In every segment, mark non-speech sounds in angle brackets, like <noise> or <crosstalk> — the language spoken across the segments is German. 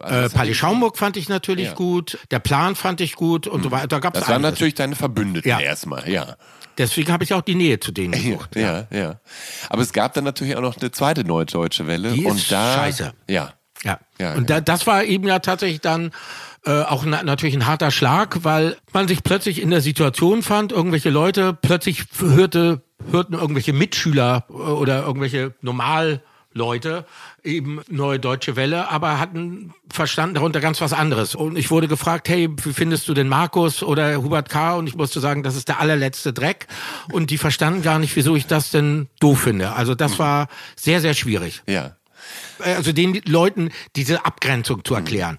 Äh, Palli Schaumburg fand ich natürlich Ja. gut, der Plan fand ich gut und so weiter. Da gab's Das waren einiges. natürlich deine Verbündeten Ja. erstmal, ja. Deswegen habe ich auch die Nähe zu denen Ja, gesucht. ja, ja. Aber es gab dann natürlich auch noch eine zweite neue deutsche Welle. Die ist und da, scheiße. Ja. Ja. Ja, und ja. Da, das war eben ja tatsächlich dann äh, auch na, natürlich ein harter Schlag, weil man sich plötzlich in der Situation fand, irgendwelche Leute plötzlich hörte, hörten irgendwelche Mitschüler äh, oder irgendwelche Normalleute eben neue deutsche Welle, aber hatten verstanden darunter ganz was anderes. Und ich wurde gefragt, hey, wie findest du den Markus oder Hubert K? Und ich musste sagen, das ist der allerletzte Dreck. Und die verstanden gar nicht, wieso ich das denn doof finde. Also das war sehr, sehr schwierig Ja. also den Leuten diese Abgrenzung zu erklären.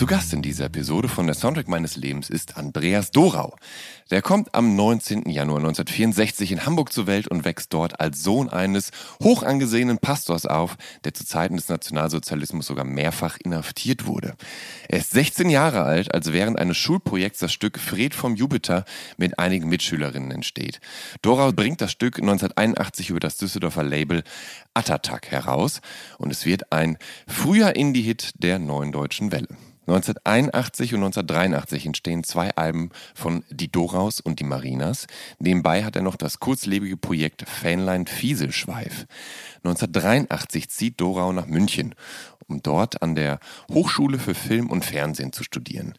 Zu Gast in dieser Episode von der Soundtrack meines Lebens ist Andreas Dorau. Der kommt am 19. Januar 1964 in Hamburg zur Welt und wächst dort als Sohn eines hoch angesehenen Pastors auf, der zu Zeiten des Nationalsozialismus sogar mehrfach inhaftiert wurde. Er ist 16 Jahre alt, als während eines Schulprojekts das Stück Fred vom Jupiter mit einigen Mitschülerinnen entsteht. Dorau bringt das Stück 1981 über das Düsseldorfer Label Attatak heraus und es wird ein früher Indie-Hit der neuen deutschen Welle. 1981 und 1983 entstehen zwei Alben von Die Doraus und die Marinas. Nebenbei hat er noch das kurzlebige Projekt Fähnlein Fieselschweif. 1983 zieht Dorau nach München, um dort an der Hochschule für Film und Fernsehen zu studieren.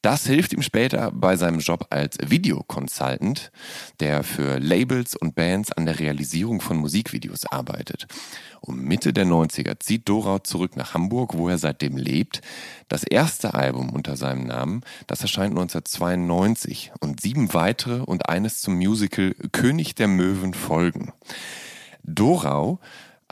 Das hilft ihm später bei seinem Job als Videoconsultant, der für Labels und Bands an der Realisierung von Musikvideos arbeitet. Um Mitte der 90er zieht Dorau zurück nach Hamburg, wo er seitdem lebt. Das erste Album unter seinem Namen, das erscheint 1992 und sieben weitere und eines zum Musical König der Möwen folgen. Dorau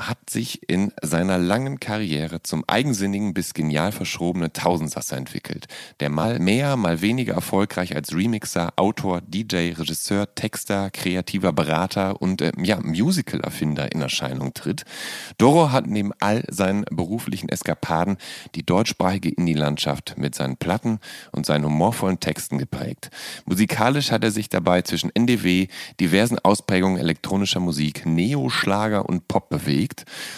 hat sich in seiner langen Karriere zum eigensinnigen bis genial verschrobenen Tausendsasser entwickelt, der mal mehr, mal weniger erfolgreich als Remixer, Autor, DJ, Regisseur, Texter, kreativer Berater und äh, ja, Musical-Erfinder in Erscheinung tritt. Doro hat neben all seinen beruflichen Eskapaden die deutschsprachige Indie-Landschaft mit seinen Platten und seinen humorvollen Texten geprägt. Musikalisch hat er sich dabei zwischen NDW, diversen Ausprägungen elektronischer Musik, Neo-Schlager und Pop bewegt.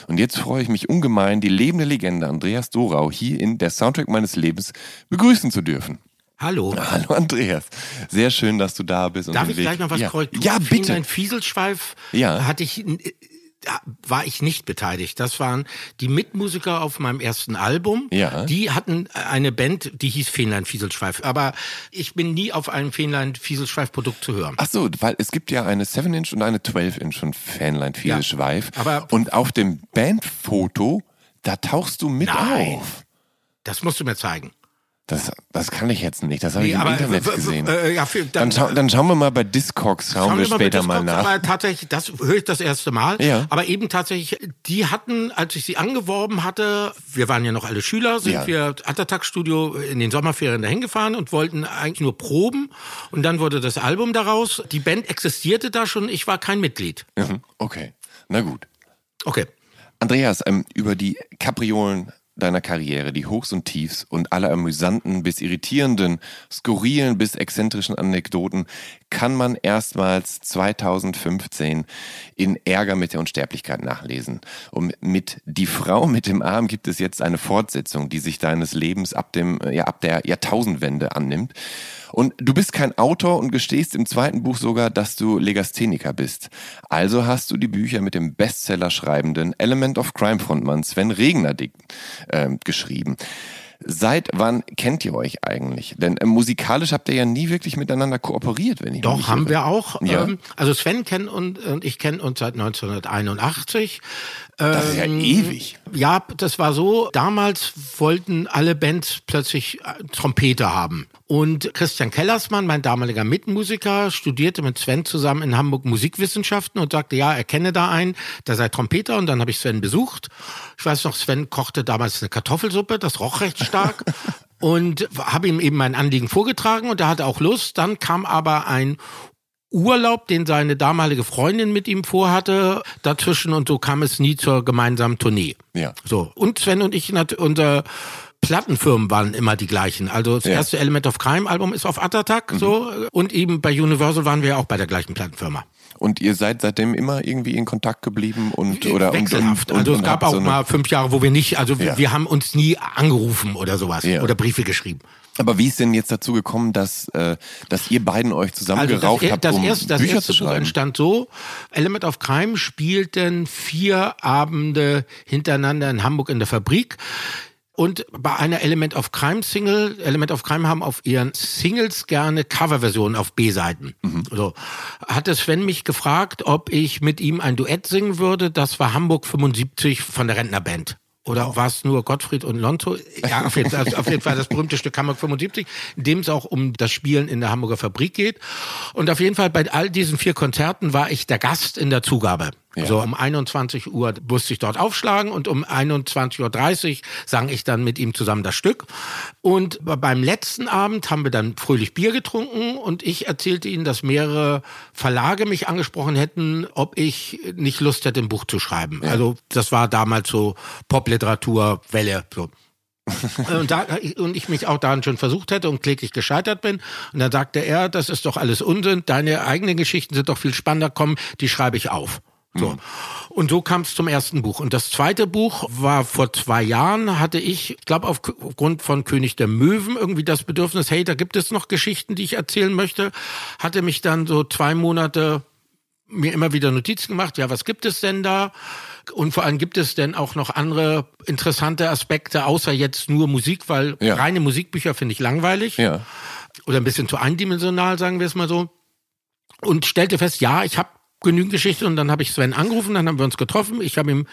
Und jetzt freue ich mich ungemein, die lebende Legende Andreas Dorau hier in der Soundtrack meines Lebens begrüßen zu dürfen. Hallo. Hallo Andreas, sehr schön, dass du da bist. Darf ich Weg- gleich noch was ja. korrigieren? Ja, bitte. Ein Fieselschweif Ja. hatte ich, war ich nicht beteiligt. Das waren die Mitmusiker auf meinem ersten Album. Ja. Die hatten eine Band, die hieß Fähnlein Fieselschweif. Aber ich bin nie auf einem Fähnlein Fieselschweif Produkt zu hören. Ach so, weil es gibt ja eine 7-Inch und eine 12-Inch von Fanline Viele Ja, aber- und auf dem Bandfoto, da tauchst du mit Nein. auf. Das musst du mir zeigen. Das, das kann ich jetzt nicht, das habe Nee, ich im Internet gesehen. äh, ja, für- dann, dann- schau, dann schauen wir mal bei Discogs, schauen Schauen wir später bitte, mal nach. Aber tatsächlich, das höre ich das erste Mal. Ja. Aber eben tatsächlich, die hatten, als ich sie angeworben hatte, wir waren ja noch alle Schüler, sind Ja. wir Attatak Studio in den Sommerferien dahin gefahren und wollten eigentlich nur proben. Und dann wurde das Album daraus. Die Band existierte da schon, ich war kein Mitglied. Mhm, Okay, na gut. Okay. Andreas, ähm, über die Kapriolen deiner Karriere, die Hochs und Tiefs und alle amüsanten bis irritierenden, skurrilen bis exzentrischen Anekdoten kann man erstmals 2015 in Ärger mit der Unsterblichkeit nachlesen. Und mit Die Frau mit dem Arm gibt es jetzt eine Fortsetzung, die sich deines Lebens ab dem, ja, ab der Jahrtausendwende annimmt. Und du bist kein Autor und gestehst im zweiten Buch sogar, dass du Legastheniker bist. Also hast du die Bücher mit dem Bestseller schreibenden Element of Crime Frontmann Sven Regner äh, geschrieben. Seit wann kennt ihr euch eigentlich? Denn äh, musikalisch habt ihr ja nie wirklich miteinander kooperiert, wenn ich Doch, mich haben wir auch. Ja. Ähm, also Sven kennt und, und ich kenne uns seit 1981. Das ist ja Ähm, ewig. Ja, das war so. Damals wollten alle Bands plötzlich äh, Trompete haben. Und Christian Kellersmann, mein damaliger Mitmusiker, studierte mit Sven zusammen in Hamburg Musikwissenschaften und sagte, ja, er kenne da einen, der sei Trompeter. Und dann habe ich Sven besucht. Ich weiß noch, Sven kochte damals eine Kartoffelsuppe, das roch recht stark. <laughs> und habe ihm eben mein Anliegen vorgetragen und er hatte auch Lust. Dann kam aber ein Urlaub, den seine damalige Freundin mit ihm vorhatte, dazwischen und so kam es nie zur gemeinsamen Tournee. Ja. So. Und Sven und ich, nat- unser Plattenfirmen waren immer die gleichen. Also das Ja. Mhm. erste Element of Crime Album ist auf Attack, so. Und eben bei Universal waren wir auch bei der gleichen Plattenfirma. Und ihr seid seitdem immer irgendwie in Kontakt geblieben und oder Wechselhaft. Und, und, also es gab auch so mal fünf Jahre, wo wir nicht, also wir, Ja. wir haben uns nie angerufen oder sowas Ja. oder Briefe geschrieben. Aber wie ist denn jetzt dazu gekommen, dass, äh, dass ihr beiden euch Also zusammengerauft das, habt, das, um erste, das Bücher erste zu Buch schreiben? entstand so, Element of Crime spielten vier Abende hintereinander in Hamburg in der Fabrik. Und bei einer Element of Crime Single, Element of Crime haben auf ihren Singles gerne Coverversionen auf B-Seiten. So. Hatte Sven mich gefragt, ob ich mit ihm ein Duett singen würde. Das war Hamburg 75 von der Rentnerband. Oder war es nur Gottfried und Lonzo? Ja, auf jeden, Fall, auf jeden Fall das berühmte Stück Hamburg 75, in dem es auch um das Spielen in der Hamburger Fabrik geht. Und auf jeden Fall bei all diesen vier Konzerten war ich der Gast in der Zugabe. Ja. So um 21 Uhr musste ich dort aufschlagen und um 21.30 Uhr sang ich dann mit ihm zusammen das Stück. Und beim letzten Abend haben wir dann fröhlich Bier getrunken und ich erzählte ihnen, dass mehrere Verlage mich angesprochen hätten, ob ich nicht Lust hätte, ein Buch zu schreiben. Also das war damals so Popliteratur, Welle. So. <laughs> und, da, und ich mich auch daran schon versucht hätte und kläglich gescheitert bin. Und dann sagte er, das ist doch alles Unsinn, deine eigenen Geschichten sind doch viel spannender, komm, die schreibe ich auf. So. Und so kam es zum ersten Buch. Und das zweite Buch war vor zwei Jahren, hatte ich, ich glaube aufgrund von König der Möwen irgendwie das Bedürfnis, hey, da gibt es noch Geschichten, die ich erzählen möchte. Hatte mich dann so zwei Monate mir immer wieder Notizen gemacht, ja, was gibt es denn da? Und vor allem gibt es denn auch noch andere interessante Aspekte, außer jetzt nur Musik, weil Ja. reine Musikbücher finde ich langweilig Ja. oder ein bisschen zu eindimensional, sagen wir es mal so. Und stellte fest, ja, ich habe genügend Geschichten und dann habe ich Sven angerufen, dann haben wir uns getroffen, ich habe ihm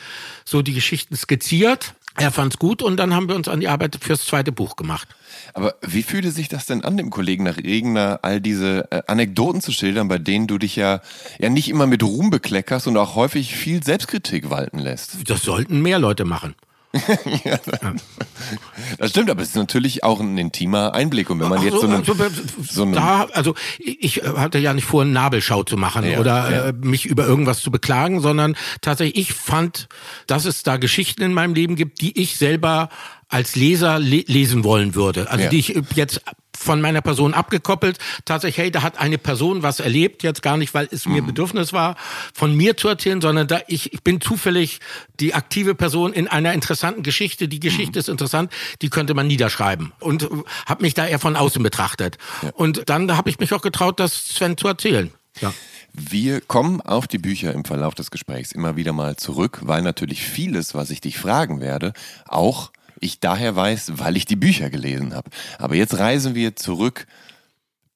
so die Geschichten skizziert, er fand's gut und dann haben wir uns an die Arbeit fürs zweite Buch gemacht. Aber wie fühlte sich das denn an, dem Kollegen nach Regner all diese äh, Anekdoten zu schildern, bei denen du dich ja, ja nicht immer mit Ruhm bekleckerst und auch häufig viel Selbstkritik walten lässt? Das sollten mehr Leute machen. <laughs> Das stimmt, aber es ist natürlich auch ein intimer Einblick. Und wenn man Ach jetzt so, einen, also, so einen da, also ich äh, hatte ja nicht vor, eine Nabelschau zu machen Ja, oder ja. Äh, mich über irgendwas zu beklagen, sondern tatsächlich, ich fand, dass es da Geschichten in meinem Leben gibt, die ich selber als Leser le lesen wollen würde. Also Ja. die ich jetzt von meiner Person abgekoppelt, tatsächlich, hey, da hat eine Person was erlebt, jetzt gar nicht, weil es Mhm. mir Bedürfnis war, von mir zu erzählen, sondern da ich, ich bin zufällig die aktive Person in einer interessanten Geschichte. Die Geschichte Mhm. ist interessant, die könnte man niederschreiben. Und äh, habe mich da eher von außen betrachtet. Und dann habe ich mich auch getraut, das Sven zu erzählen. Ja. Wir kommen auf die Bücher im Verlauf des Gesprächs immer wieder mal zurück, weil natürlich vieles, was ich dich fragen werde, auch ich daher weiß, weil ich die Bücher gelesen habe. Aber jetzt reisen wir zurück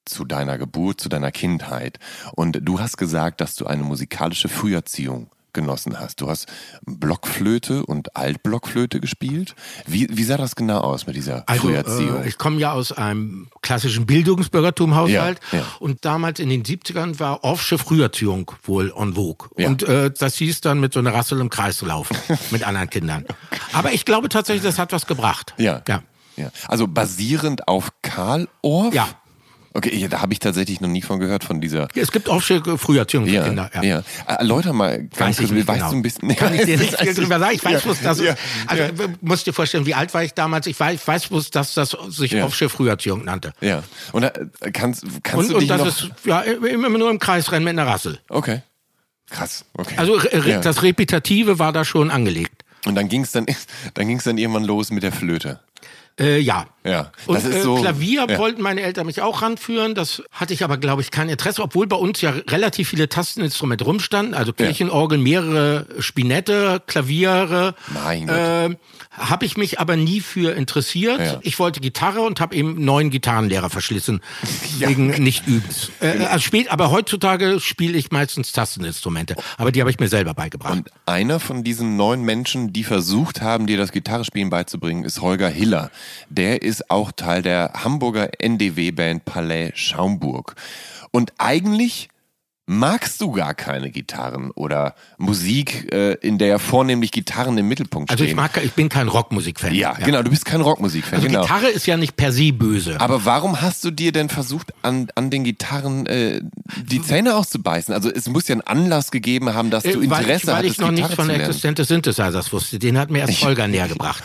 zu deiner Geburt, zu deiner Kindheit. Und du hast gesagt, dass du eine musikalische Früherziehung genossen hast. Du hast Blockflöte und Altblockflöte gespielt. Wie, wie sah das genau aus mit dieser Also Früherziehung? äh, ich komme ja aus einem klassischen Bildungsbürgertum-Haushalt Ja, ja. und damals in den 70ern war Offsche Früherziehung wohl en vogue. Ja. Und äh, das hieß dann mit so einer Rassel im Kreis zu laufen <laughs> mit anderen Kindern. Aber ich glaube tatsächlich, das hat was gebracht. ja. Ja. ja. Also basierend auf Karl Orff? Ja. Okay, ja, da habe ich tatsächlich noch nie von gehört, von dieser. Es gibt auch Früherziehung für Ja, Kinder. ja. ja. Erläuter mal ganz kurz, weißt genau. du ein bisschen. Kann ich dir <laughs> nicht viel drüber sagen. Ich weiß bloß, dass ja, es, also ja. musst dir vorstellen, wie alt war ich damals? Ich weiß, ich weiß bloß, dass das sich Ja. Offshore Früherziehung nannte. Ja. Und da, äh, kannst, kannst Und, du und dich das noch. ist ja immer nur im Kreisrennen mit einer Rassel. okay. Krass. Okay. Also Ja. das Repetitive war da schon angelegt. Und dann ging es dann, <laughs> dann ging's dann irgendwann los mit der Flöte. Äh, ja. Ja. Und äh, so. Klavier ja. wollten meine Eltern mich auch ranführen. Das hatte ich aber, glaube ich, kein Interesse, obwohl bei uns ja relativ viele Tasteninstrumente rumstanden. Also Kirchenorgeln, mehrere Spinette, Klaviere. Mein. Äh, habe ich mich aber nie für interessiert. Ja. Ich wollte Gitarre und habe eben neun Gitarrenlehrer verschlissen <laughs> wegen nicht übens. Äh, also spät, aber heutzutage spiele ich meistens Tasteninstrumente. Aber die habe ich mir selber beigebracht. Und einer von diesen neun Menschen, die versucht haben, dir das Gitarrespielen beizubringen, ist Holger Hiller. Der ist auch Teil der Hamburger NDW-Band Palais Schaumburg. Und eigentlich magst du gar keine Gitarren oder Musik, äh, in der vornehmlich Gitarren im Mittelpunkt also stehen. ich mag, ich bin kein Rockmusikfan. ja, genau, du bist kein Rockmusikfan, Also genau. Gitarre ist ja nicht per se böse. Aber warum hast du dir denn versucht, an, an den Gitarren äh, die Zähne auszubeißen? Also es muss ja einen Anlass gegeben haben, dass du Äh, weil Interesse ich, weil hattest, ich noch nicht von. Existenz des Synthesizers wusste. Den hat mir erst <laughs> Holger näher gebracht.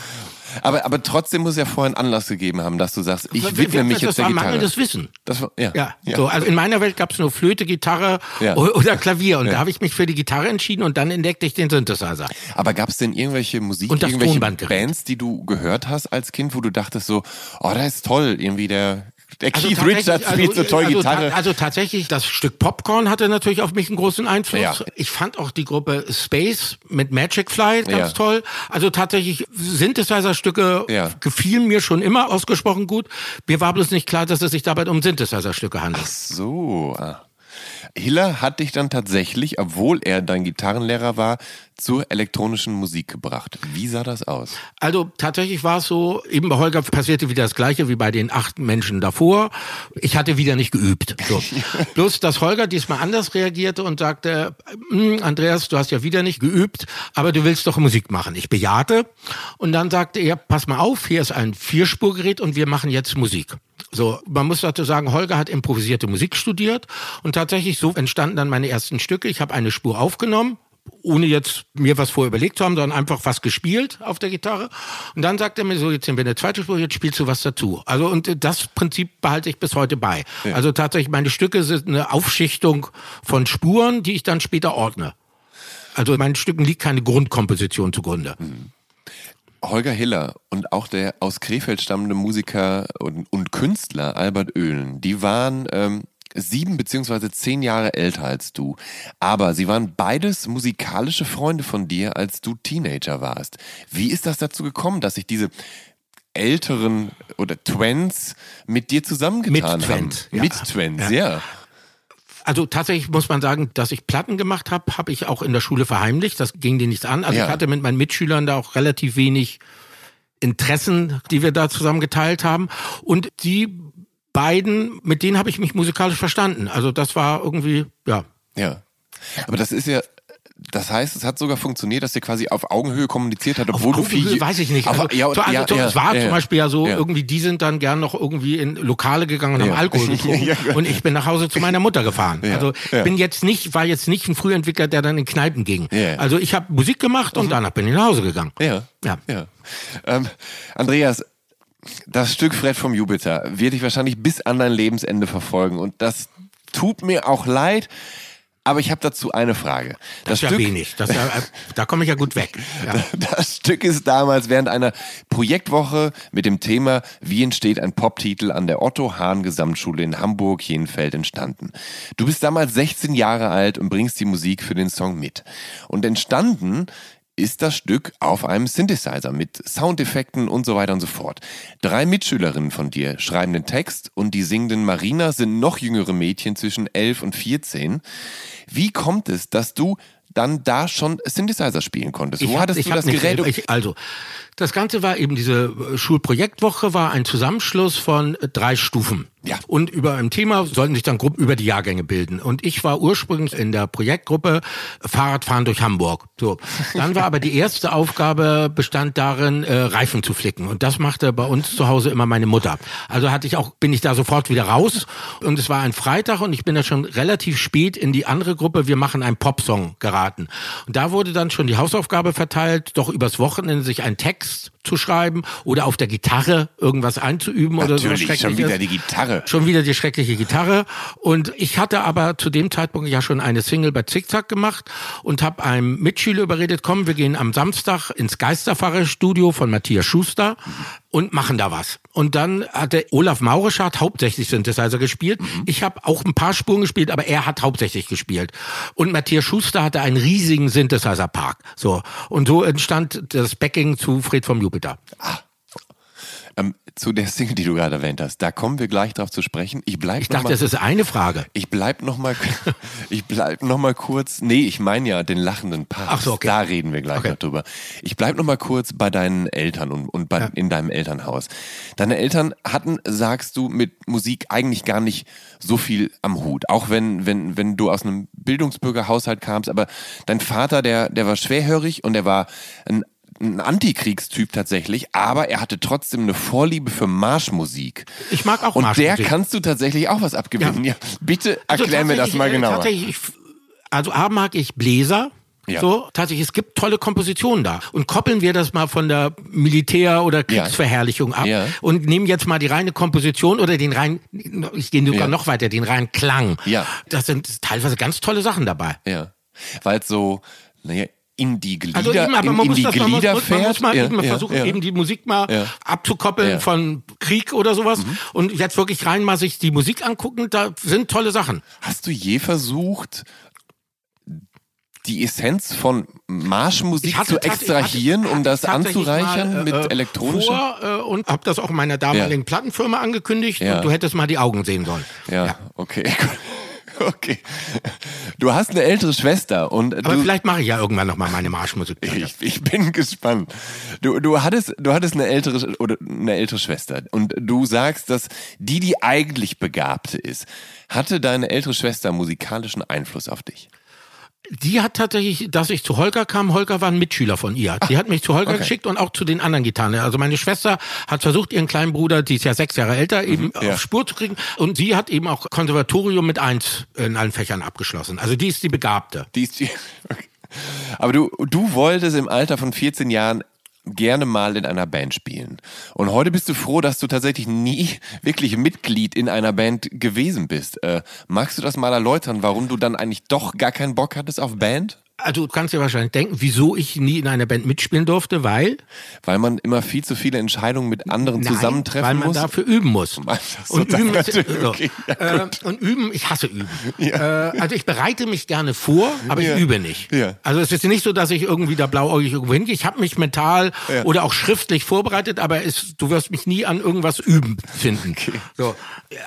Aber, aber trotzdem muss ja vorher einen Anlass gegeben haben, dass du sagst, ich widme mich das jetzt der war Gitarre. mangelndes Wissen. Das war, ja. Ja, So, also in meiner Welt gab es nur Flöte, Gitarre Ja. oder Klavier. Und Ja. da habe ich mich für die Gitarre entschieden und dann entdeckte ich den Synthesizer. Aber gab es denn irgendwelche Musik, Und das irgendwelche. Bands, die du gehört hast als Kind, wo du dachtest so, oh, das ist toll, irgendwie der, der Keith tatsächlich- Richards spielt so toll also, Gitarre. ta- Also tatsächlich, das Stück Popcorn hatte natürlich auf mich einen großen Einfluss. Ja. Ich fand auch die Gruppe Space mit Magic Fly ganz Ja. toll. Also tatsächlich, Synthesizer-Stücke Ja. gefielen mir schon immer ausgesprochen gut. Mir war bloß nicht klar, dass es sich dabei um Synthesizer-Stücke handelt. so. Ah. Hiller hat dich dann tatsächlich, obwohl er dein Gitarrenlehrer war, zur elektronischen Musik gebracht. Wie sah das aus? Also tatsächlich war es so, eben bei Holger passierte wieder das Gleiche wie bei den acht Menschen davor. Ich hatte wieder nicht geübt. So. <laughs> Bloß, dass Holger diesmal anders reagierte und sagte, "Hm, Andreas, du hast ja wieder nicht geübt, aber du willst doch Musik machen. Ich bejahte. Und dann sagte er, pass mal auf, hier ist ein Vierspurgerät und wir machen jetzt Musik. So, man muss dazu sagen, Holger hat improvisierte Musik studiert und tatsächlich so entstanden dann meine ersten Stücke. Ich habe eine Spur aufgenommen, ohne jetzt mir was vorher überlegt zu haben, sondern einfach was gespielt auf der Gitarre. Und dann sagt er mir so, jetzt sind wir eine zweite Spur, jetzt spielst du was dazu. Also und das Prinzip behalte ich bis heute bei. Also tatsächlich, meine Stücke sind eine Aufschichtung von Spuren, die ich dann später ordne. Also meinen Stücken liegt keine Grundkomposition zugrunde. Holger Hiller und auch der aus Krefeld stammende Musiker und, und Künstler Albert Oehlen, die waren ähm, sieben beziehungsweise zehn Jahre älter als du. Aber sie waren beides musikalische Freunde von dir, als du Teenager warst. Wie ist das dazu gekommen, dass sich diese älteren oder Twents mit dir zusammengetan Mit haben? Twent, ja. Mit Twents, ja. Also tatsächlich muss man sagen, dass ich Platten gemacht habe, habe ich auch in der Schule verheimlicht. Das ging dir nichts an. Also Ja. ich hatte mit meinen Mitschülern da auch relativ wenig Interessen, die wir da zusammen geteilt haben. Und die beiden, mit denen habe ich mich musikalisch verstanden. Also das war irgendwie, ja. Ja. Aber das ist ja, das heißt, es hat sogar funktioniert, dass ihr quasi auf Augenhöhe kommuniziert habt, obwohl Auf du viel. Weiß ich nicht. Also, ja, so, also, ja, so, ja, es war ja, zum ja. Beispiel ja so, Ja. irgendwie, die sind dann gern noch irgendwie in Lokale gegangen und Ja. haben Alkohol <laughs> getrunken. Ja, ja. Und ich bin nach Hause zu meiner Mutter gefahren. Ja, Also ja. bin jetzt nicht, war jetzt nicht ein Frühentwickler, der dann in Kneipen ging. Ja. Also ich habe Musik gemacht und danach bin ich nach Hause gegangen. Ja. Ja. ja. Ähm, Andreas, das Stück Fred vom Jupiter wird dich wahrscheinlich bis an dein Lebensende verfolgen. Und das tut mir auch leid. Aber ich habe dazu eine Frage. Das ist ja wenig. Das, ja, da komme ich ja gut weg. Ja. <laughs> Das Stück ist damals während einer Projektwoche mit dem Thema Wie entsteht ein Poptitel an der Otto Hahn Gesamtschule in Hamburg-Jenfeld entstanden. Du bist damals 16 Jahre alt und bringst die Musik für den Song mit. Und entstanden ist das Stück auf einem Synthesizer mit Soundeffekten und so weiter und so fort. Drei Mitschülerinnen von dir schreiben den Text und die singenden Marina sind noch jüngere Mädchen zwischen 11 und 14. Wie kommt es, dass du dann da schon Synthesizer spielen konntest? Wo hab- hattest du das Gerät? selber- Ich, also, das Ganze war eben diese äh, Schulprojektwoche, war ein Zusammenschluss von äh, drei Stufen. Ja. Und über ein Thema sollten sich dann Gruppen über die Jahrgänge bilden. Und ich war ursprünglich in der Projektgruppe Fahrradfahren durch Hamburg. So. Dann war aber die erste Aufgabe bestand darin, äh, Reifen zu flicken. Und das machte bei uns zu Hause immer meine Mutter. Also hatte ich auch, bin ich da sofort wieder raus. Und es war ein Freitag und ich bin da schon relativ spät in die andere Gruppe, wir machen einen Popsong geraten. Und da wurde dann schon die Hausaufgabe verteilt, doch übers Wochenende sich einen Text next zu schreiben oder auf der Gitarre irgendwas einzuüben Natürlich, oder so. schon wieder die Gitarre. Schon wieder die schreckliche Gitarre. Und ich hatte aber zu dem Zeitpunkt ja schon eine Single bei Zickzack gemacht und habe einem Mitschüler überredet, komm, wir gehen am Samstag ins Geisterfahrerstudio von Matthias Schuster und machen da was. Und dann hatte Olaf Maureschardt hauptsächlich Synthesizer gespielt. Mhm. Ich habe auch ein paar Spuren gespielt, aber er hat hauptsächlich gespielt. Und Matthias Schuster hatte einen riesigen Synthesizer-Park. So. Und so entstand das Backing zu Fred vom Jupiter. Ah. Ähm, zu der Single, die du gerade erwähnt hast, da kommen wir gleich drauf zu sprechen. Ich bleib Ich dachte, mal, das ist eine Frage. Ich bleib noch mal, <laughs> ich bleib noch mal kurz. Nee, ich meine ja den lachenden Pass. Ach so, okay. Da reden wir gleich okay. noch drüber. Ich bleib noch mal kurz bei deinen Eltern und, und bei, ja. in deinem Elternhaus. Deine Eltern hatten, sagst du, mit Musik eigentlich gar nicht so viel am Hut. Auch wenn, wenn, wenn du aus einem Bildungsbürgerhaushalt kamst, aber dein Vater, der, der war schwerhörig und der war ein ein Antikriegstyp tatsächlich, aber er hatte trotzdem eine Vorliebe für Marschmusik. Ich mag auch Und Marschmusik. der kannst du tatsächlich auch was abgewinnen. Ja. ja bitte also erklär also mir das mal genauer. Tatsächlich, also A mag ich Bläser. Ja. So, tatsächlich, es gibt tolle Kompositionen da. Und koppeln wir das mal von der Militär- oder Kriegsverherrlichung ab ja. und nehmen jetzt mal die reine Komposition oder den reinen, ich gehe sogar ja. noch weiter, den reinen Klang. Ja. Das sind teilweise ganz tolle Sachen dabei. Ja. Weil es so, naja, in die Glieder, also eben, in, muss die das, Glieder man muss, fährt. Man muss mal ja, eben ja, versuchen, ja. eben die Musik mal abzukoppeln von Krieg oder sowas mhm. und jetzt wirklich rein mal sich die Musik angucken, da sind tolle Sachen. Hast du je versucht, die Essenz von Marschmusik zu extrahieren, hatte, um das anzureichern mal, äh, mit äh, elektronischen? Vor, äh, und habe das auch meiner damaligen Plattenfirma angekündigt und du hättest mal die Augen sehen sollen. Ja, okay. <laughs> <laughs> Okay. Du hast eine ältere Schwester und Aber du, vielleicht mache ich ja irgendwann noch mal meine Marschmusik. <laughs> Ich, ich bin gespannt. Du, du hattest du hattest eine ältere oder eine ältere Schwester und du sagst, dass die die eigentlich begabte ist. Hatte deine ältere Schwester musikalischen Einfluss auf dich? Die hat tatsächlich, dass ich zu Holger kam, Holger war ein Mitschüler von ihr. Die hat mich zu Holger okay. geschickt und auch zu den anderen Gitarren. Also meine Schwester hat versucht, ihren kleinen Bruder, die ist ja sechs Jahre älter, eben mhm, ja. auf Spur zu kriegen. Und sie hat eben auch Konservatorium mit eins in allen Fächern abgeschlossen. Also die ist die Begabte. Die ist die. <laughs> Okay. Aber du, du wolltest im Alter von 14 Jahren gerne mal in einer Band spielen. Und heute bist du froh, dass du tatsächlich nie <laughs> wirklich Mitglied in einer Band gewesen bist. Äh, magst du das mal erläutern, warum du dann eigentlich doch gar keinen Bock hattest auf Band? Also du kannst dir wahrscheinlich denken, wieso ich nie in einer Band mitspielen durfte, weil? Weil man immer viel zu viele Entscheidungen mit anderen Nein, zusammentreffen weil man muss. dafür üben muss. und üben, ist, so. okay, ja, äh, und üben, ich hasse üben. <laughs> Ja. Äh, also ich bereite mich gerne vor, aber ja. ich übe nicht. Also es ist nicht so, dass ich irgendwie da blauäugig irgendwo hingehe. Ich habe mich mental oder auch schriftlich vorbereitet, aber es, du wirst mich nie an irgendwas üben finden. Okay. So.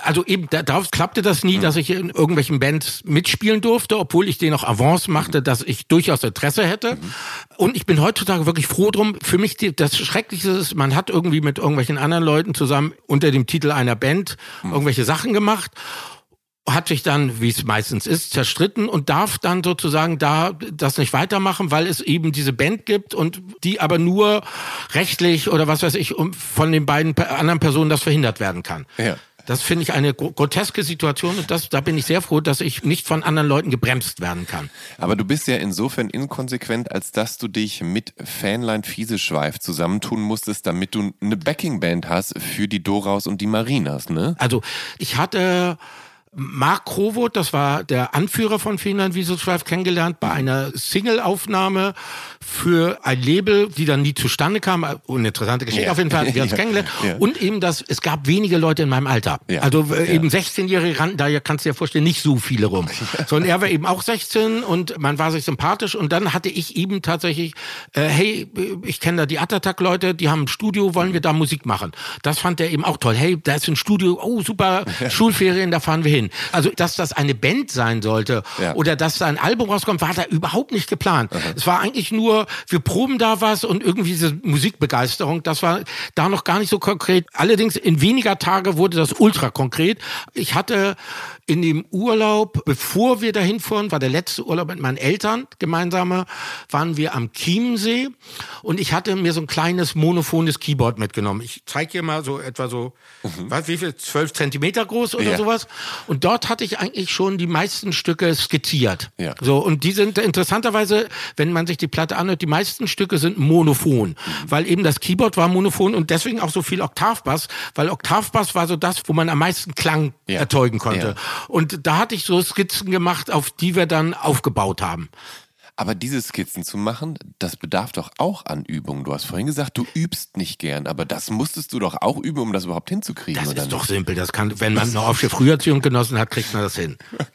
Also eben darauf klappte das nie, mhm. dass ich in irgendwelchen Bands mitspielen durfte, obwohl ich den auch Avance machte, dass ich durchaus Interesse hätte. Mhm. Und ich bin heutzutage wirklich froh drum. Für mich die, das Schrecklichste ist, man hat irgendwie mit irgendwelchen anderen Leuten zusammen unter dem Titel einer Band mhm. irgendwelche Sachen gemacht hat sich dann, wie es meistens ist, zerstritten und darf dann sozusagen da das nicht weitermachen, weil es eben diese Band gibt und die aber nur rechtlich oder was weiß ich von den beiden anderen Personen das verhindert werden kann. Ja. Das finde ich eine groteske Situation und das, da bin ich sehr froh, dass ich nicht von anderen Leuten gebremst werden kann. Aber du bist ja insofern inkonsequent, als dass du dich mit Fanline Fieseschweif zusammentun musstest, damit du eine Backingband hast für die Doraus und die Marinas, ne? Also ich hatte Mark Krovot, das war der Anführer von Finnland Wieselschweif, kennengelernt bei einer Single-Aufnahme für ein Label, die dann nie zustande kam. Eine interessante Geschichte ja. auf jeden Fall, wir uns <laughs> kennengelernt. Ja. Und eben das, es gab wenige Leute in meinem Alter. Also äh, eben 16-Jährige rannten da, kannst du dir vorstellen, nicht so viele rum. <laughs> Sondern er war eben auch 16 und man war sich sympathisch und dann hatte ich eben tatsächlich, äh, hey, ich kenne da die Attatak-Leute, die haben ein Studio, wollen wir da Musik machen? Das fand er eben auch toll. Hey, da ist ein Studio, oh super, <laughs> Schulferien, da fahren wir hin gesehen. Also, dass das eine Band sein sollte Ja. oder dass da ein Album rauskommt, war da überhaupt nicht geplant. Es war eigentlich nur, wir proben da was und irgendwie diese Musikbegeisterung, das war da noch gar nicht so konkret. Allerdings in weniger Tage wurde das ultra konkret. Ich hatte in dem Urlaub, bevor wir dahin fuhren, war der letzte Urlaub mit meinen Eltern gemeinsame, waren wir am Chiemsee und ich hatte mir so ein kleines monophones Keyboard mitgenommen. Ich zeige hier mal so etwa so, was, wie viel, zwölf Zentimeter groß oder Ja. sowas. Und dort hatte ich eigentlich schon die meisten Stücke skizziert. Ja. So, und die sind interessanterweise, wenn man sich die Platte anhört, die meisten Stücke sind monophon, weil eben das Keyboard war monophon und deswegen auch so viel Oktavbass, weil Oktavbass war so das, wo man am meisten Klang Ja. erzeugen konnte. Ja. Und da hatte ich so Skizzen gemacht, auf die wir dann aufgebaut haben. Aber diese Skizzen zu machen, das bedarf doch auch an Übung. Du hast vorhin gesagt, du übst nicht gern, aber das musstest du doch auch üben, um das überhaupt hinzukriegen, Das oder ist doch nicht? simpel. Das kann, wenn man eine Aufsche Früherziehung genossen hat, kriegt man das hin. <laughs>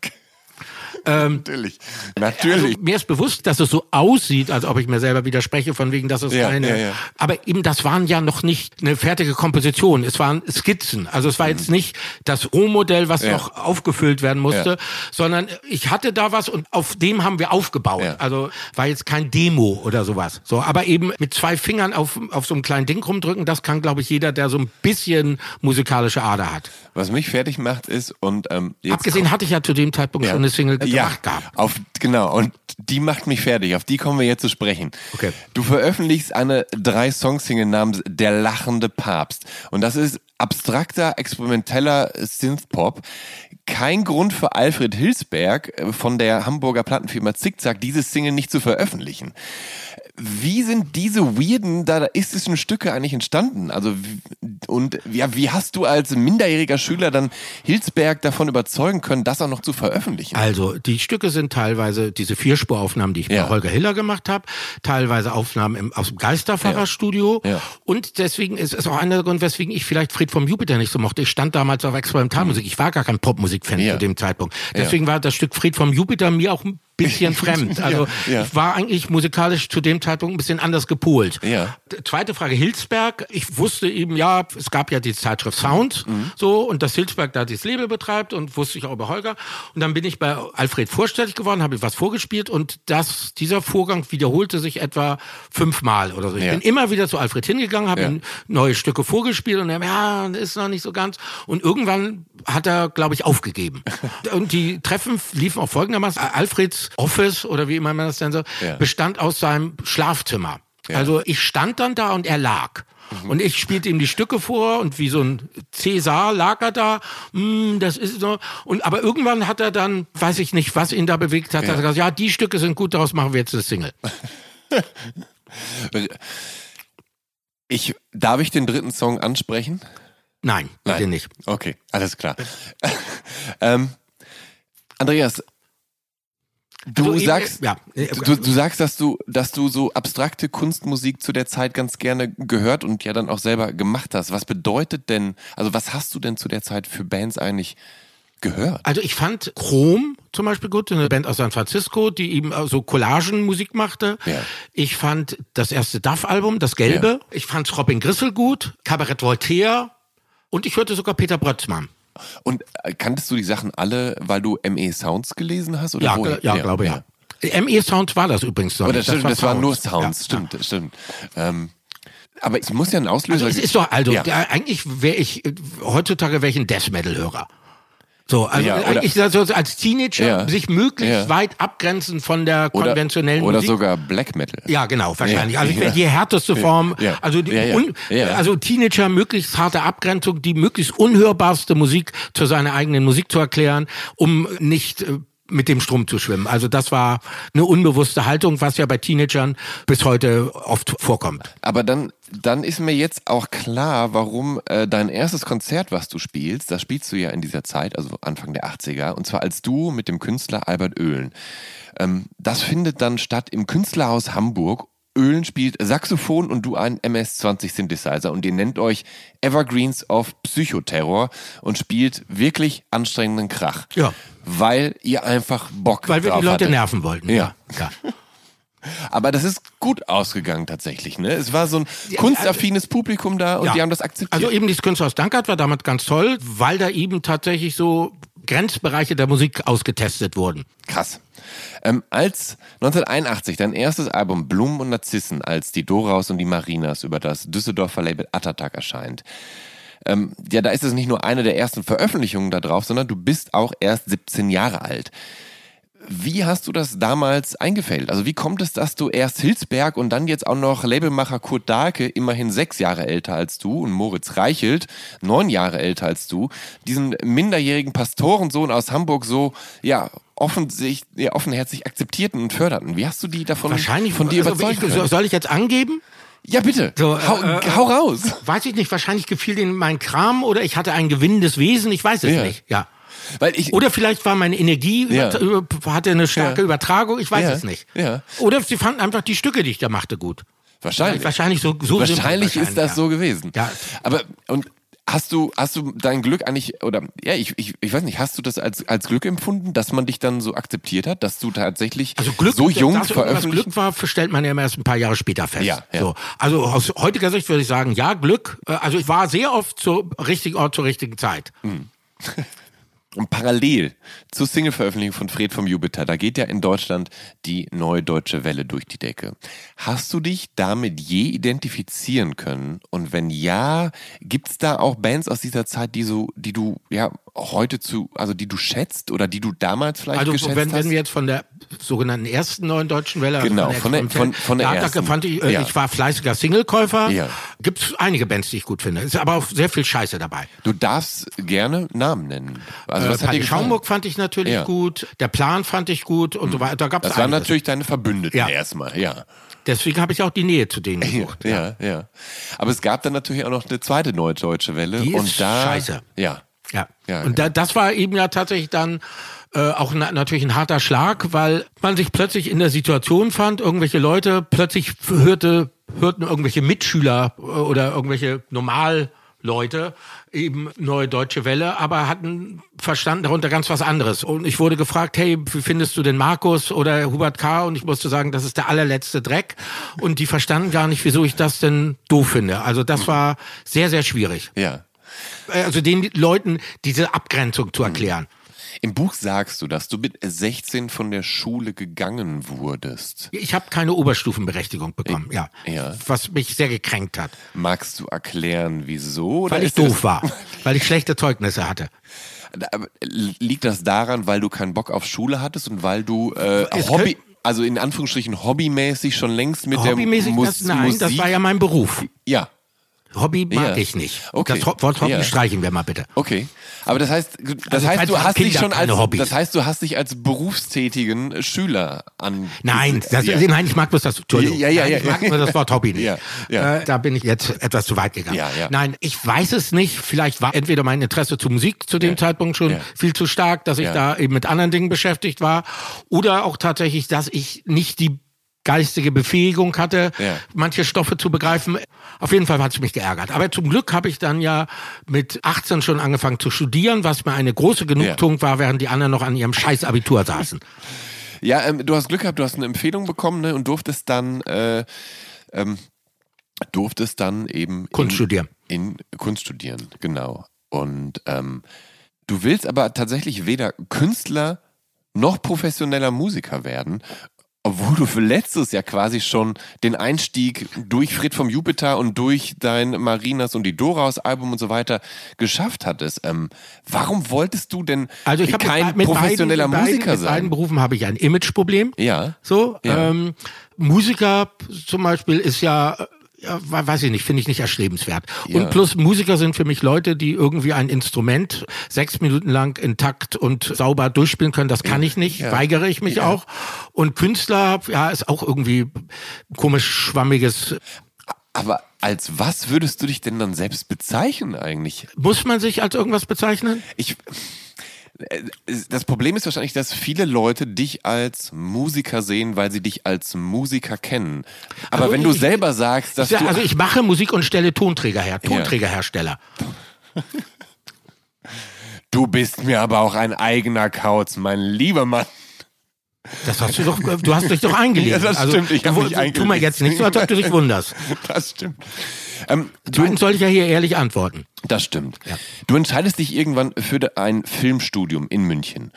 Natürlich. Natürlich. Also, mir ist bewusst, dass es so aussieht, als ob ich mir selber widerspreche, von wegen, dass es Ja, keine. ja, ja. Aber eben, das waren ja noch nicht eine fertige Komposition. Es waren Skizzen. Also es war jetzt nicht das Rohmodell, was Mhm. Noch aufgefüllt werden musste, sondern ich hatte da was und auf dem haben wir aufgebaut. Also war jetzt kein Demo oder sowas. So, aber eben mit zwei Fingern auf, auf so einem kleinen Ding rumdrücken, das kann, glaube ich, jeder, der so ein bisschen musikalische Ader hat. Was mich fertig macht ist, und ähm, jetzt Abgesehen hatte ich ja zu dem Zeitpunkt schon eine Single ja, gehabt. Auf, genau, und die macht mich fertig. Auf die kommen wir jetzt zu sprechen. Okay. Du veröffentlichst eine Drei-Song-Single namens Der lachende Papst. Und das ist abstrakter, experimenteller Synthpop. Kein Grund für Alfred Hilsberg von der Hamburger Plattenfirma Zickzack, diese Single nicht zu veröffentlichen. Wie sind diese weirden dadaistischen Stücke eigentlich entstanden? Also und ja, wie hast du als minderjähriger Schüler dann Hilsberg davon überzeugen können, das auch noch zu veröffentlichen? Also die Stücke sind teilweise diese Vierspuraufnahmen, die ich Ja. bei Holger Hiller gemacht habe, teilweise Aufnahmen im, aus dem Geisterfahrerstudio. Ja. Und deswegen ist es auch einer der Gründe, weswegen ich vielleicht Fried vom Jupiter nicht so mochte. Ich stand damals auf Experimentalmusik. Ich war gar kein Popmusikfan. Ja. zu dem Zeitpunkt. Deswegen war das Stück Fried vom Jupiter mir auch ein bisschen <laughs> fremd. Also Ja, ja. ich war eigentlich musikalisch zu dem Zeitpunkt ein bisschen anders gepolt. Ja. Zweite Frage, Hilsberg. Ich wusste eben, ja, es gab ja die Zeitschrift Sound, Mhm. so, und dass Hilsberg da dieses Label betreibt und wusste ich auch über Holger. Und dann bin ich bei Alfred vorstellig geworden, habe was vorgespielt und das, dieser Vorgang wiederholte sich etwa fünfmal oder so. Ich bin immer wieder zu Alfred hingegangen, habe ihm neue Stücke vorgespielt und er, ja, ist noch nicht so ganz. Und irgendwann hat er, glaube ich, aufgegeben. <laughs> und die Treffen liefen auch folgendermaßen. Alfreds Office oder wie immer man das nennt, so, Ja. bestand aus seinem Schlafzimmer. Ja. Also ich stand dann da und er lag. Und ich spielte ihm die Stücke vor und wie so ein Cäsar lag er da. Hm, das ist so. Und aber irgendwann hat er dann, weiß ich nicht, was ihn da bewegt hat, hat er gesagt, ja, die Stücke sind gut, daraus machen wir jetzt eine Single. <laughs> Ich, darf ich den dritten Song ansprechen? Nein, bitte Nein. nicht. Okay, alles klar. <laughs> ähm, Andreas, du Also, sagst, ja, äh, du, du sagst, dass du, dass du so abstrakte Kunstmusik zu der Zeit ganz gerne gehört und ja dann auch selber gemacht hast. Was bedeutet denn, also was hast du denn zu der Zeit für Bands eigentlich gehört? Also ich fand Chrom zum Beispiel gut, eine Band aus San Francisco, die eben so Collagenmusik machte. Ja. Ich fand das erste Duff-Album, das Gelbe. Ja. Ich fand Robin Grissel gut, Kabarett Voltaire und ich hörte sogar Peter Brötzmann. Und äh, kanntest du die Sachen alle, weil du ME Sounds gelesen hast? Oder Ja, woher? gl- ja, glaube ja. ME Sound war das übrigens noch. Oder nicht. Oh, stimmt, das, war nur Sounds. Sounds, Ja, stimmt, das stimmt. Ähm, aber es muss ja ein Auslöser Also es ist doch, also Ja. eigentlich wäre ich, äh, heutzutage wäre ich ein Death Metal Hörer. So, also Ja, oder- eigentlich so als Teenager Ja. sich möglichst Ja. weit abgrenzen von der oder, konventionellen oder Musik. sogar Black Metal. Ja, genau, wahrscheinlich. Also ja. die härteste Form, also die. Un, also Teenager möglichst harte Abgrenzung, die möglichst unhörbarste Musik zu seiner eigenen Musik zu erklären, um nicht äh, mit dem Strom zu schwimmen. Also das war eine unbewusste Haltung, was ja bei Teenagern bis heute oft vorkommt. Aber dann, dann ist mir jetzt auch klar, warum äh, dein erstes Konzert, was du spielst, das spielst du ja in dieser Zeit, also Anfang der 80er, und zwar als du mit dem Künstler Albert Oehlen. Ähm, das findet dann statt im Künstlerhaus Hamburg. Oehlen spielt Saxophon und du einen MS-20 Synthesizer und ihr nennt euch Evergreens of Psychoterror und spielt wirklich anstrengenden Krach. Ja. Weil ihr einfach Bock Weil wir die Leute hattet. nerven wollten. Ja. ja. <laughs> Aber das ist gut ausgegangen tatsächlich, ne? Es war so ein kunstaffines Publikum da und Ja. die haben das akzeptiert. Also eben dieses Künstlerhaus Dankert war damals ganz toll, weil da eben tatsächlich so Grenzbereiche der Musik ausgetestet wurden. Krass. Ähm, als 1981 dein erstes Album Blumen und Narzissen als die Doraus und die Marinas über das Düsseldorfer Label Attatak erscheint, ähm, ja, da ist es nicht nur eine der ersten Veröffentlichungen da drauf, sondern du bist auch erst 17 Jahre alt. Wie hast du das damals eingefällt? Also wie kommt es, dass du erst Hilsberg und dann jetzt auch noch Labelmacher Kurt Dahlke, immerhin sechs Jahre älter als du, und Moritz Reichelt, neun Jahre älter als du, diesen minderjährigen Pastorensohn aus Hamburg so, ja, offensichtlich, ja, offenherzig akzeptierten und förderten? Wie hast du die davon Wahrscheinlich von dir also, überzeugt? ich? Soll ich jetzt angeben? Ja, bitte. So, hau, äh, äh, hau raus. Weiß ich nicht, wahrscheinlich gefiel denen mein Kram oder ich hatte ein gewinnendes Wesen, ich weiß es Ja. nicht. Ja. Weil ich, Oder vielleicht war meine Energie, Ja. über- hatte eine starke Ja. Übertragung, ich weiß es nicht. Ja. Oder sie fanden einfach die Stücke, die ich da machte, gut. wahrscheinlich. Wahrscheinlich so, so Wahrscheinlich ist das so gewesen. Ja. Aber und hast du hast du dein Glück eigentlich oder ja ich, ich, ich weiß nicht hast du das als als Glück empfunden, dass man dich dann so akzeptiert hat, dass du tatsächlich Also Glück, so jung veröffentlicht? Glück war, stellt man ja erst ein paar Jahre später fest. Ja, ja. So. Also aus heutiger Sicht würde ich sagen, ja, Glück. Äh, Also ich war sehr oft zur richtigen Ort zur richtigen Zeit. Und <laughs> parallel zur Single-Veröffentlichung von Fred vom Jupiter, da geht ja in Deutschland die neue deutsche Welle durch die Decke. Hast du dich damit je identifizieren können? Und wenn ja, gibt's da auch Bands aus dieser Zeit, die so, die du ja heute zu, also die du schätzt oder die du damals vielleicht Also geschätzt wenn, hast? wenn wir jetzt von der sogenannten ersten neuen deutschen Welle, also Genau, von der- Experimentellen- von- von der ersten. fand ich, äh, Ja. ich war fleißiger Singlekäufer. Ja. Gibt es einige Bands, die ich gut finde. Ist aber auch sehr viel Scheiße dabei. Du darfst gerne Namen nennen. Also äh, was hat dir? Schaumburg fand ich natürlich Ja. gut. Der Plan fand ich gut und so weiter. Da gab es Das waren natürlich deine Verbündeten Ja. erstmal, ja. Deswegen habe ich auch die Nähe zu denen gesucht. Ja, ja. Aber es gab dann natürlich auch noch eine zweite neue deutsche Welle. Die und ist da, scheiße. Ja. Ja. Ja, und da, das war eben ja tatsächlich dann äh, auch na, natürlich ein harter Schlag, weil man sich plötzlich in der Situation fand, irgendwelche Leute plötzlich hörte, hörten irgendwelche Mitschüler äh, oder irgendwelche Normalleute eben neue deutsche Welle, aber hatten verstanden darunter ganz was anderes. Und ich wurde gefragt, hey, wie findest du den Markus oder Hubert K. Und ich musste sagen, das ist der allerletzte Dreck. Und die verstanden gar nicht, wieso ich das denn doof finde. Also das war sehr, sehr schwierig Ja. Also den Leuten diese Abgrenzung zu erklären. Im Buch sagst du, dass du mit 16 von der Schule gegangen wurdest. Ich habe keine Oberstufenberechtigung bekommen, ja. ja. Was mich sehr gekränkt hat. Magst du erklären, wieso? Weil ich doof war. <laughs> Weil ich schlechte Zeugnisse hatte. Aber liegt das daran, weil du keinen Bock auf Schule hattest und weil du äh, Hobby, also in Anführungsstrichen hobbymäßig schon längst mit Hobbymäßig, der Mus das, nein, Musik... das war ja mein Beruf. ja, Hobby mag Ja. ich nicht. Okay. Das Wort Hobby Ja. streichen wir mal bitte. Okay, aber das heißt, das Also heißt, du hast dich Kinder schon keine als, Hobbys. das heißt, du hast dich als berufstätigen Schüler an. Nein, das, ja. nein, ich mag bloß das, Entschuldigung. Ja, ja, nein, ja, ich mag nur das Wort Hobby nicht. <laughs> Ja, ja. Äh, da bin ich jetzt etwas zu weit gegangen. Nein, ich weiß es nicht. Vielleicht war entweder mein Interesse zur Musik zu dem. Zeitpunkt schon viel zu stark, dass ich da eben mit anderen Dingen beschäftigt war. Oder auch tatsächlich, dass ich nicht die geistige Befähigung hatte, Ja. manche Stoffe zu begreifen. Auf jeden Fall hat es mich geärgert. Aber zum Glück habe ich dann ja mit 18 schon angefangen zu studieren, was mir eine große Genugtuung war, während die anderen noch an ihrem scheiß Abitur saßen. Ja, ähm, du hast Glück gehabt, du hast eine Empfehlung bekommen ne, und durftest dann, äh, ähm, durftest dann eben Kunst in, studieren. In Kunst studieren, genau. Und ähm, du willst aber tatsächlich weder Künstler noch professioneller Musiker werden. Obwohl du für letztes Jahr quasi schon den Einstieg durch Fred vom Jupiter und durch dein Marinas und die Doraus Album und so weiter geschafft hattest. Ähm, warum wolltest du denn Also ich kein mit professioneller beiden, Musiker mit sein? beiden Berufen habe ich ein Imageproblem. Ja. So, Ja. ähm, Musiker zum Beispiel ist ja, ja, we- weiß ich nicht, finde ich nicht erstrebenswert. Ja. Und plus Musiker sind für mich Leute, die irgendwie ein Instrument sechs Minuten lang intakt und sauber durchspielen können. Das kann ich nicht, Ja. weigere ich mich Ja. auch. Und Künstler, ja, ist auch irgendwie komisch schwammiges. Aber als was würdest du dich denn dann selbst bezeichnen eigentlich? Muss man sich als irgendwas bezeichnen? Ich, das Problem ist wahrscheinlich, dass viele Leute dich als Musiker sehen, weil sie dich als Musiker kennen. Aber Also wenn du ich- selber sagst, dass Ja, du also ich mache Musik und stelle Tonträger her, Tonträgerhersteller. <laughs> du bist mir aber auch ein eigener Kauz, mein lieber Mann. Das hast du doch, du hast dich doch eingelesen. <laughs> Ja, das also, stimmt, ich hab du, mich Tu mir eingelesen. jetzt nicht so, als ob du dich <laughs> wunderst. Das stimmt. Ähm, du, Zweitens soll ich ja hier ehrlich antworten. das stimmt. Du entscheidest dich irgendwann für ein Filmstudium in München.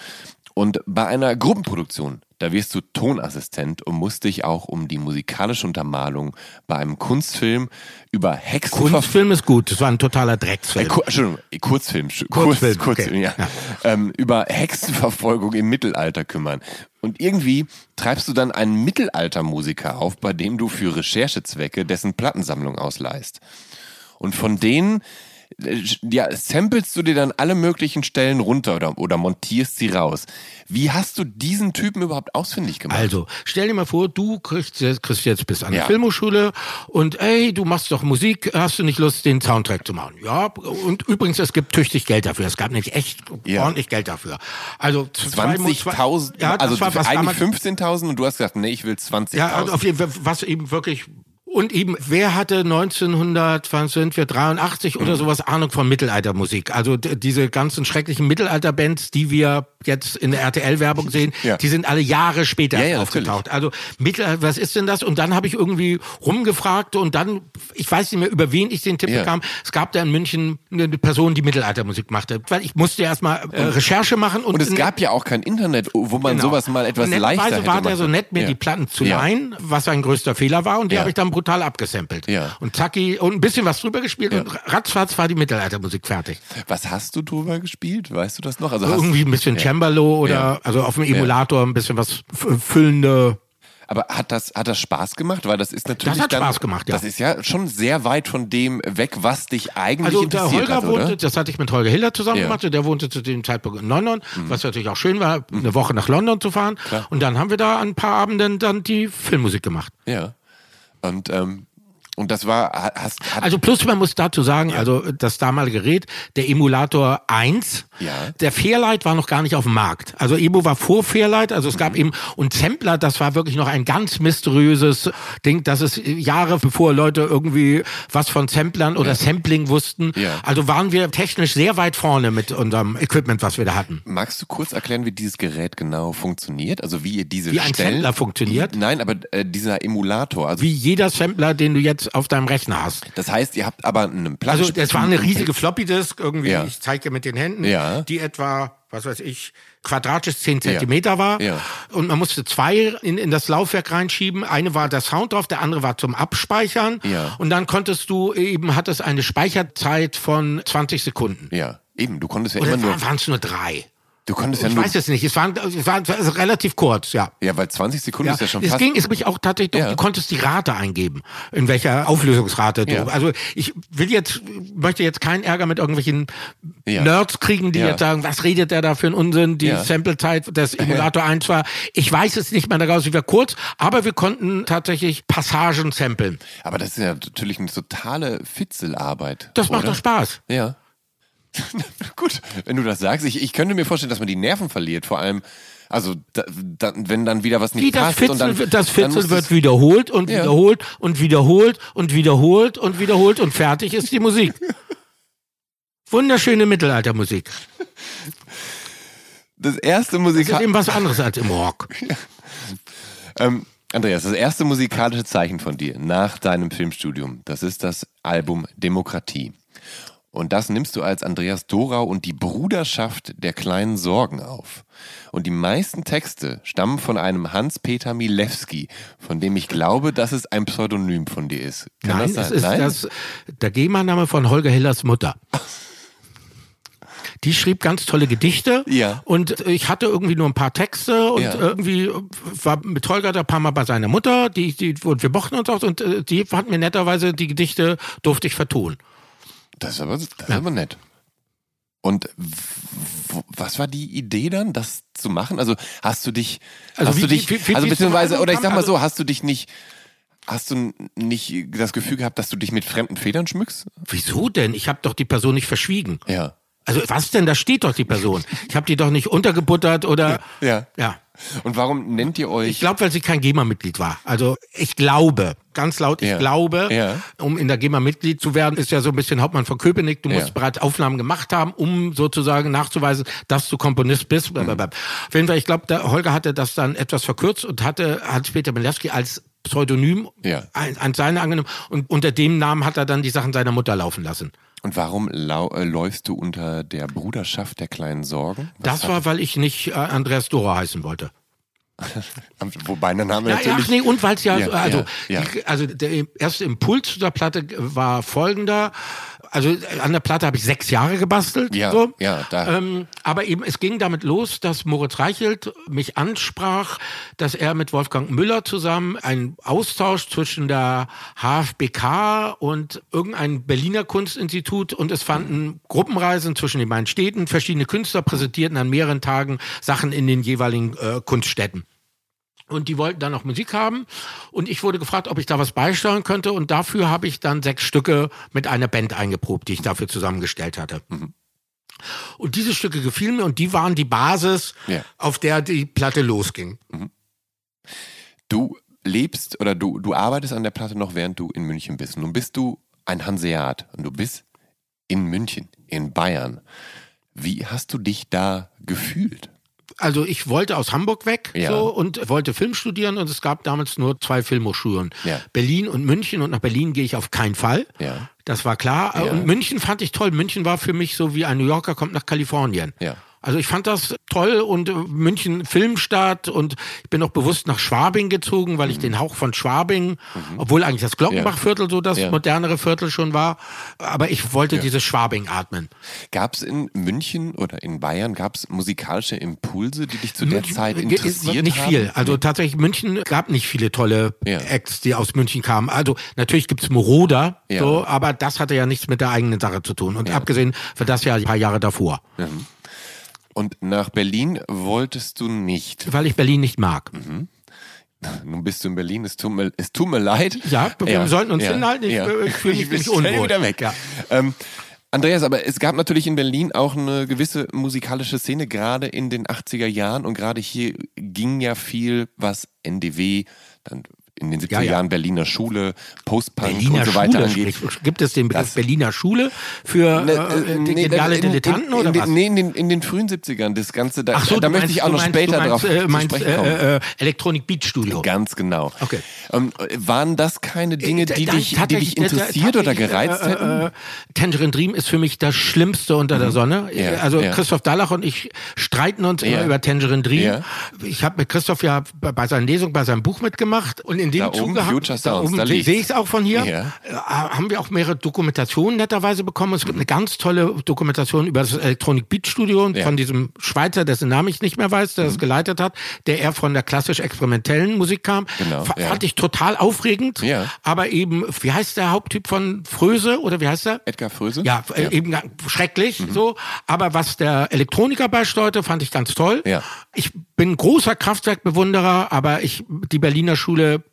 Und bei einer Gruppenproduktion, da wirst du Tonassistent und musst dich auch um die musikalische Untermalung bei einem Kunstfilm über Hexenverfolgung Kunstfilm ist gut, das war ein totaler Drecksfilm. Äh, Ku- Entschuldigung, Kurzfilm, Sch- Kurzfilm, Kurz, Kurzfilm, okay. ja. Ja. Ähm, über Hexenverfolgung im Mittelalter kümmern. Und irgendwie treibst du dann einen Mittelaltermusiker auf, bei dem du für Recherchezwecke dessen Plattensammlung ausleihst. Und von denen äh, ja, samplest du dir dann alle möglichen Stellen runter oder, oder montierst sie raus. Wie hast du diesen Typen überhaupt ausfindig gemacht? Also, stell dir mal vor, du kriegst, jetzt- kriegst jetzt bis an die Ja. Filmhochschule und ey, du machst doch Musik, hast du nicht Lust, den Soundtrack zu machen? Ja, und übrigens, es gibt tüchtig Geld dafür. Es gab nämlich echt Ja. ordentlich Geld dafür. Also, zwei- 20.000, Ja, also war eigentlich damals, 15.000 und du hast gesagt, nee, ich will 20.000. Ja, also auf jeden Fall, was eben wirklich. Und eben, wer hatte 1900, wann sind wir, 83 Mhm. oder sowas, Ahnung von Mittelaltermusik? Also diese ganzen schrecklichen Mittelalterbands, die wir jetzt in der RTL-Werbung sehen, Ja. die sind alle Jahre später Ja, ja, aufgetaucht. Also Mittelalter, was ist denn das? Und dann habe ich irgendwie rumgefragt und dann, ich weiß nicht mehr, über wen ich den Tipp bekam. Es gab da in München eine Person, die Mittelaltermusik machte. Weil ich musste erstmal äh, Recherche machen. Und, Und es gab ja auch kein Internet, wo man Genau. sowas mal etwas leichter hätte war der so nett, mir die Platten zu leihen, was ein größter Fehler war. Und die habe ich dann brutal abgesampelt. Ja. Und zacki und ein bisschen was drüber gespielt und ratzfatz war die Mittelaltermusik fertig. Was hast du drüber gespielt? Weißt du das noch? Also Irgendwie ein bisschen Cembalo oder Ja. also auf dem Emulator ein bisschen was füllende. aber hat das, hat das Spaß gemacht? Weil das ist natürlich Das hat dann, Spaß gemacht, ja. Das ist ja schon sehr weit von dem weg, was dich eigentlich Also der interessiert Holger hat, wohnte, oder? das hatte ich mit Holger Hiller zusammen Ja. Mhm. gemacht, der wohnte zu dem Zeitpunkt in London, was natürlich auch schön war, eine Woche nach London zu fahren. Und dann haben wir da an ein paar Abenden dann die Filmmusik gemacht. Ja. Und, ähm, und das war, ha- hast, Also plus man muss dazu sagen, also das damalige Gerät, der Emulator 1, Ja. der Fairlight war noch gar nicht auf dem Markt. Also Emo war vor Fairlight, also es Mhm. gab eben und Sampler, das war wirklich noch ein ganz mysteriöses Ding, dass es Jahre bevor Leute irgendwie was von Samplern oder Sampling wussten. Ja. Also waren wir technisch sehr weit vorne mit unserem Equipment, was wir da hatten. magst du kurz erklären, wie dieses Gerät genau funktioniert? Also wie ihr diese Wie ein Stellen... Sampler funktioniert? Nein, aber äh, dieser Emulator, also Wie jeder Sampler, den du jetzt auf deinem Rechner hast. das heißt, ihr habt aber einen Platz. Also das war eine riesige Floppy-Disk, irgendwie, Ja. ich zeige dir mit den Händen, Ja. Die etwa, was weiß ich, quadratisch 10 Zentimeter war. Ja. Und man musste zwei in, in das Laufwerk reinschieben. Eine war der Sound drauf, der andere war zum Abspeichern. Ja. Und dann konntest du eben, hattest eine Speicherzeit von 20 Sekunden. Ja, eben, du konntest ja Oder immer nur... waren es nur drei? Du konntest ja Ich nur... weiß es nicht. Es waren, es waren es war relativ kurz, ja. Ja, weil 20 Sekunden Ja, ist ja schon es fast... ging, es mich auch tatsächlich, Ja. du konntest die Rate eingeben, in welcher Auflösungsrate du. Ja. Also ich will jetzt, möchte jetzt keinen Ärger mit irgendwelchen. Nerds kriegen, die jetzt sagen, was redet der da für einen Unsinn? Die. Samplezeit des <laughs> Emulator 1 war. Ich weiß es nicht mehr daraus, wie wir kurz, aber wir konnten tatsächlich Passagen samplen. Aber das ist ja natürlich eine totale Fitzelarbeit. Das macht oder? doch Spaß. Ja. <laughs> Gut, wenn du das sagst. Ich, ich könnte mir vorstellen, dass man die Nerven verliert. Vor allem, also da, da, wenn dann wieder was nicht Wie das passt. Fitzel, und dann, das Fitzel wird wiederholt und Ja. wiederholt und wiederholt und wiederholt und wiederholt und fertig ist die Musik. Wunderschöne Mittelaltermusik. Das erste Das ist eben was anderes als im Rock. <laughs> ähm, Andreas, das erste musikalische Zeichen von dir nach deinem Filmstudium, das ist das Album Demokratie. Und das nimmst du als Andreas Dorau und die Bruderschaft der kleinen Sorgen auf. Und die meisten Texte stammen von einem Hans-Peter Milewski, von dem ich glaube, dass es ein Pseudonym von dir ist. Kann Nein, das es sein? ist Nein? das, der GEMA-Name von Holger Hillers Mutter. Die schrieb ganz tolle Gedichte Ja. und ich hatte irgendwie nur ein paar Texte und Ja. irgendwie war mit Holger da ein paar Mal bei seiner Mutter, die, die, und wir mochten uns auch und äh, die hat mir netterweise die Gedichte durfte ich vertonen. Das ist aber, das ist aber nett. Und was war die Idee dann, das zu machen? Also hast du dich, Also hast wie- du dich, wie- wie- also beziehungsweise, oder ich sag mal kam, so, hast du dich nicht, hast du nicht das Gefühl gehabt, dass du dich mit fremden Federn schmückst? Wieso denn? Ich habe doch die Person nicht verschwiegen. Ja. Also was denn? Da steht doch die Person. Ich habe die doch nicht untergebuttert oder Ja. ja. Und warum nennt ihr euch? Ich glaube, weil sie kein GEMA-Mitglied war. Also ich glaube, ganz laut, ich Ja. glaube, Ja. um in der GEMA Mitglied zu werden, ist ja so ein bisschen Hauptmann von Köpenick. Du musst Ja. bereits Aufnahmen gemacht haben, um sozusagen nachzuweisen, dass du Komponist bist. Mhm. Auf jeden Fall, ich glaube, Holger hatte das dann etwas verkürzt und hatte Hans-Peter Milewski als Pseudonym Ja. ein, ein seiner angenommen und unter dem Namen hat er dann die Sachen seiner Mutter laufen lassen. Und warum lau äh, läufst du unter der Bruderschaft der kleinen Sorgen? Was Das war, weil ich nicht äh, Andreas Dora heißen wollte. wobei der Name Ja, natürlich. ach nee, und weil es ja, Ja, so- also, ja, ja. Also der erste Impuls zu der Platte war folgender. Also an der Platte habe ich sechs Jahre gebastelt. Ja, so. ja, da- Ähm, aber eben, es ging damit los, dass Moritz Reichelt mich ansprach, dass er mit Wolfgang Müller zusammen einen Austausch zwischen der HFBK und irgendein Berliner Kunstinstitut und es fanden Gruppenreisen zwischen den beiden Städten. Verschiedene Künstler präsentierten an mehreren Tagen Sachen in den jeweiligen äh, Kunststätten. Und die wollten dann noch Musik haben. Und ich wurde gefragt, ob ich da was beisteuern könnte. Und dafür habe ich dann sechs Stücke mit einer Band eingeprobt, die ich dafür zusammengestellt hatte. Und diese Stücke gefielen mir und die waren die Basis, Ja. auf der die Platte losging. Du lebst oder du, du arbeitest an der Platte noch, während du in München bist. Nun bist du ein Hanseat und du bist in München, in Bayern. Wie hast du dich da gefühlt? Also ich wollte aus Hamburg weg Ja. so, und wollte Film studieren und es gab damals nur zwei Filmhochschulen. Ja. Berlin und München und nach Berlin gehe ich auf keinen Fall. Ja. Das war klar. Und München fand ich toll. München war für mich so wie ein New Yorker kommt nach Kalifornien. Ja. Also ich fand das toll und äh, München Filmstadt und ich bin auch bewusst nach Schwabing gezogen, weil ich den Hauch von Schwabing, obwohl eigentlich das Glockenbachviertel so das Mhm. Ja. modernere Viertel schon war, aber ich wollte dieses Schwabing atmen. Gab es in München oder in Bayern, gab es musikalische Impulse, die dich zu der München- Zeit ge- interessiert Nicht haben? viel. Also tatsächlich München gab nicht viele tolle Ja. Acts, die aus München kamen. Also natürlich gibt's Moroder, Ja. so, aber das hatte ja nichts mit der eigenen Sache zu tun. Und abgesehen für das ja ein paar Jahre davor, Und nach Berlin wolltest du nicht. weil ich Berlin nicht mag. Nun bist du in Berlin, es tut mir, es tut mir leid. Ja, wir sollten uns hinhalten. Ich, ich fühle mich <laughs> schnell unwohl. wieder weg. Ja. Ähm, Andreas, aber es gab natürlich in Berlin auch eine gewisse musikalische Szene, gerade in den 80er Jahren. Und gerade hier ging ja viel, was NDW, dann in den 70er Ja, ja. Jahren Berliner Schule, Post-Punk Berliner und so weiter Schule. angeht. sprich- Gibt es den Begriff Berliner Schule für Ne, äh, äh, geniale in- Dilettanten in, oder in, was? den- Nee, in den, in den frühen 70ern, das Ganze, da, so, da möchte meinst, ich auch noch meinst, später meinst, drauf äh, meinst, sprechen kommen. äh, äh, Electronic Beat Studio. Ganz genau. Okay. Ähm, waren das keine Dinge, die, Da- dich, die dich interessiert oder gereizt äh, hätten? Mhm. Äh, äh, Tangerine Dream ist für mich das Schlimmste unter der Sonne. Ja, also. Christoph Dallach und ich streiten uns immer über Tangerine Dream. Ich habe mit Christoph ja bei bei seiner Lesung, bei seinem Buch mitgemacht und in dem Da oben, Zuge hab- Future da Sounds, oben sehe ich es auch von hier. Ja. Äh, haben wir auch mehrere Dokumentationen netterweise bekommen. Es gibt eine ganz tolle Dokumentation über das Electronic Beat Studio Ja. Mhm. von diesem Schweizer, dessen Namen ich nicht mehr weiß, der das geleitet hat, der eher von der klassisch-experimentellen Musik kam. Genau, Fa- ja. Fand ich total aufregend. Ja. Aber eben, wie heißt der Haupttyp von Fröse oder wie heißt der? Edgar Fröse? Ja, äh, eben ga- schrecklich Mhm. so. Aber was der Elektroniker beisteuerte, fand ich ganz toll. Ja. Ich bin großer Kraftwerkbewunderer, aber ich die Berliner Schule,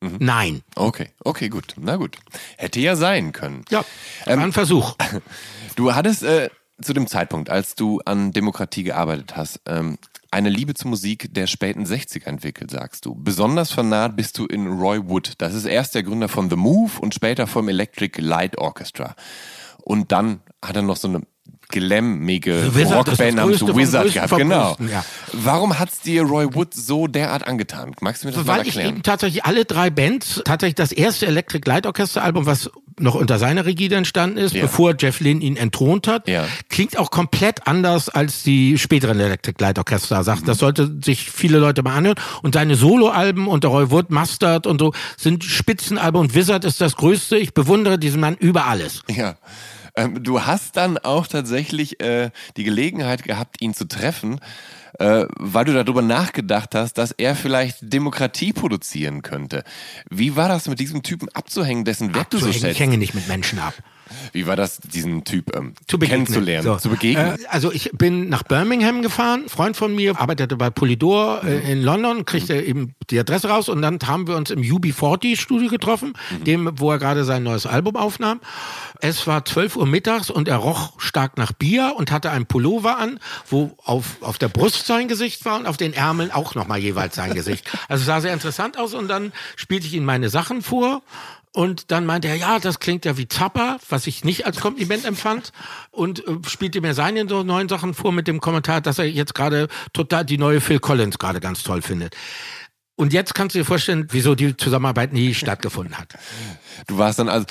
Mhm. nein. Okay, okay, gut. Na gut. Hätte ja sein können. Ja, Ähm, war ein Versuch. <laughs> Du hattest äh, zu dem Zeitpunkt, als du an Demokratie gearbeitet hast, ähm, eine Liebe zur Musik der späten 60er entwickelt, sagst du. Besonders vernaht bist du in Roy Wood. Das ist erst der Gründer von The Move und später vom Electric Light Orchestra. Und dann hat er noch so eine glämmige The Wizard Rockband namens Wizard gehabt. Genau. Ja. Warum hat's dir Roy Wood so derart angetan? Magst du mir das mal Weil ich erklären? eben tatsächlich alle drei Bands, tatsächlich das erste Electric Light Orchestra Album, was noch unter seiner Regie entstanden ist, Ja. bevor Jeff Lynne ihn entthront hat, Ja. klingt auch komplett anders als die späteren Electric Light Orchestra Sachen. Das sollte sich viele Leute mal anhören. Und seine Soloalben unter Roy Wood, Mustard und so sind Spitzenalben und Wizard ist das größte. Ich bewundere diesen Mann über alles. Ja. Ähm, du hast dann auch tatsächlich äh, die Gelegenheit gehabt, ihn zu treffen, äh, weil du darüber nachgedacht hast, dass er vielleicht Demokratie produzieren könnte. Wie war das mit diesem Typen abzuhängen, dessen Werk du so Abzuhängen. schätzt? Ich hänge nicht mit Menschen ab. Wie war das, diesen Typ ähm, zu kennenzulernen, So. zu begegnen? Äh, also ich bin nach Birmingham gefahren. Ein Freund von mir arbeitete bei Polydor Mhm. äh, in London, kriegte eben die Adresse raus und dann haben wir uns im UB40 Studio getroffen, Mhm. dem, wo er gerade sein neues Album aufnahm. Es war 12 Uhr mittags und er roch stark nach Bier und hatte einen Pullover an, wo auf, auf der Brust sein Gesicht war und auf den Ärmeln auch nochmal jeweils sein Gesicht. Also es sah sehr interessant aus und dann spielte ich ihm meine Sachen vor und dann meinte er, ja, das klingt ja wie Zappa, was ich nicht als Kompliment empfand. Und äh, spielte mir seine so neuen Sachen vor mit dem Kommentar, dass er jetzt gerade total die neue Phil Collins gerade ganz toll findet. Und jetzt kannst du dir vorstellen, wieso die Zusammenarbeit nie stattgefunden hat. Du warst dann also,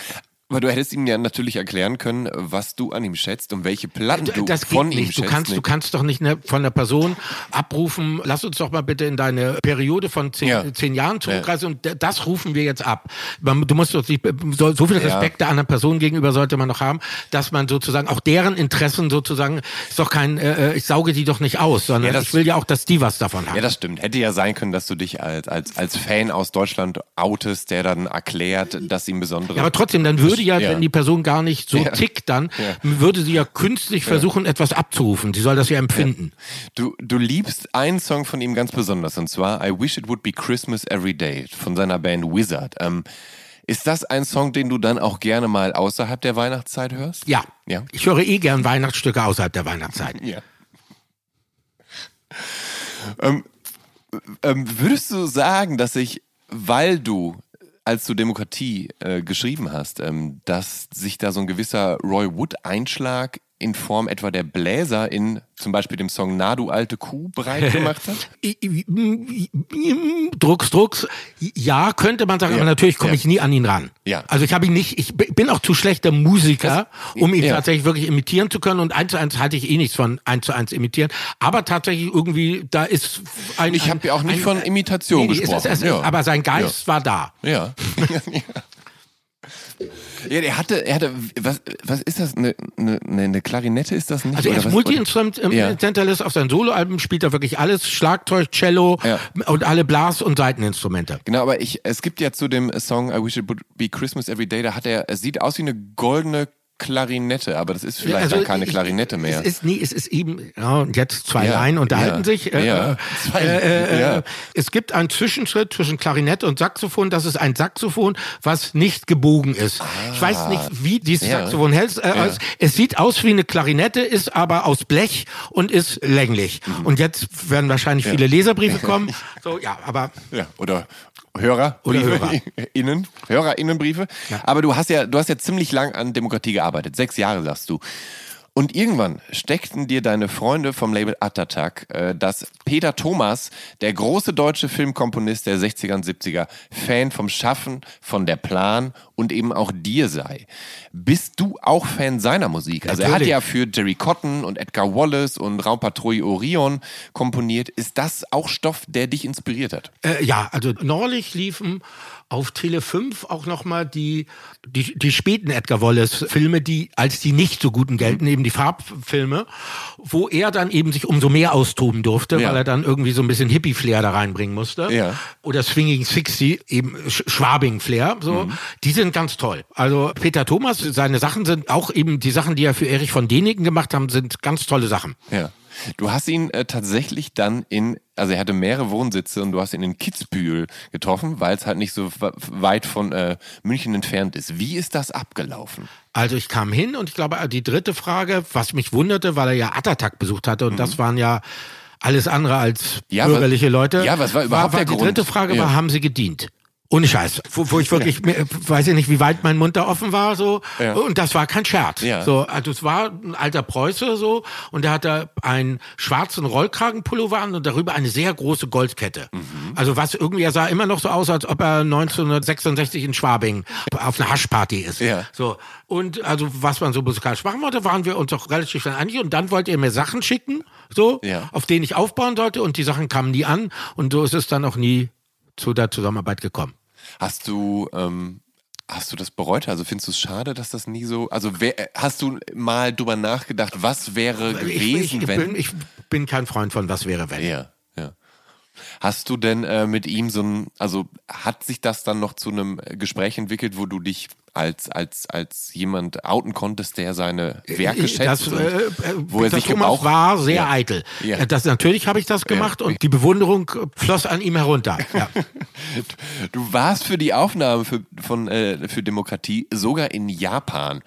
aber du hättest ihm ja natürlich erklären können, was du an ihm schätzt und welche Platten du das von ihm nicht. schätzt. Du kannst, du kannst doch nicht ne, von der Person abrufen, lass uns doch mal bitte in deine Periode von zehn, Ja. zehn Jahren zurückreisen und d- das rufen wir jetzt ab. Du musst doch nicht, so, viel Ja. Respekt der anderen Person gegenüber sollte man noch haben, dass man sozusagen auch deren Interessen sozusagen, ist doch kein, äh, ich sauge die doch nicht aus, sondern Ja, das- ich will ja auch, dass die was davon haben. Ja, das stimmt. Hätte ja sein können, dass du dich als, als, als Fan aus Deutschland outest, der dann erklärt, dass ihm besondere. Ja, aber trotzdem, dann würde ja, Ja. wenn die Person gar nicht so Ja. tickt, dann würde sie ja künstlich versuchen, etwas abzurufen. Sie soll das ja empfinden. Du, du liebst einen Song von ihm ganz besonders und zwar I Wish It Would Be Christmas Every Day von seiner Band Wizard. Ähm, ist das ein Song, den du dann auch gerne mal außerhalb der Weihnachtszeit hörst? Ja. Ja. Ich höre eh gern Weihnachtsstücke außerhalb der Weihnachtszeit. <laughs> Ja. ähm, ähm, würdest du sagen, dass ich, weil du, als du Demokratie äh, geschrieben hast, ähm, dass sich da so ein gewisser Roy Wood-Einschlag in Form etwa der Bläser in zum Beispiel dem Song Na du alte Kuh breit <laughs> gemacht hat? Drucks, Drucks. Ja, könnte man sagen, Ja. aber natürlich komme Ja. ich nie an ihn ran. Ja. Also ich habe ihn nicht, ich bin auch zu schlechter Musiker, um ihn ja. tatsächlich wirklich imitieren zu können und eins zu eins halte ich eh nichts von eins zu eins imitieren. Aber tatsächlich irgendwie, da ist ein... Ich habe ja auch nicht ein- von Imitation Nee, es gesprochen. es ist- ja. Aber sein Geist war da. Ja. <laughs> ja, der hatte, er hatte, was, was ist das? Eine, eine, eine Klarinette ist das nicht? Also er ist Multi-Instrumentalist auf seinen Soloalben, spielt er wirklich alles, Schlagzeug, Cello Ja. und alle Blas- und Saiteninstrumente. Genau, aber ich, es gibt ja zu dem Song I Wish It Would Be Christmas Every Day, da hat er, es sieht aus wie eine goldene Klarinette, aber das ist vielleicht Also dann keine ich- Klarinette mehr. Es ist nie, es ist eben, ja, und jetzt zwei Ja, Laien unterhalten ja, sich. Äh, ja, äh, zwei- äh, ja. äh, Es gibt einen Zwischenschritt zwischen Klarinette und Saxophon. Das ist ein Saxophon, was nicht gebogen ist. Ich weiß nicht, wie dieses Ja. Saxophon hält. Äh, Ja. Es sieht aus wie eine Klarinette, ist aber aus Blech und ist länglich. Mhm. Und jetzt werden wahrscheinlich viele Leserbriefe <laughs> kommen. So, ja, aber Ja, oder Hörer, Oder Briefe, Hörer. <laughs> innen, Hörerinnenbriefe. Aber du hast ja, du hast ja ziemlich lang an Demokratie gearbeitet, sechs Jahre sagst du. Und irgendwann steckten dir deine Freunde vom Label Attatak, äh, dass Peter Thomas, der große deutsche Filmkomponist der 60er und 70er, Fan vom Schaffen, von der Plan und eben auch dir sei. Bist du auch Fan seiner Musik? Also er hat Natürlich. ja für Jerry Cotton und Edgar Wallace und Raumpatrouille Orion komponiert. Ist das auch Stoff, der dich inspiriert hat? Äh, ja, also neulich liefen auf Tele 5 auch nochmal die, die, die späten Edgar Wallace-Filme, die als die nicht so guten gelten, Mhm. eben die Farbfilme, wo er dann eben sich umso mehr austoben durfte, Ja. weil er dann irgendwie so ein bisschen Hippie-Flair da reinbringen musste. Ja. Oder Swinging 60, eben Sch- Schwabing-Flair. So. Mhm. Die sind ganz toll. Also Peter Thomas, seine Sachen sind auch eben die Sachen, die er für Erich von Däniken gemacht haben, sind ganz tolle Sachen. Ja. Du hast ihn äh, tatsächlich dann in, also er hatte mehrere Wohnsitze und du hast ihn in Kitzbühel getroffen, weil es halt nicht so weit von äh, München entfernt ist. Wie ist das abgelaufen? Also ich kam hin und ich glaube, die dritte Frage, was mich wunderte, weil er ja Attatak besucht hatte und das waren ja alles andere als Mhm. Ja, bürgerliche was- Leute. ja, was war überhaupt war, der Die Grund? dritte Frage Ja. war, haben sie gedient? Ohne Scheiß. Wo, wo ich wirklich, mir- weiß ich nicht, wie weit mein Mund da offen war, so. Ja. Und das war kein Scherz. Ja. So, also es war ein alter Preuße, so. Und der hatte einen schwarzen Rollkragenpullover an und darüber eine sehr große Goldkette. Mhm. Also was irgendwie, er sah immer noch so aus, als ob er 1966 in Schwabing auf einer Haschparty ist. Ja. So. Und also, was man so musikalisch machen wollte, waren wir uns auch relativ schnell einig. Und dann wollte er mir Sachen schicken, so, Ja. auf denen ich aufbauen sollte. Und die Sachen kamen nie an. Und so ist es dann auch nie zu der Zusammenarbeit gekommen. Hast du, ähm, hast du das bereut? Also findest du es schade, dass das nie so, also wer, hast du mal drüber nachgedacht, was wäre gewesen, ich, ich, wenn? bin, ich bin kein Freund von was wäre, wenn. Ja, ja. Hast du denn äh, mit ihm so ein, also hat sich das dann noch zu einem Gespräch entwickelt, wo du dich als, als, als jemand outen konntest, der seine Werke Ich- schätzt? das, äh, äh, wo er sich Thomas auch war sehr Ja. eitel. Ja. Äh, Das, natürlich habe ich das gemacht und die Bewunderung äh, floss an ihm herunter. Ja. <laughs> Du warst für die Aufnahme für, von, äh, für Demokratie sogar in Japan.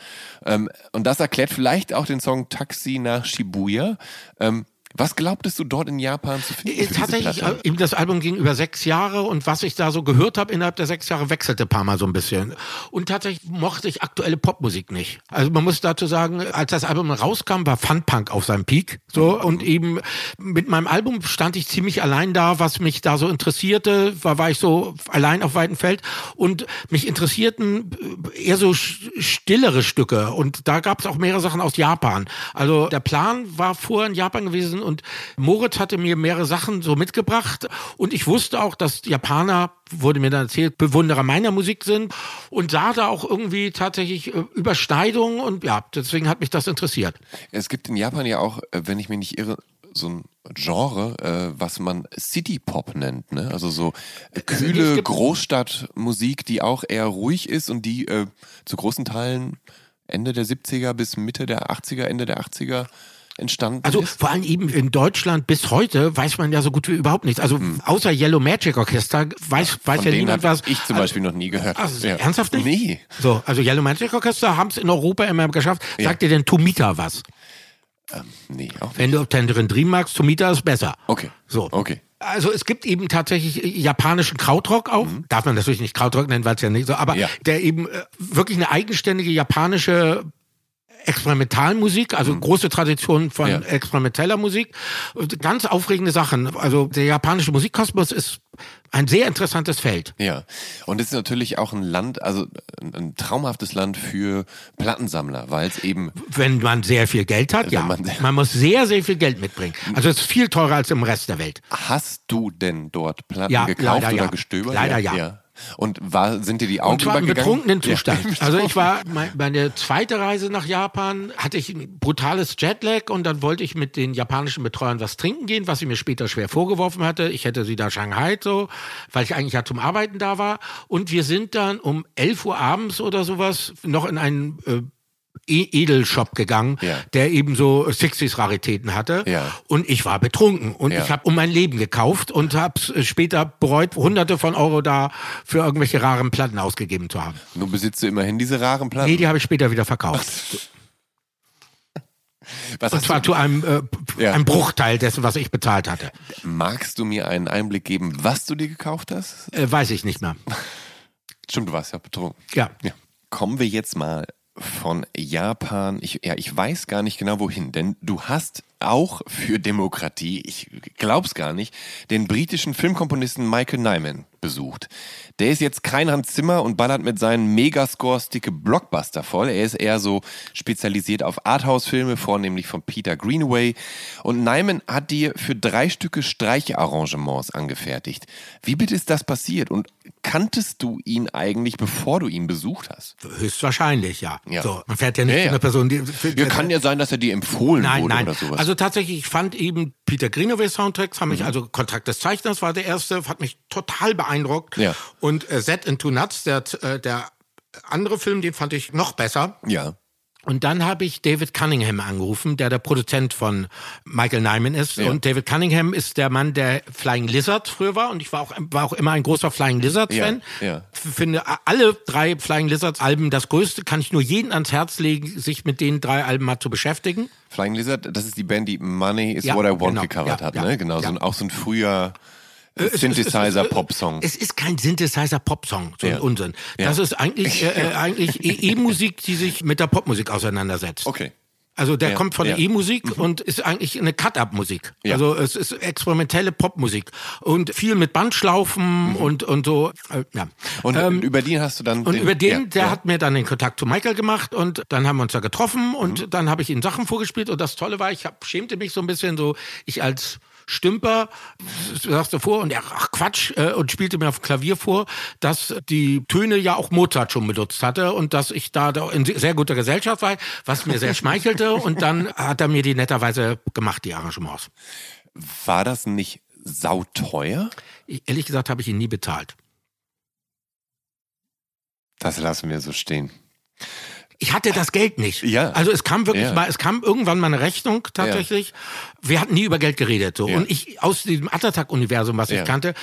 Ähm, und das erklärt vielleicht auch den Song Taxi nach Shibuya. Ähm, Was glaubtest du dort in Japan zu finden? Äh, Tatsächlich, äh, eben das Album ging über sechs Jahre und was ich da so gehört habe innerhalb der sechs Jahre wechselte ein paar Mal so ein bisschen. Und tatsächlich mochte ich aktuelle Popmusik nicht. Also man muss dazu sagen, als das Album rauskam, war Funpunk auf seinem Peak. So und eben mit meinem Album stand ich ziemlich allein da, was mich da so interessierte, war, war ich so allein auf weitem Feld und mich interessierten äh, eher so stillere Stücke und da gab es auch mehrere Sachen aus Japan. Also der Plan war vorher in Japan gewesen und Moritz hatte mir mehrere Sachen so mitgebracht und ich wusste auch, dass Japaner, wurde mir dann erzählt, Bewunderer meiner Musik sind und sah da auch irgendwie tatsächlich äh, Überschneidungen und ja, deswegen hat mich das interessiert. Es gibt in Japan ja auch, äh, wenn ich mich nicht irre, so ein Genre, äh, was man City Pop nennt, ne? Also so äh, kühle Großstadtmusik, die auch eher ruhig ist und die äh, zu großen Teilen Ende der 70er bis Mitte der 80er, Ende der 80er entstanden Also ist. vor allem eben in Deutschland bis heute weiß man ja so gut wie überhaupt nichts. Also außer Yellow Magic Orchester weiß, weiß Von ja niemand was. ich zum Also- Beispiel noch nie gehört. Ach, ernsthaft nicht? Nee. So, also Yellow Magic Orchester haben es in Europa immer geschafft. Ja. Sagt dir denn Tomita was? Nee, auch nicht. Wenn du Tangerine Dream magst, Tomita ist besser. Okay. So. Okay. Also es gibt eben tatsächlich japanischen Krautrock auch. Darf man natürlich nicht Krautrock nennen, weil es ja nicht so, aber Mhm. Ja. der eben äh, wirklich eine eigenständige japanische Experimentalmusik, also große Tradition von Mhm. Ja. experimenteller Musik. Ganz aufregende Sachen. Also der japanische Musikkosmos ist ein sehr interessantes Feld. Ja, und es ist natürlich auch ein Land, also ein, traumhaftes Land für Plattensammler, weil es eben Wenn man sehr viel Geld hat, ja. man- Man, muss sehr, sehr viel Geld mitbringen. Also es ist viel teurer als im Rest der Welt. Hast du denn dort Platten Ja, gekauft leider oder ja. gestöbert? Leider ja. Und war, sind dir die Augen Und zwar im betrunkenen Zustand. Ja. <laughs> Also ich war, mein, meine zweite Reise nach Japan hatte ich ein brutales Jetlag und dann wollte ich mit den japanischen Betreuern was trinken gehen, was sie mir später schwer vorgeworfen hatte. Ich hätte sie da Shanghai so, weil ich eigentlich ja zum Arbeiten da war. Und wir sind dann um 11 Uhr abends oder sowas noch in einen äh, Edelshop gegangen, Ja. der eben so 60s-Raritäten hatte. Ja. Und ich war betrunken und Ja. ich habe um mein Leben gekauft und habe es später bereut, hunderte von Euro da für irgendwelche raren Platten ausgegeben zu haben. Nun besitzt du immerhin diese raren Platten. Nee, die habe ich später wieder verkauft. <laughs> Was Und zwar du, zu einem, äh, Ja. einem Bruchteil dessen, was ich bezahlt hatte. magst du mir einen Einblick geben, was du dir gekauft hast? Äh, weiß ich nicht mehr. <laughs> Stimmt, du warst ja betrunken. Ja. Ja. Kommen wir jetzt mal von Japan. Ich, ja, ich weiß gar nicht genau wohin, denn du hast auch für Demokratie, ich glaub's gar nicht, den britischen Filmkomponisten Michael Nyman besucht. Der ist jetzt kein Hans Zimmer und ballert mit seinen Megascores dicke Blockbuster voll. Er ist eher so spezialisiert auf Arthouse-Filme, vornehmlich von Peter Greenaway. Und Nyman hat dir für drei Stücke Streichearrangements angefertigt. Wie bitte ist das passiert? Und kanntest du ihn eigentlich, bevor du ihn besucht hast? Höchstwahrscheinlich, ja. Ja. So, man fährt ja nicht Ja, zu ja. einer Person, die. Für, Ja, kann ja sein, dass er dir empfohlen Nein, wurde nein. oder sowas. Also tatsächlich, ich fand eben Peter Greenaway Soundtracks, haben Mhm. mich also Kontrakt des Zeichners war der erste, hat mich total beeindruckt. Ja. Und äh, Set into Nuts, der, äh, der andere Film, den fand ich noch besser. ja. Und dann habe ich David Cunningham angerufen, der der Produzent von Michael Nyman ist. Ja. Und David Cunningham ist der Mann, der Flying Lizard früher war. Und ich war auch, war auch immer ein großer Flying Lizard-Fan. Ja, ja. Finde alle drei Flying Lizards-Alben das größte. Kann ich nur jeden ans Herz legen, sich mit den drei Alben mal zu beschäftigen. Flying Lizard, das ist die Band, die Money is What I Want genau. gecovert hat, ne? Genau, so ein, auch so ein früher Synthesizer-Pop-Song. Es ist kein Synthesizer-Pop-Song, so Ja. ein Unsinn. Ja. Das ist eigentlich, äh, äh, eigentlich E- <laughs> E-Musik, die sich mit der Popmusik auseinandersetzt. Okay. Also der Ja, kommt von der ja. Mhm. E-Musik und ist eigentlich eine Cut-Up-Musik. Ja. Also es ist experimentelle Popmusik und viel mit Bandschlaufen und und so. Äh, ja. Mhm. Und Ähm, über den hast du dann. und den, über den, ja, der ja. hat mir dann den Kontakt zu Michael gemacht und dann haben wir uns da getroffen und Mhm. dann habe ich ihm Sachen vorgespielt und das Tolle war, ich hab, schämte mich so ein bisschen so, ich als Stümper sagst du vor und er, ach Quatsch, äh, und spielte mir auf dem Klavier vor, dass die Töne ja auch Mozart schon benutzt hatte und dass ich da da in sehr guter Gesellschaft war, was mir sehr schmeichelte <laughs> und dann hat er mir die netterweise gemacht, die Arrangements. War das nicht sauteuer? Ich, ehrlich gesagt habe ich ihn nie bezahlt. Das lassen wir so stehen. ich hatte das Geld nicht. Ja. Also es kam wirklich Ja. mal, es kam irgendwann mal eine Rechnung tatsächlich. Wir hatten nie über Geld geredet so Ja. und ich aus diesem Attack-Universum, was Ja. ich kannte,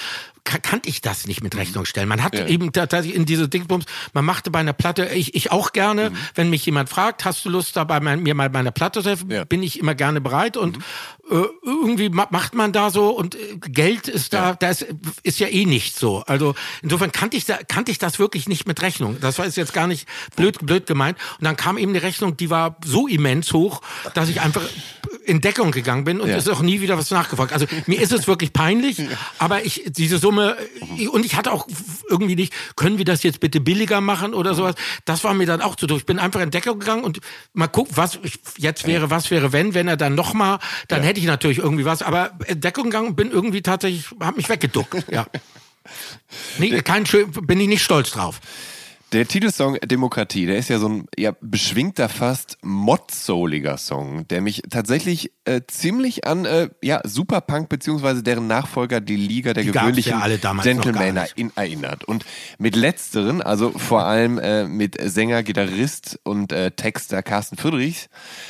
ka- kannte ich das nicht mit Rechnung stellen. Man hat Ja. eben tatsächlich in diese Dingsbums, man machte bei einer Platte, ich, ich auch gerne, Mhm. wenn mich jemand fragt, hast du Lust dabei mein, mir mal bei einer Platte zu helfen, Ja. bin ich immer gerne bereit und Mhm. äh, irgendwie ma macht man da so und äh, Geld ist da, Ja. da ist, ist ja eh nicht so. Also insofern kannte ich da, kannte ich das wirklich nicht mit Rechnung. Das war jetzt jetzt gar nicht blöd, blöd gemeint. Und dann kam eben eine Rechnung, die war so immens hoch, dass ich einfach in Deckung gegangen bin und Ja. es ist auch nie wieder was nachgefragt. Also mir ist es wirklich peinlich, <laughs> aber ich diese Summe und ich hatte auch irgendwie nicht, können wir das jetzt bitte billiger machen oder sowas? Das war mir dann auch zu doof. Ich bin einfach in Deckung gegangen und mal gucken, was ich, jetzt wäre, was wäre wenn, wenn er dann noch mal, dann hätte ich natürlich irgendwie was, aber in Deckung gegangen und bin irgendwie tatsächlich, habe mich weggeduckt. Ja. <laughs> Nee, kein schön, bin ich nicht stolz drauf. Der Titelsong Demokratie, der ist ja so ein ja, beschwingter, fast modsouliger Song, der mich tatsächlich äh, ziemlich an äh, ja, Superpunk beziehungsweise deren Nachfolger, die Liga der Die gewöhnlichen ja Gentlemen erinnert. Und mit letzteren, also vor allem äh, mit Sänger, Gitarrist und äh, Texter Carsten Friedrichs,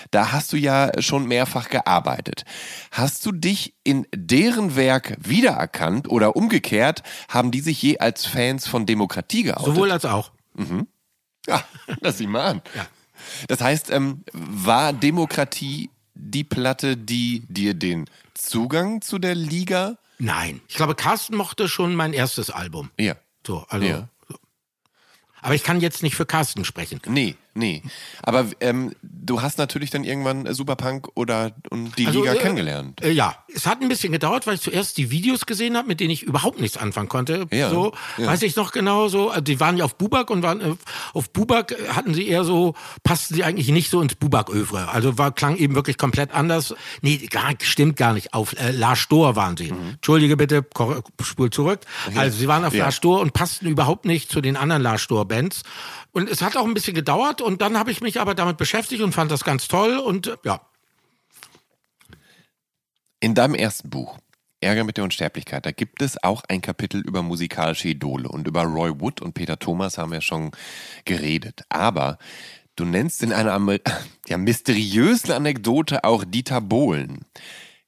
da hast du ja schon mehrfach gearbeitet. Hast du dich in deren Werk wiedererkannt oder umgekehrt, haben die sich je als Fans von Demokratie geoutet? Sowohl als auch. Ja, <laughs> lass ihn mal an. Ja. Das heißt, ähm, war Demokratie die Platte, die dir den Zugang zu der Liga? Nein. Ich glaube, Carsten mochte schon mein erstes Album. Ja. So, also. Ja. so. Aber ich kann jetzt nicht für Carsten sprechen. Nee, nee. Aber ähm, du hast natürlich dann irgendwann Superpunk oder und die Also, Liga äh, kennengelernt. Äh, ja, es hat ein bisschen gedauert, weil ich zuerst die Videos gesehen habe, mit denen ich überhaupt nichts anfangen konnte. Ja, So, ja. weiß ich noch genau so. Also Die waren ja auf Bubak und waren äh, auf Bubak äh, hatten sie eher so, passten sie eigentlich nicht so ins Bubak-Övre. Also war, klang eben wirklich komplett anders. Nee, gar, stimmt gar nicht. Auf äh, La Stor waren sie. Entschuldige bitte, spul zurück. Also sie waren auf Ja. La Stor und passten überhaupt nicht zu den anderen La Stor-Bands. Und es hat auch ein bisschen gedauert und dann habe ich mich aber damit beschäftigt und fand das ganz toll und äh, ja. In deinem ersten Buch, Ärger mit der Unsterblichkeit, da gibt es auch ein Kapitel über musikalische Idole. Und über Roy Wood und Peter Thomas haben wir schon geredet. Aber du nennst in einer Amer <laughs> ja, mysteriösen Anekdote auch Dieter Bohlen.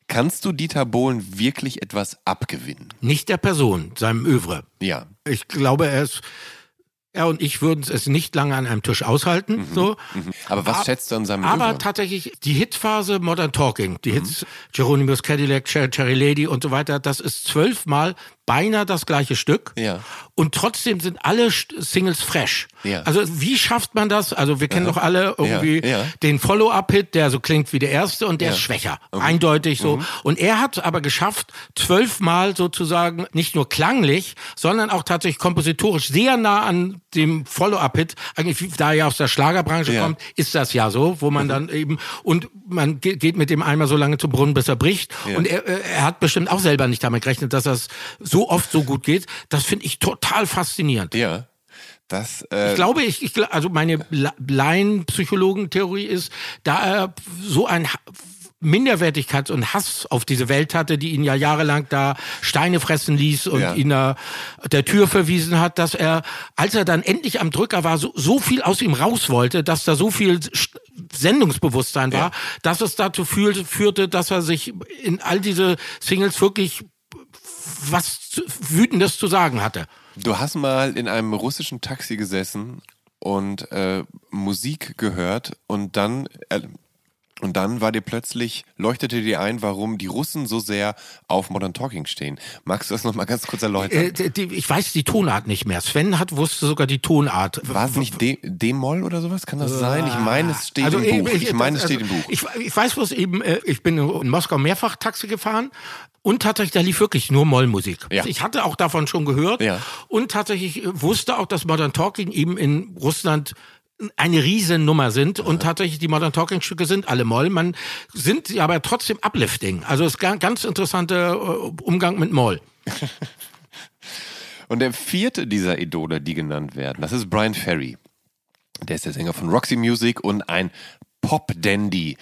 Kannst du Dieter Bohlen wirklich etwas abgewinnen? Nicht der Person, seinem Övre. Ja. Ich glaube, er ist, er und ich würden es nicht lange an einem Tisch aushalten. So. Mhm. Aber was Ab- schätzt du an seinem Aber Oeuvre? tatsächlich die Hitphase Modern Talking, Mhm. die Hits Geronimus Cadillac, Cher- Cherry Lady und so weiter, das ist zwölfmal beinahe das gleiche Stück. Ja. Und trotzdem sind alle Singles fresh. Ja. Also wie schafft man das? Also wir kennen doch alle irgendwie Ja, den Follow-up-Hit, der so klingt wie der erste und der. Mhm. ist schwächer. Eindeutig so. Und er hat aber geschafft, zwölfmal sozusagen nicht nur klanglich, sondern auch tatsächlich kompositorisch sehr nah an dem Follow-up-Hit, eigentlich da er ja aus der Schlagerbranche. Mhm. kommt, ist das ja so, wo man dann eben und man ge- geht mit dem Eimer so lange zum Brunnen, bis er bricht. Und er, äh, er hat bestimmt auch selber nicht damit gerechnet, dass das so oft so gut geht. Das finde ich total faszinierend. Ja. Das, äh, Ich glaube, ich, ich also meine La- Laien-Psychologen-Theorie ist, da er so ein Minderwertigkeits- und Hass auf diese Welt hatte, die ihn ja jahrelang da Steine fressen ließ und Ja. ihn da der Tür verwiesen hat, dass er, als er dann endlich am Drücker war, so, so viel aus ihm raus wollte, dass da so viel St- Sendungsbewusstsein war, Ja. dass es dazu führte, dass er sich in all diese Singles wirklich was zu- Wütendes zu sagen hatte. Du hast mal in einem russischen Taxi gesessen und äh, Musik gehört und dann äh, und dann war dir plötzlich leuchtete dir ein, warum die Russen so sehr auf Modern Talking stehen. Magst du das noch mal ganz kurz erläutern? Äh, die, ich weiß die Tonart nicht mehr. Sven hat wusste sogar die Tonart. war es nicht D-Moll oder sowas? Kann das sein? Ich meine, es steht Also, im Buch. äh, Ich, meine, es also, steht im Buch. Ich, ich weiß bloß eben, äh, ich bin in Moskau mehrfach Taxi gefahren und tatsächlich, da lief wirklich nur Mollmusik. Ja. Ich hatte auch davon schon gehört Ja. und tatsächlich äh, wusste auch, dass Modern Talking eben in Russland eine riesen Nummer sind und tatsächlich die Modern Talking Stücke sind alle Moll. Man sind sie aber trotzdem uplifting. Also es ist ganz, ganz interessanter äh, Umgang mit Moll. <laughs> Und der vierte dieser Idole, die genannt werden, das ist Brian Ferry. Der ist der Sänger von Roxy Music und ein Pop-Dandy.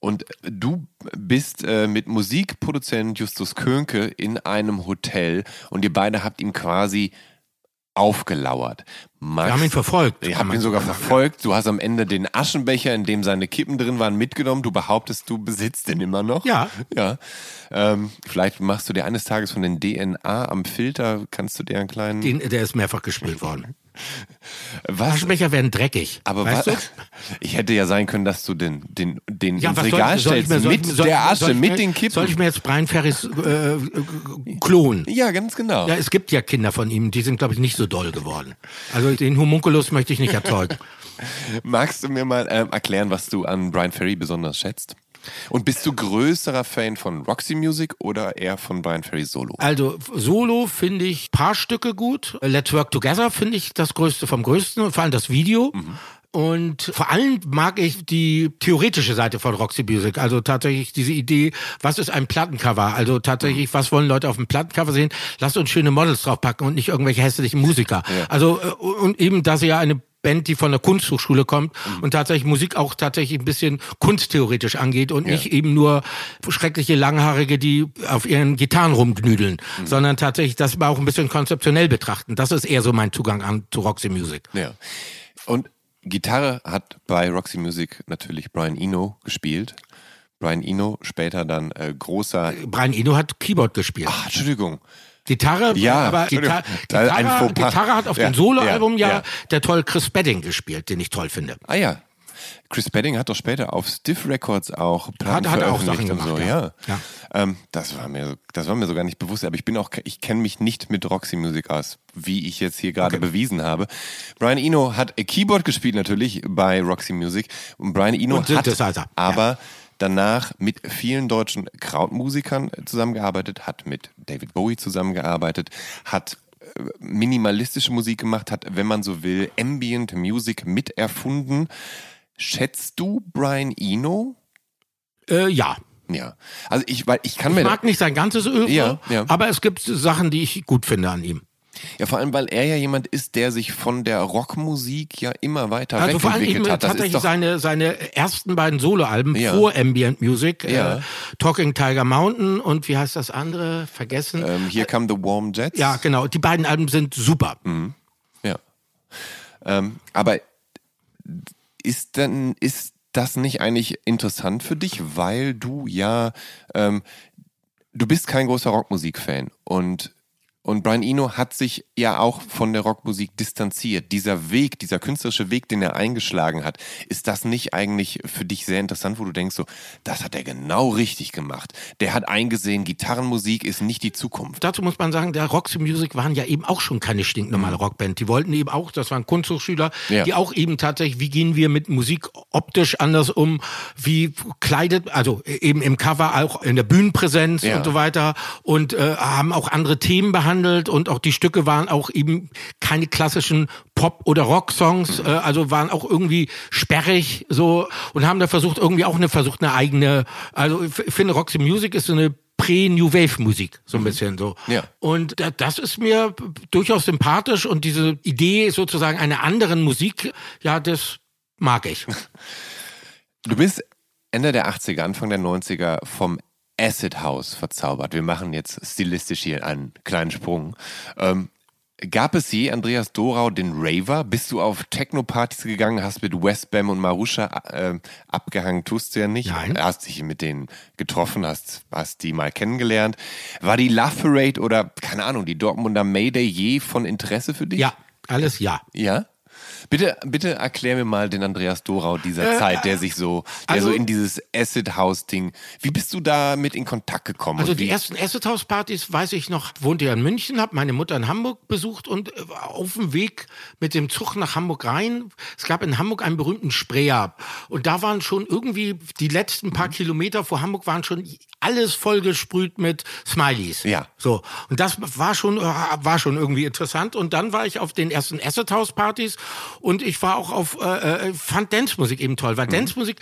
Und du bist äh, mit Musikproduzent Justus Könke in einem Hotel und ihr beide habt ihm quasi aufgelauert. Max, Wir haben ihn verfolgt. Ich habe ihn sogar verfolgt. Du hast am Ende den Aschenbecher, in dem seine Kippen drin waren, mitgenommen. Du behauptest, du besitzt den immer noch. Ja. Ja. Ähm, vielleicht machst du dir eines Tages von den DNA am Filter, kannst du dir einen kleinen. Den, der ist mehrfach gespielt worden. Was? Aschenbecher werden dreckig. Aber weißt wa- du? <laughs> ich hätte ja sein können, dass du den, den, den Ja, ins was soll, Regal ich- soll stellst mir, soll, mit ich- soll, der Asche, mit mir, den Kippen. Soll ich mir jetzt Brian Ferris äh, äh, klonen? ja, ganz genau. Ja, es gibt ja Kinder von ihm, die sind, glaube ich, nicht so doll geworden. Also den Homunculus möchte ich nicht erzeugen. <laughs> Magst du mir mal ähm, erklären, was du an Brian Ferry besonders schätzt? Und bist du größerer Fan von Roxy Music oder eher von Brian Ferry Solo? Also Solo finde ich paar Stücke gut. Let's Work Together finde ich das Größte vom Größten und vor allem das Video. Und vor allem mag ich die theoretische Seite von Roxy Music. Also tatsächlich diese Idee, was ist ein Plattencover? Also tatsächlich, was wollen Leute auf dem Plattencover sehen? Lasst uns schöne Models draufpacken und nicht irgendwelche hässlichen Musiker. Also äh, und eben, dass sie ja eine Band, die von der Kunsthochschule kommt und tatsächlich Musik auch tatsächlich ein bisschen kunsttheoretisch angeht und nicht eben nur schreckliche Langhaarige, die auf ihren Gitarren rumgnüdeln, sondern tatsächlich das auch ein bisschen konzeptionell betrachten. Das ist eher so mein Zugang an zu Roxy Music. Ja. Und Gitarre hat bei Roxy Music natürlich Brian Eno gespielt. Brian Eno, später dann äh, großer. Brian Eno hat Keyboard gespielt. Ach, Entschuldigung. Gitarre, Ja, aber. <laughs> Gitar Gitarre. Gitarre hat auf Ja, dem Soloalbum ja, ja, ja. der toll Chris Bedding gespielt, den ich toll finde. Ah ja. Chris Bedding hat doch später auf Stiff Records auch Platten Hat- hat auch Sachen und so, gemacht, ja. ja. Ähm, das war mir, das war mir so gar nicht bewusst, aber ich bin auch, ich kenne mich nicht mit Roxy Music aus, wie ich jetzt hier gerade bewiesen habe. Brian Eno hat Keyboard gespielt natürlich bei Roxy Music und Brian Eno Und hat aber danach mit vielen deutschen Krautmusikern zusammengearbeitet, hat mit David Bowie zusammengearbeitet, hat äh, minimalistische Musik gemacht, hat, wenn man so will, Ambient Music miterfunden. Schätzt du Brian Eno? Äh, ja. Ja. Also ich, weil ich kann Ich mir mag nicht sein ganzes Öl, Ja, ja. aber es gibt Sachen, die ich gut finde an ihm. Ja vor allem, weil er ja jemand ist, der sich von der Rockmusik ja immer weiter Also vor allem wegentwickelt hat. Das tatsächlich seine, seine ersten beiden Soloalben Ja. vor Ambient Music, Ja. äh, Talking Tiger Mountain und wie heißt das andere? Vergessen. ähm, hier kam The Warm Jets. ja, genau. Die beiden Alben sind super. Ja. Ähm, aber ist denn, ist das nicht eigentlich interessant für dich, weil du ja, ähm, du bist kein großer Rockmusik-Fan und und Brian Eno hat sich ja auch von der Rockmusik distanziert. Dieser Weg, dieser künstlerische Weg, den er eingeschlagen hat, ist das nicht eigentlich für dich sehr interessant, wo du denkst so, das hat er genau richtig gemacht. Der hat eingesehen, Gitarrenmusik ist nicht die Zukunft. Dazu muss man sagen, der Roxy Music waren ja eben auch schon keine stinknormale Rockband. Die wollten eben auch, das waren Kunsthochschüler, Ja. die auch eben tatsächlich, wie gehen wir mit Musik optisch anders um, wie kleidet, also eben im Cover, auch in der Bühnenpräsenz Ja. und so weiter und äh, haben auch andere Themen behandelt und auch die Stücke waren auch eben keine klassischen Pop- oder Rock-Songs, äh, also waren auch irgendwie sperrig so und haben da versucht, irgendwie auch eine versucht, eine eigene, also ich finde Roxy Music ist so eine Prä-New Wave Musik, so ein bisschen so. Ja. Und da, das ist mir durchaus sympathisch und diese Idee sozusagen einer anderen Musik, ja, das mag ich. <laughs> Du bist Ende der 80er, Anfang der 90er vom Acid House verzaubert. Wir machen jetzt stilistisch hier einen kleinen Sprung. Ähm, gab es je, Andreas Dorau, den Raver? Bist du auf Techno-Partys gegangen, hast mit Westbam und Marusha äh, abgehangen? Tust du ja nicht. Nein. Hast dich mit denen getroffen, hast, hast die mal kennengelernt. War die Love Parade oder, keine Ahnung, die Dortmunder Mayday je von Interesse für dich? Ja, alles ja. Ja? Bitte, bitte erklär mir mal den Andreas Dorau dieser Zeit, der sich so, der also- so in dieses Acid House Ding. Wie bist du damit in Kontakt gekommen? Also die ersten Acid House Partys, weiß ich noch, wohnte ja in München, habe meine Mutter in Hamburg besucht und äh, auf dem Weg mit dem Zug nach Hamburg rein, es gab in Hamburg einen berühmten Spreer und da waren schon irgendwie die letzten Mhm. paar Kilometer vor Hamburg waren schon alles vollgesprüht mit Smileys. Ja. So und das war schon äh, war schon irgendwie interessant und dann war ich auf den ersten Acid House Partys und ich war auch auf äh, äh, fand Dance Musik eben toll, Mhm. weil Dance Musik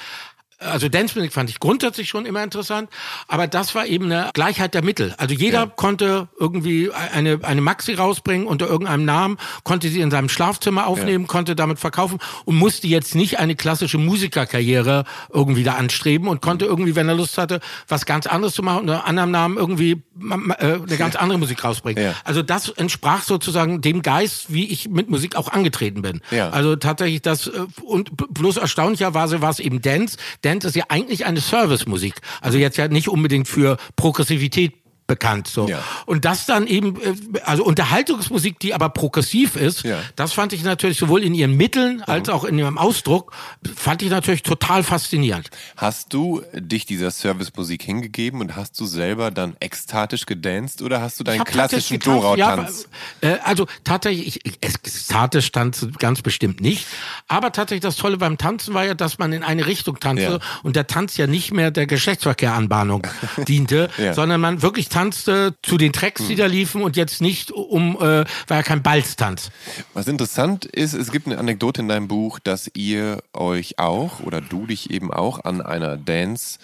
Also Dance-Musik fand ich grundsätzlich schon immer interessant, aber das war eben eine Gleichheit der Mittel. Also jeder ja. konnte irgendwie eine, eine Maxi rausbringen unter irgendeinem Namen, konnte sie in seinem Schlafzimmer aufnehmen, ja. konnte damit verkaufen und musste jetzt nicht eine klassische Musikerkarriere irgendwie da anstreben und konnte irgendwie, wenn er Lust hatte, was ganz anderes zu machen, unter anderem Namen irgendwie äh, eine ganz andere Musik rausbringen. Ja. Also das entsprach sozusagen dem Geist, wie ich mit Musik auch angetreten bin. Also tatsächlich das äh, und bloß erstaunlicherweise war es eben Dance. Dance ist ja eigentlich eine Servicemusik. Also jetzt ja nicht unbedingt für Progressivität bekannt. So. Ja. Und das dann eben, äh, also Unterhaltungsmusik, die aber progressiv ist, ja. das fand ich natürlich sowohl in ihren Mitteln als mhm. auch in ihrem Ausdruck, fand ich natürlich total faszinierend. Hast du dich dieser Servicemusik hingegeben und hast du selber dann ekstatisch gedanced oder hast du deinen klassischen Dorau-Tanz? Ja, äh, also tatsächlich, ich, ekstatisch tanzen ganz bestimmt nicht, aber tatsächlich das Tolle beim Tanzen war ja, dass man in eine Richtung tanzte und der Tanz ja nicht mehr der Geschlechtsverkehranbahnung <laughs> diente, sondern man wirklich tanzte zu den Tracks, die da liefen und jetzt nicht um, äh, war ja kein Balztanz. Was interessant ist, es gibt eine Anekdote in deinem Buch, dass ihr euch auch oder du dich eben auch an einer Dance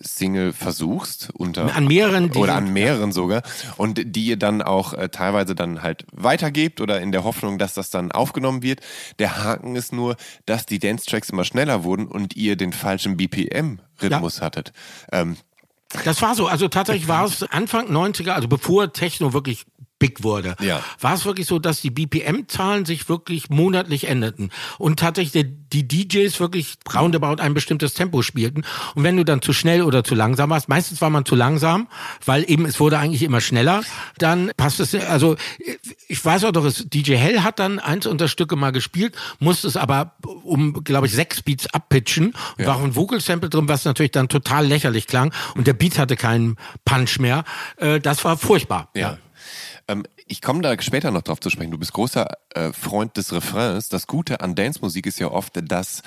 Single versuchst unter an mehreren oder an mehreren sogar und die ihr dann auch äh, teilweise dann halt weitergebt oder in der Hoffnung, dass das dann aufgenommen wird. Der Haken ist nur, dass die Dance Tracks immer schneller wurden und ihr den falschen BPM Rhythmus ja. hattet. Ähm, das war so. Also tatsächlich war es Anfang 90er, also bevor Techno wirklich big wurde, ja. war es wirklich so, dass die BPM-Zahlen sich wirklich monatlich änderten und tatsächlich die DJs wirklich roundabout ein bestimmtes Tempo spielten. Und wenn du dann zu schnell oder zu langsam warst, meistens war man zu langsam, weil eben es wurde eigentlich immer schneller, dann passt es, also ich weiß auch doch, DJ Hell hat dann eins unter Stücke mal gespielt, musste es aber um, glaube ich, sechs Beats abpitchen, ja. war auch ein Vocal Sample drin, was natürlich dann total lächerlich klang und der Beat hatte keinen Punch mehr. Äh, das war furchtbar. Ja. Ähm, ich komme da später noch drauf zu sprechen. Du bist großer äh, Freund des Refrains. Das Gute an Dance-Musik ist ja oft, dass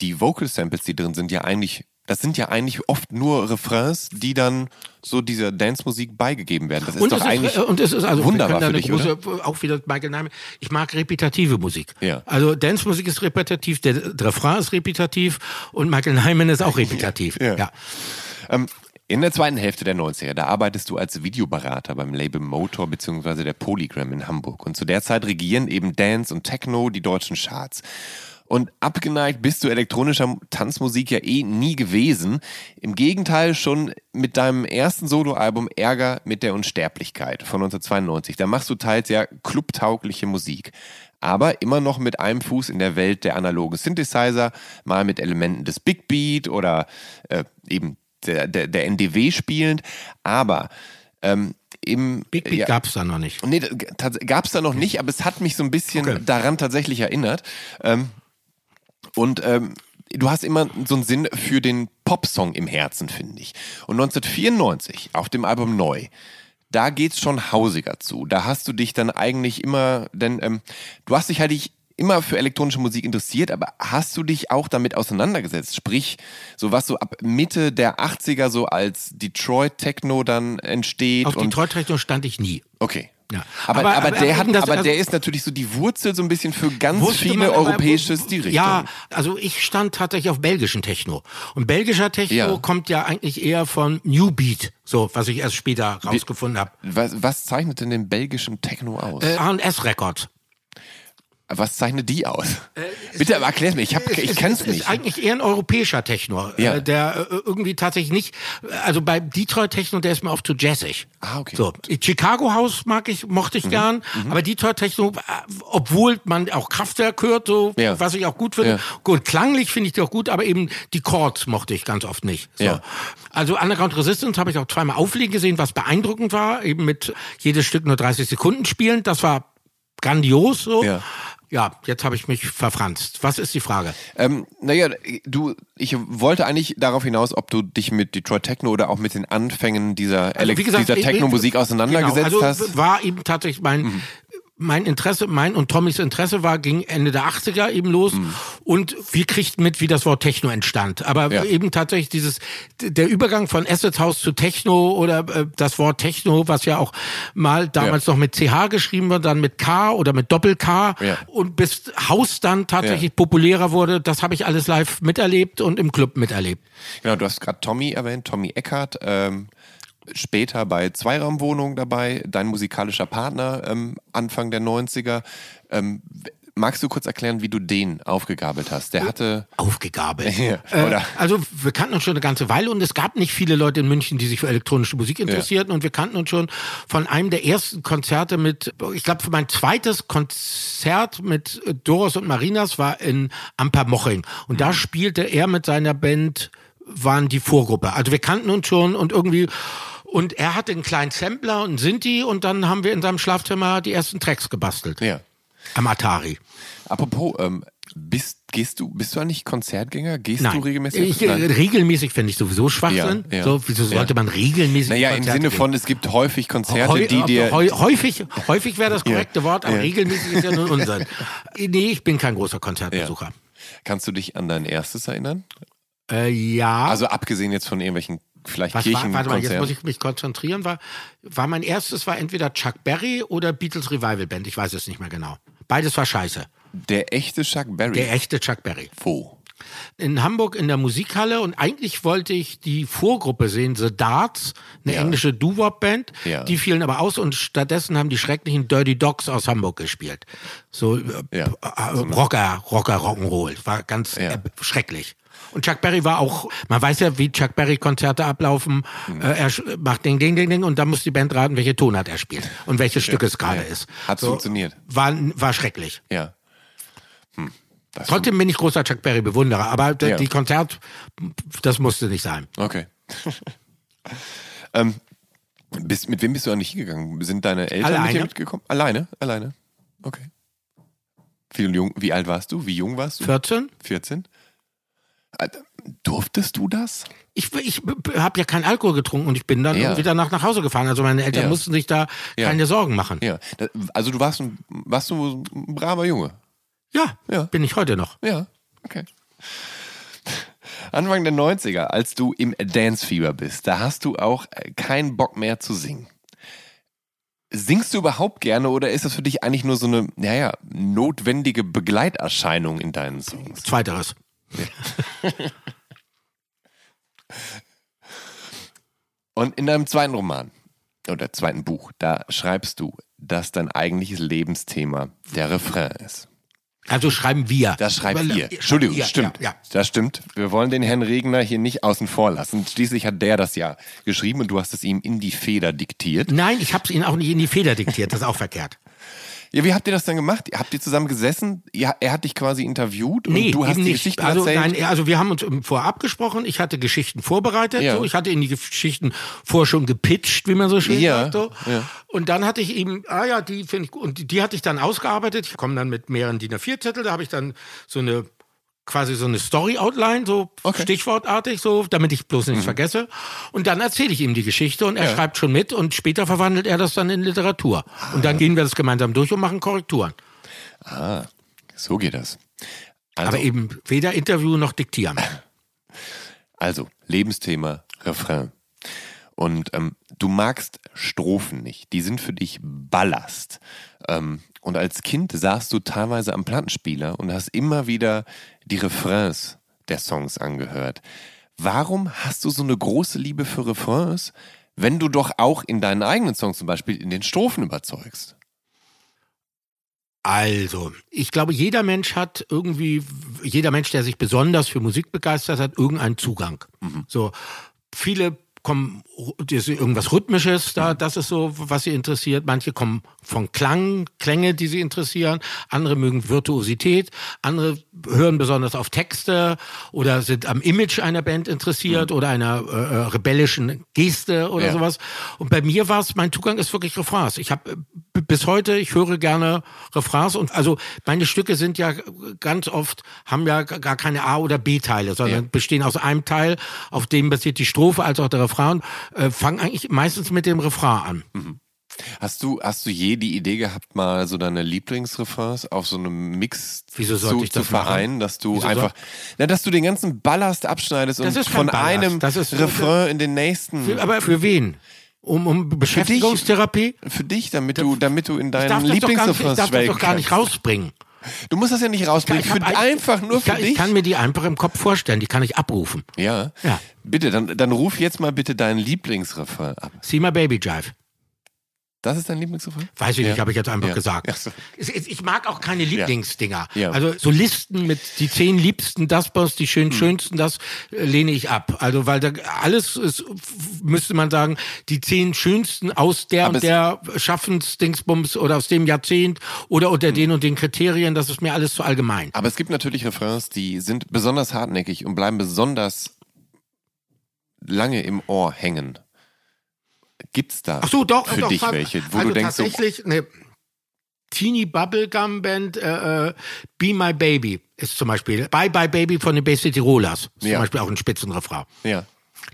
die Vocal Samples, die drin sind, ja eigentlich, das sind ja eigentlich oft nur Refrains, die dann so dieser Dance-Musik beigegeben werden. Das ist und doch eigentlich ist, und es ist also wunderbar für dich, große, oder? Auch wieder Michael Nyman. Ich mag repetitive Musik. Ja. Also Dance-Musik ist repetitiv, der, Refrain ist repetitiv und Michael Nyman ist auch <laughs> repetitiv. ja. ja. Ähm, in der zweiten Hälfte der 90er, da arbeitest du als Videoberater beim Label Motor bzw. der Polygram in Hamburg. Und zu der Zeit regieren eben Dance und Techno die deutschen Charts. Und abgeneigt bist du elektronischer Tanzmusik ja eh nie gewesen. Im Gegenteil, schon mit deinem ersten Soloalbum Ärger mit der Unsterblichkeit von 1992. Da machst du teils ja clubtaugliche Musik. Aber immer noch mit einem Fuß in der Welt der analogen Synthesizer, mal mit Elementen des Big Beat oder äh, eben der, der, der NDW spielend, aber ähm, im Big Beat ja, gab es da noch nicht. Nee, gab es da noch nicht, aber es hat mich so ein bisschen okay. daran tatsächlich erinnert. Ähm, und ähm, du hast immer so einen Sinn für den Popsong im Herzen, finde ich. Und 1994 auf dem Album Neu, da geht's schon hausiger zu. Da hast du dich dann eigentlich immer, denn ähm, du hast dich halt immer für elektronische Musik interessiert, aber hast du dich auch damit auseinandergesetzt? Sprich, so was so ab Mitte der 80er so als Detroit Techno dann entsteht. Auf Detroit Techno stand ich nie. Okay. Ja. Aber, aber, aber, der, hat, das, aber also, der ist natürlich so die Wurzel so ein bisschen für ganz viele europäische Stilrichtungen. Ja, also ich stand tatsächlich auf belgischen Techno. Und belgischer Techno ja. kommt ja eigentlich eher von New Beat, so was ich erst später rausgefunden habe. Was, was zeichnet denn den belgischen Techno aus? Äh, A&S Records. Was zeichnet die aus? Äh, Bitte aber erklär mir, ich, hab, ich kann es nicht. ist eigentlich eher ein europäischer Techno, äh, ja. der äh, irgendwie tatsächlich nicht, also bei Detroit Techno, der ist mir oft zu jazzig. Ah, okay. So, Chicago House mag ich, mochte ich mhm. gern, mhm. aber Detroit Techno, äh, obwohl man auch Kraftwerk hört, so, ja. was ich auch gut finde. Ja. Gut, klanglich finde ich die auch gut, aber eben die Chords mochte ich ganz oft nicht. So. Ja. Also Underground Resistance habe ich auch zweimal auflegen gesehen, was beeindruckend war, eben mit jedes Stück nur 30 Sekunden spielen. Das war grandios so. Ja. Ja, jetzt habe ich mich verfranst. Was ist die Frage? Ähm, naja, du, ich wollte eigentlich darauf hinaus, ob du dich mit Detroit Techno oder auch mit den Anfängen dieser, also, gesagt, dieser Techno-Musik auseinandergesetzt genau, also hast. War eben tatsächlich mein, mhm mein Interesse, mein und Tommys Interesse war, ging Ende der 80er eben los. Mhm. und wir kriegten mit, wie das Wort Techno entstand. Aber Ja. eben tatsächlich dieses, der Übergang von Acid House zu Techno oder äh, das Wort Techno, was ja auch mal damals noch mit CH geschrieben wird, dann mit K oder mit Doppel-K Ja. und bis House dann tatsächlich populärer wurde, das habe ich alles live miterlebt und im Club miterlebt. Genau, du hast gerade Tommy erwähnt, Tommy Eckert. Ähm, später bei Zweiraumwohnungen dabei, dein musikalischer Partner ähm, Anfang der 90er. Ähm, magst du kurz erklären, wie du den aufgegabelt hast? Der hatte. Aufgegabelt. <laughs> Ja, äh, also wir kannten uns schon eine ganze Weile und es gab nicht viele Leute in München, die sich für elektronische Musik interessierten und wir kannten uns schon von einem der ersten Konzerte mit, ich glaube für mein zweites Konzert mit äh, Doros und Marinas war in Ampermoching und Mhm. da spielte er mit seiner Band waren die Vorgruppe. Also wir kannten uns schon und irgendwie und er hatte einen kleinen Sampler und einen Sinti und dann haben wir in seinem Schlafzimmer die ersten Tracks gebastelt. Ja. Am Atari. Apropos, ähm, bist, gehst du, bist du eigentlich Konzertgänger? Gehst du regelmäßig? Ich, äh, regelmäßig finde ich sowieso Schwachsinn. Ja, ja. so, wieso sollte Ja. man regelmäßig naja, im Konzerte Sinne gehen? von, es gibt häufig Konzerte, Heu- die dir. heu- häufig, häufig wäre das korrekte Wort, aber regelmäßig ist ja nun <laughs> Unsinn. Nee, ich bin kein großer Konzertbesucher. Kannst du dich an dein erstes erinnern? Äh, ja. Also abgesehen jetzt von irgendwelchen vielleicht was war, Kirchen. warte mal, jetzt muss ich mich konzentrieren. War, war mein erstes war entweder Chuck Berry oder Beatles Revival Band. Ich weiß es nicht mehr genau. Beides war scheiße. Der echte Chuck Berry. Der echte Chuck Berry. Wo? in Hamburg in der Musikhalle und eigentlich wollte ich die Vorgruppe sehen, The Darts, eine Ja. englische Doo-Wop-Band. Ja. Die fielen aber aus und stattdessen haben die schrecklichen Dirty Dogs aus Hamburg gespielt. So äh, Ja. äh, Rocker, Rocker, Rock'n'Roll. War ganz äh, schrecklich. Und Chuck Berry war auch, man weiß ja, wie Chuck Berry Konzerte ablaufen. Mhm. Äh, er macht Ding, Ding, Ding, Ding und dann muss die Band raten, welche Tonart er spielt und welches Stück es gerade ist. Hat's funktioniert? War, war schrecklich. Ja. Hm. Das Trotzdem bin ich großer Chuck Berry Bewunderer, aber Ja. die Konzert, das musste nicht sein. Okay. <laughs> ähm, bist, mit wem bist du eigentlich hingegangen? Sind deine Eltern mit Alleine. dir mitgekommen? Alleine? Alleine? Okay. Wie, jung, wie alt warst du? Wie jung warst du? 14? 14? Durftest du das? Ich, ich habe ja keinen Alkohol getrunken und ich bin dann Ja. wieder nach, nach Hause gefahren. Also meine Eltern Ja. mussten sich da Ja. keine Sorgen machen. Ja. Also du warst ein, warst du ein braver Junge. Ja, Ja. bin ich heute noch. Ja, okay. Anfang der 90er, als du im Dancefieber bist, da hast du auch äh, keinen Bock mehr zu singen. Singst du überhaupt gerne oder ist das für dich eigentlich nur so eine, naja, notwendige Begleiterscheinung in deinen Songs? Zweiteres. <laughs> Und in deinem zweiten Roman oder zweiten Buch, da schreibst du, dass dein eigentliches Lebensthema der Refrain ist. Also schreiben wir. Das schreibt Weil, ihr. äh, Entschuldigung, ihr, stimmt. Ja, ja. Das stimmt. Wir wollen den Herrn Regner hier nicht außen vor lassen. Schließlich hat der das ja geschrieben und du hast es ihm in die Feder diktiert. Nein, ich habe es ihnen auch nicht in die Feder diktiert. Das ist auch verkehrt. Ja, wie habt ihr das dann gemacht? Habt ihr zusammen gesessen? Ja, er hat dich quasi interviewt und Nee, du hast die nicht. Geschichten also, erzählt? Nein, also wir haben uns vorab abgesprochen. Ich hatte Geschichten vorbereitet. Ja. So. Ich hatte in die Geschichten vorher schon gepitcht, wie man so schön Ja, sagt. So. ja. Und dann hatte ich ihm, ah ja, die finde ich gut. Und die, die hatte ich dann ausgearbeitet. Ich komme dann mit mehreren DIN A4-Zettel. Da habe ich dann so eine quasi so eine Story-Outline, so Okay. Mhm. stichwortartig, so, damit ich bloß nichts vergesse. Und dann erzähle ich ihm die Geschichte und er schreibt schon mit und später verwandelt er das dann in Literatur. Und dann gehen wir das gemeinsam durch und machen Korrekturen. Ah, so geht das. Also, Aber eben weder Interview noch diktieren. <clears throat> also Lebensthema, Refrain. Und ähm, du magst Strophen nicht. Die sind für dich Ballast. Ähm, und als Kind saßt du teilweise am Plattenspieler und hast immer wieder die Refrains der Songs angehört. Warum hast du so eine große Liebe für Refrains, wenn du doch auch in deinen eigenen Songs zum Beispiel in den Strophen überzeugst? Also, ich glaube, jeder Mensch hat irgendwie, jeder Mensch, der sich besonders für Musik begeistert hat, irgendeinen Zugang. So, viele kommen, irgendwas Rhythmisches, da, das ist so, was sie interessiert. Manche kommen von Klang, Klänge, die sie interessieren. Andere mögen Virtuosität. Andere hören besonders auf Texte oder sind am Image einer Band interessiert oder einer äh, äh, rebellischen Geste oder Ja. sowas. Und bei mir war es, mein Zugang ist wirklich Refrains. Ich habe bis heute, ich höre gerne Refrains und also meine Stücke sind ja ganz oft, haben ja gar keine A- oder B-Teile, sondern Ja. bestehen aus einem Teil, auf dem basiert die Strophe als auch der Refrain, äh, fangen eigentlich meistens mit dem Refrain an. Hast du, hast du je die Idee gehabt, mal so deine Lieblingsrefrains auf so einem Mix Wieso zu, ich zu das machen? vereinen, dass du Wieso einfach, na, dass du den ganzen Ballast abschneidest Das und von Ballast. einem Das ist- Refrain in den nächsten. Für, aber für wen? Um, um Beschäftigungstherapie? Für dich, damit du, damit du in deinen gar nicht, ich Lieblingsrefrains darf das schwelgen doch gar nicht rausbringen. Du musst das ja nicht rausbringen. Ich hab Für, ein- einfach nur ich für kann, dich. Ich kann mir die einfach im Kopf vorstellen, die kann ich abrufen. ja. Ja. Bitte, dann, dann ruf jetzt mal bitte deinen Lieblingsrefrain ab. See my baby jive. Das ist dein Lieblingsrefrain? Weiß ich Ja. nicht, habe ich jetzt einfach Ja. gesagt. Ja, Ich mag auch keine Lieblingsdinger. Ja. Also so Listen mit die zehn liebsten das Boss, die Hm. schön schönsten das äh, lehne ich ab. Also weil da alles ist, müsste man sagen, die zehn schönsten aus der Aber und der Schaffensdingsbums oder aus dem Jahrzehnt oder unter Hm. den und den Kriterien, das ist mir alles zu allgemein. Aber es gibt natürlich Refrains, die sind besonders hartnäckig und bleiben besonders lange im Ohr hängen. Gibt's da Ach so, doch, für doch, dich welche, wo also du denkst, so, tatsächlich eine Teeny Bubblegum Band äh, äh, Be My Baby ist zum Beispiel Bye Bye Baby von den Bay City Rollers ist Ja. zum Beispiel auch ein Spitzenrefrain. ja.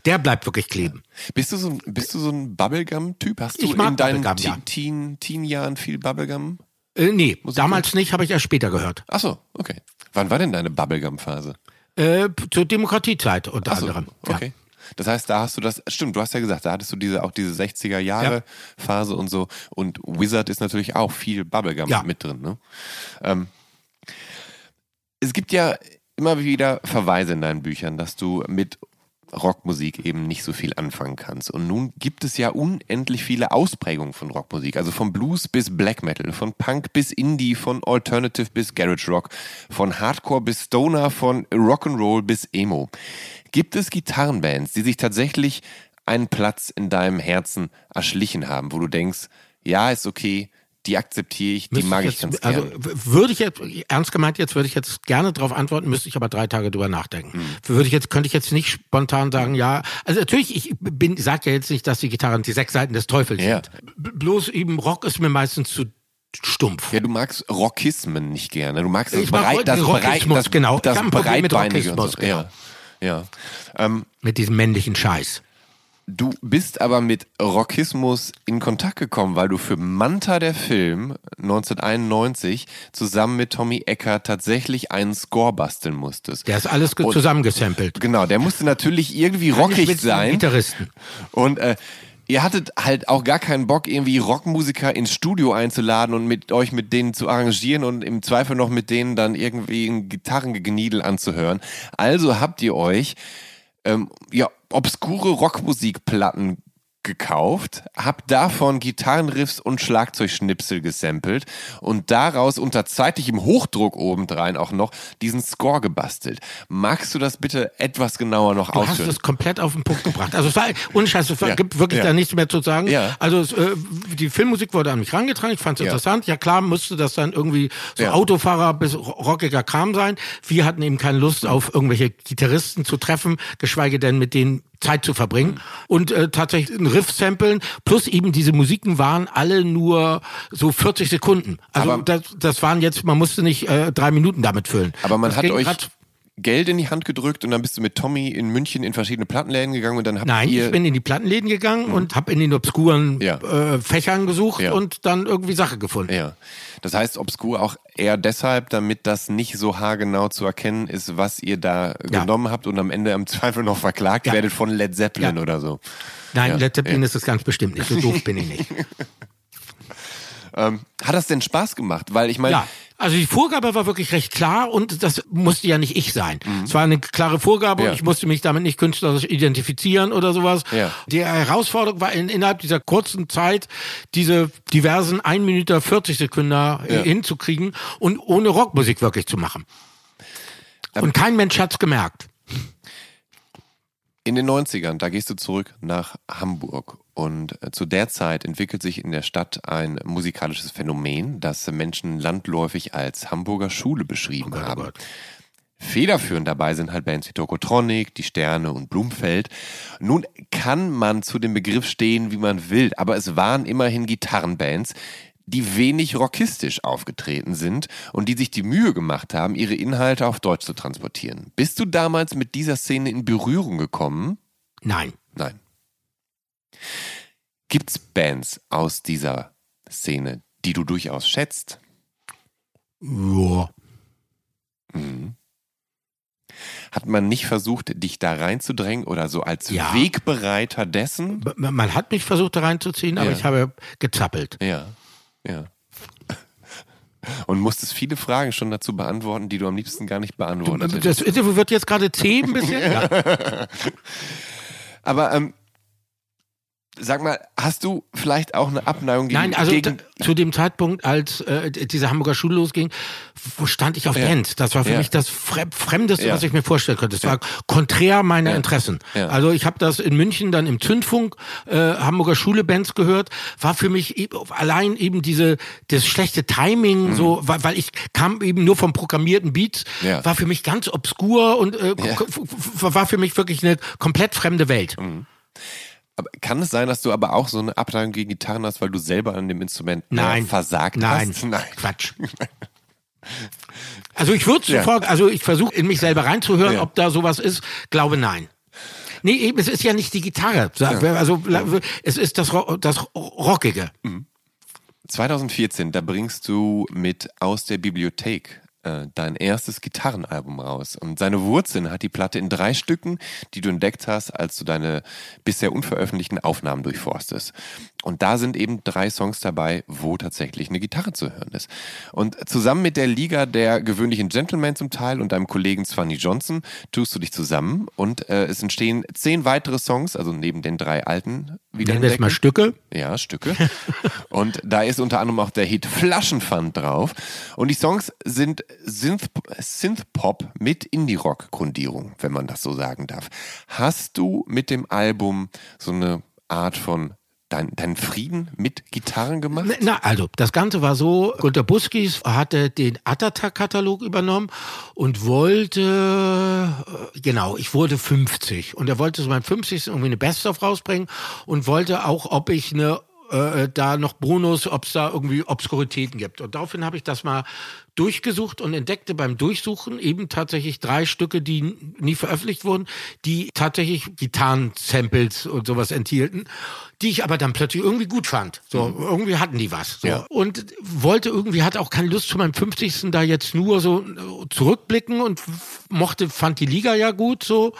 Der bleibt wirklich kleben. Bist du so, ein- bist du so ein Bubblegum-Typ? Hast du Ich in deinen Bubblegum, ja. Teen- Teen- Teen-Jahren viel Bubblegum? Äh, nee, damals nicht, habe ich erst später gehört. Ach so, okay. Wann war denn deine Bubblegum-Phase? Äh, zur Demokratiezeit unter so, anderem. Ja. Das heißt, da hast du das, stimmt, du hast ja gesagt, da hattest du diese, auch diese 60er Jahre Phase und so. Und Wizard ist natürlich auch viel Bubblegum Ja. mit drin. Ne? Ähm, es gibt ja immer wieder Verweise in deinen Büchern, dass du mit Rockmusik eben nicht so viel anfangen kannst. Und nun gibt es ja unendlich viele Ausprägungen von Rockmusik. Also von Blues bis Black Metal, von Punk bis Indie, von Alternative bis Garage Rock, von Hardcore bis Stoner, von Rock'n'Roll bis Emo. Gibt es Gitarrenbands, die sich tatsächlich einen Platz in deinem Herzen erschlichen haben, wo du denkst, ja, ist okay, die akzeptiere ich, die Müsste mag ich jetzt, ganz also gerne. w- würde ich jetzt, ernst gemeint jetzt, würde ich jetzt gerne darauf antworten, müsste ich aber drei Tage drüber nachdenken. Hm. Würde ich jetzt, könnte ich jetzt nicht spontan sagen, ja. Also natürlich, ich bin, sag ja jetzt nicht, dass die Gitarren die sechs Seiten des Teufels Ja. sind. B bloß eben Rock ist mir meistens zu stumpf. Ja, du magst Rockismen nicht gerne. Du magst Ich das, mag Breit, das, Rockismus, Breit, das, genau. Das Breitbeinige so. Rockismus, genau. Ja, ja. Ähm, Mit diesem männlichen Scheiß. du bist aber mit Rockismus in Kontakt gekommen, weil du für Manta der Film 1991 zusammen mit Tommy Ecker tatsächlich einen Score basteln musstest. Der ist alles zusammengesampelt. Genau, der musste natürlich irgendwie rockig sein. Gitarristen. Und äh, ihr hattet halt auch gar keinen Bock, irgendwie Rockmusiker ins Studio einzuladen und mit euch mit denen zu arrangieren und im Zweifel noch mit denen dann irgendwie ein Gitarrengeniedel anzuhören. Also habt ihr euch ähm, ja obskure Rockmusikplatten gekauft, habt davon Gitarrenriffs und Schlagzeugschnipsel gesampelt und daraus unter zeitlichem Hochdruck obendrein auch noch diesen Score gebastelt. Magst du das bitte etwas genauer noch Du hast ausführen? es komplett auf den Punkt gebracht. Also es war, ohne Scheiß, es war, Ja. gibt wirklich Ja. da nichts mehr zu sagen. Ja. Also es, äh, die Filmmusik wurde an mich herangetragen, ich fand es interessant. Ja klar musste das dann irgendwie so. Autofahrer bis rockiger Kram sein. Wir hatten eben keine Lust auf irgendwelche Gitarristen zu treffen, geschweige denn mit denen Zeit zu verbringen und äh, tatsächlich ein Riff samplen plus eben diese Musiken waren alle nur so 40 Sekunden. Also das, das waren jetzt, man musste nicht äh, drei Minuten damit füllen. Aber man das hat euch Geld in die Hand gedrückt und dann bist du mit Tommy in München in verschiedene Plattenläden gegangen und dann habt Nein, ihr ich bin in die Plattenläden gegangen und habe in den obskuren Ja. äh, Fächern gesucht Ja. und dann irgendwie Sache gefunden. ja. Das heißt obskur auch eher deshalb, damit das nicht so haargenau zu erkennen ist, was ihr da Ja. genommen habt und am Ende im Zweifel noch verklagt werdet von Led Zeppelin oder so. Nein, Led Zeppelin ist es ganz bestimmt nicht. So doof bin ich nicht. <laughs> Ähm, hat das denn Spaß gemacht? Weil ich meine, Ja, also die Vorgabe war wirklich recht klar und das musste ja nicht ich sein. Es war eine klare Vorgabe Mhm. Ja. und ich musste mich damit nicht künstlerisch identifizieren oder sowas. Ja. Die Herausforderung war in, innerhalb dieser kurzen Zeit diese diversen 1 Minute 40 Sekunden Ja. hinzukriegen und ohne Rockmusik wirklich zu machen. Und kein Mensch hat's gemerkt. In den 90ern, da gehst du zurück nach Hamburg und äh, zu der Zeit entwickelt sich in der Stadt ein musikalisches Phänomen, das Menschen landläufig als Hamburger Schule beschrieben Gott, oh haben. Gott. Federführend dabei sind halt Bands wie Tokotronic, Die Sterne und Blumfeld. Nun kann man zu dem Begriff stehen, wie man will, aber es waren immerhin Gitarrenbands, die wenig rockistisch aufgetreten sind und die sich die Mühe gemacht haben, ihre Inhalte auf Deutsch zu transportieren. Bist du damals mit dieser Szene in Berührung gekommen? Nein. Nein. Gibt's Bands aus dieser Szene, die du durchaus schätzt. Ja. Hat man nicht versucht, dich da reinzudrängen oder so als Ja. Wegbereiter dessen? Man man hat mich versucht da reinzuziehen, aber Ja. ich habe gezappelt. Ja, ja. <laughs> Und musstest viele Fragen schon dazu beantworten, die du am liebsten gar nicht beantwortet hättest. Das Interview wird jetzt gerade zäh ein bisschen. <laughs> Ja. Aber ähm, sag mal, hast du vielleicht auch eine Abneigung gegen, Nein, also gegen da, zu dem Zeitpunkt, als äh, diese Hamburger Schule losging, wo stand ich auf Ja. Dance. Das war für Ja. mich das Fre Fremdeste, Ja. was ich mir vorstellen könnte. Es war konträr meiner. Interessen. Also ich habe das in München dann im Zündfunk äh, Hamburger Schule Bands gehört. War für mich e allein eben diese das schlechte Timing, so weil, weil ich kam eben nur vom programmierten Mhm. Ja. war für mich ganz obskur und äh, war für mich wirklich eine komplett fremde Welt. Aber kann es sein, dass du aber auch so eine Abneigung gegen Gitarren hast, weil du selber an dem Instrument Nein. versagt Nein. hast? <laughs> Nein. Quatsch. Also ich würde Ja. sofort, also ich versuche in mich selber reinzuhören, Ja. ob da sowas ist. Glaube nein. Nee, eben, es ist ja nicht die Gitarre. Also es ist das, das Rockige. 2014, da bringst du mit Aus der Bibliothek äh, dein erstes Gitarrenalbum raus. Und seine Wurzeln hat die Platte in drei Stücken, die du entdeckt hast, als du deine bisher unveröffentlichten Aufnahmen durchforstest. Und da sind eben drei Songs dabei, wo tatsächlich eine Gitarre zu hören ist. Und zusammen mit der Liga der gewöhnlichen Gentlemen zum Teil und deinem Kollegen Swanny Johnson tust du dich zusammen und äh, es entstehen zehn weitere Songs, also neben den drei alten wieder Nennen wir es mal Stücke. ja, Stücke. <laughs> Und da ist unter anderem auch der Hit Flaschenpfand drauf. Und die Songs sind Synth- Synth-Pop mit Indie-Rock-Grundierung, wenn man das so sagen darf. Hast du mit dem Album so eine Art von dein, deinen Frieden mit Gitarren gemacht? Na, also, das Ganze war so, Gunter Buskis hatte den Atatak-Katalog übernommen und wollte, äh, genau, ich wurde 50 und er wollte zu meinem 50. irgendwie eine Best-of rausbringen und wollte auch, ob ich eine äh, da noch Bonus, ob es da irgendwie Obskuritäten gibt. Und daraufhin habe ich das mal durchgesucht und entdeckte beim Durchsuchen eben tatsächlich drei Stücke, die nie veröffentlicht wurden, die tatsächlich Gitarren-Samples und sowas enthielten, die ich aber dann plötzlich irgendwie gut fand. So, irgendwie hatten die was. So. Ja. Und wollte irgendwie, hatte auch keine Lust zu meinem 50. da jetzt nur so äh, zurückblicken und mochte, fand die Liga ja gut so.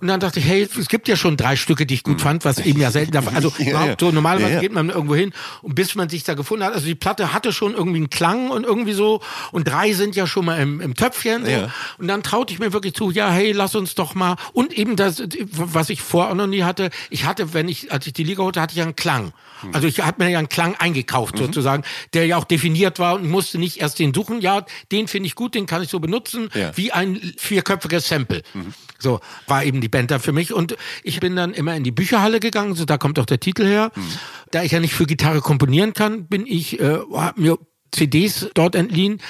Und dann dachte ich, hey, es gibt ja schon drei Stücke, die ich gut fand, was eben ja selten <laughs> Also Ja, überhaupt so normalerweise ja. geht man irgendwo hin und bis man sich da gefunden hat. Also die Platte hatte schon irgendwie einen Klang und irgendwie so und drei sind ja schon mal im, im Töpfchen. So. Ja. Und dann traute ich mir wirklich zu, ja, hey, lass uns doch mal. Und eben das, was ich vorher auch noch nie hatte, ich hatte, wenn ich, als ich die Liga holte, hatte ich ja einen Klang. Hm. Also ich hatte mir ja einen Klang Mhm. eingekauft sozusagen, der ja auch definiert war und musste nicht erst den suchen. Ja, den finde ich gut, den kann ich so benutzen, Ja. Mhm. wie ein vierköpfiges Sample. So war eben die Band da für mich. Und ich bin dann immer in die Bücherhalle gegangen, so da kommt auch der Titel her. Mhm. Da ich ja nicht für Gitarre komponieren kann, bin ich, äh, hab mir CDs dort entliehen,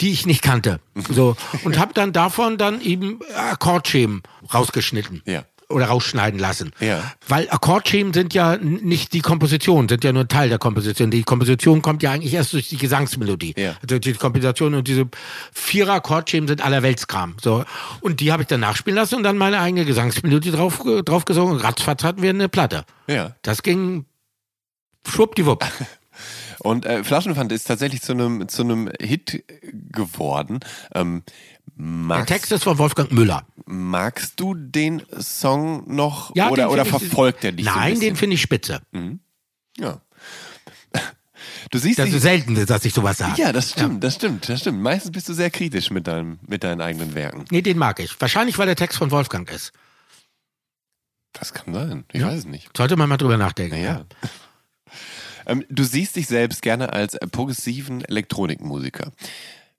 die ich nicht kannte. <laughs> So und habe dann davon dann eben Akkordschemen rausgeschnitten. Ja. Oder rausschneiden lassen. Ja. Weil Akkordschemen sind ja nicht die Komposition, sind ja nur ein Teil der Komposition. Die Komposition kommt ja eigentlich erst durch die Gesangsmelodie. Ja. Also die Komposition und diese vierer Akkordschemen sind allerweltskram. So. Und die habe ich dann nachspielen lassen und dann meine eigene Gesangsmelodie drauf, drauf gesungen. Und ratzfatz hatten wir eine Platte. Ja. Das ging schwuppdiwupp. <laughs> Und äh, Flaschenpfand ist tatsächlich zu einem zu einem Hit geworden. Ähm, Der magst, Text ist von Wolfgang Müller. magst du den Song noch Ja, oder, den oder verfolgt er dich so ein Nein, den bisschen? finde ich spitze. Ja. Du siehst Das ist selten, dass ich sowas sage. Ja, das stimmt, das stimmt, das stimmt. Meistens bist du sehr kritisch mit, deinem, mit deinen eigenen Werken. Nee, den mag ich. Wahrscheinlich, weil der Text von Wolfgang ist. Das kann sein. Ich weiß es nicht. Sollte man mal drüber nachdenken. Naja. Ähm, du siehst dich selbst gerne als äh, progressiven Elektronikmusiker.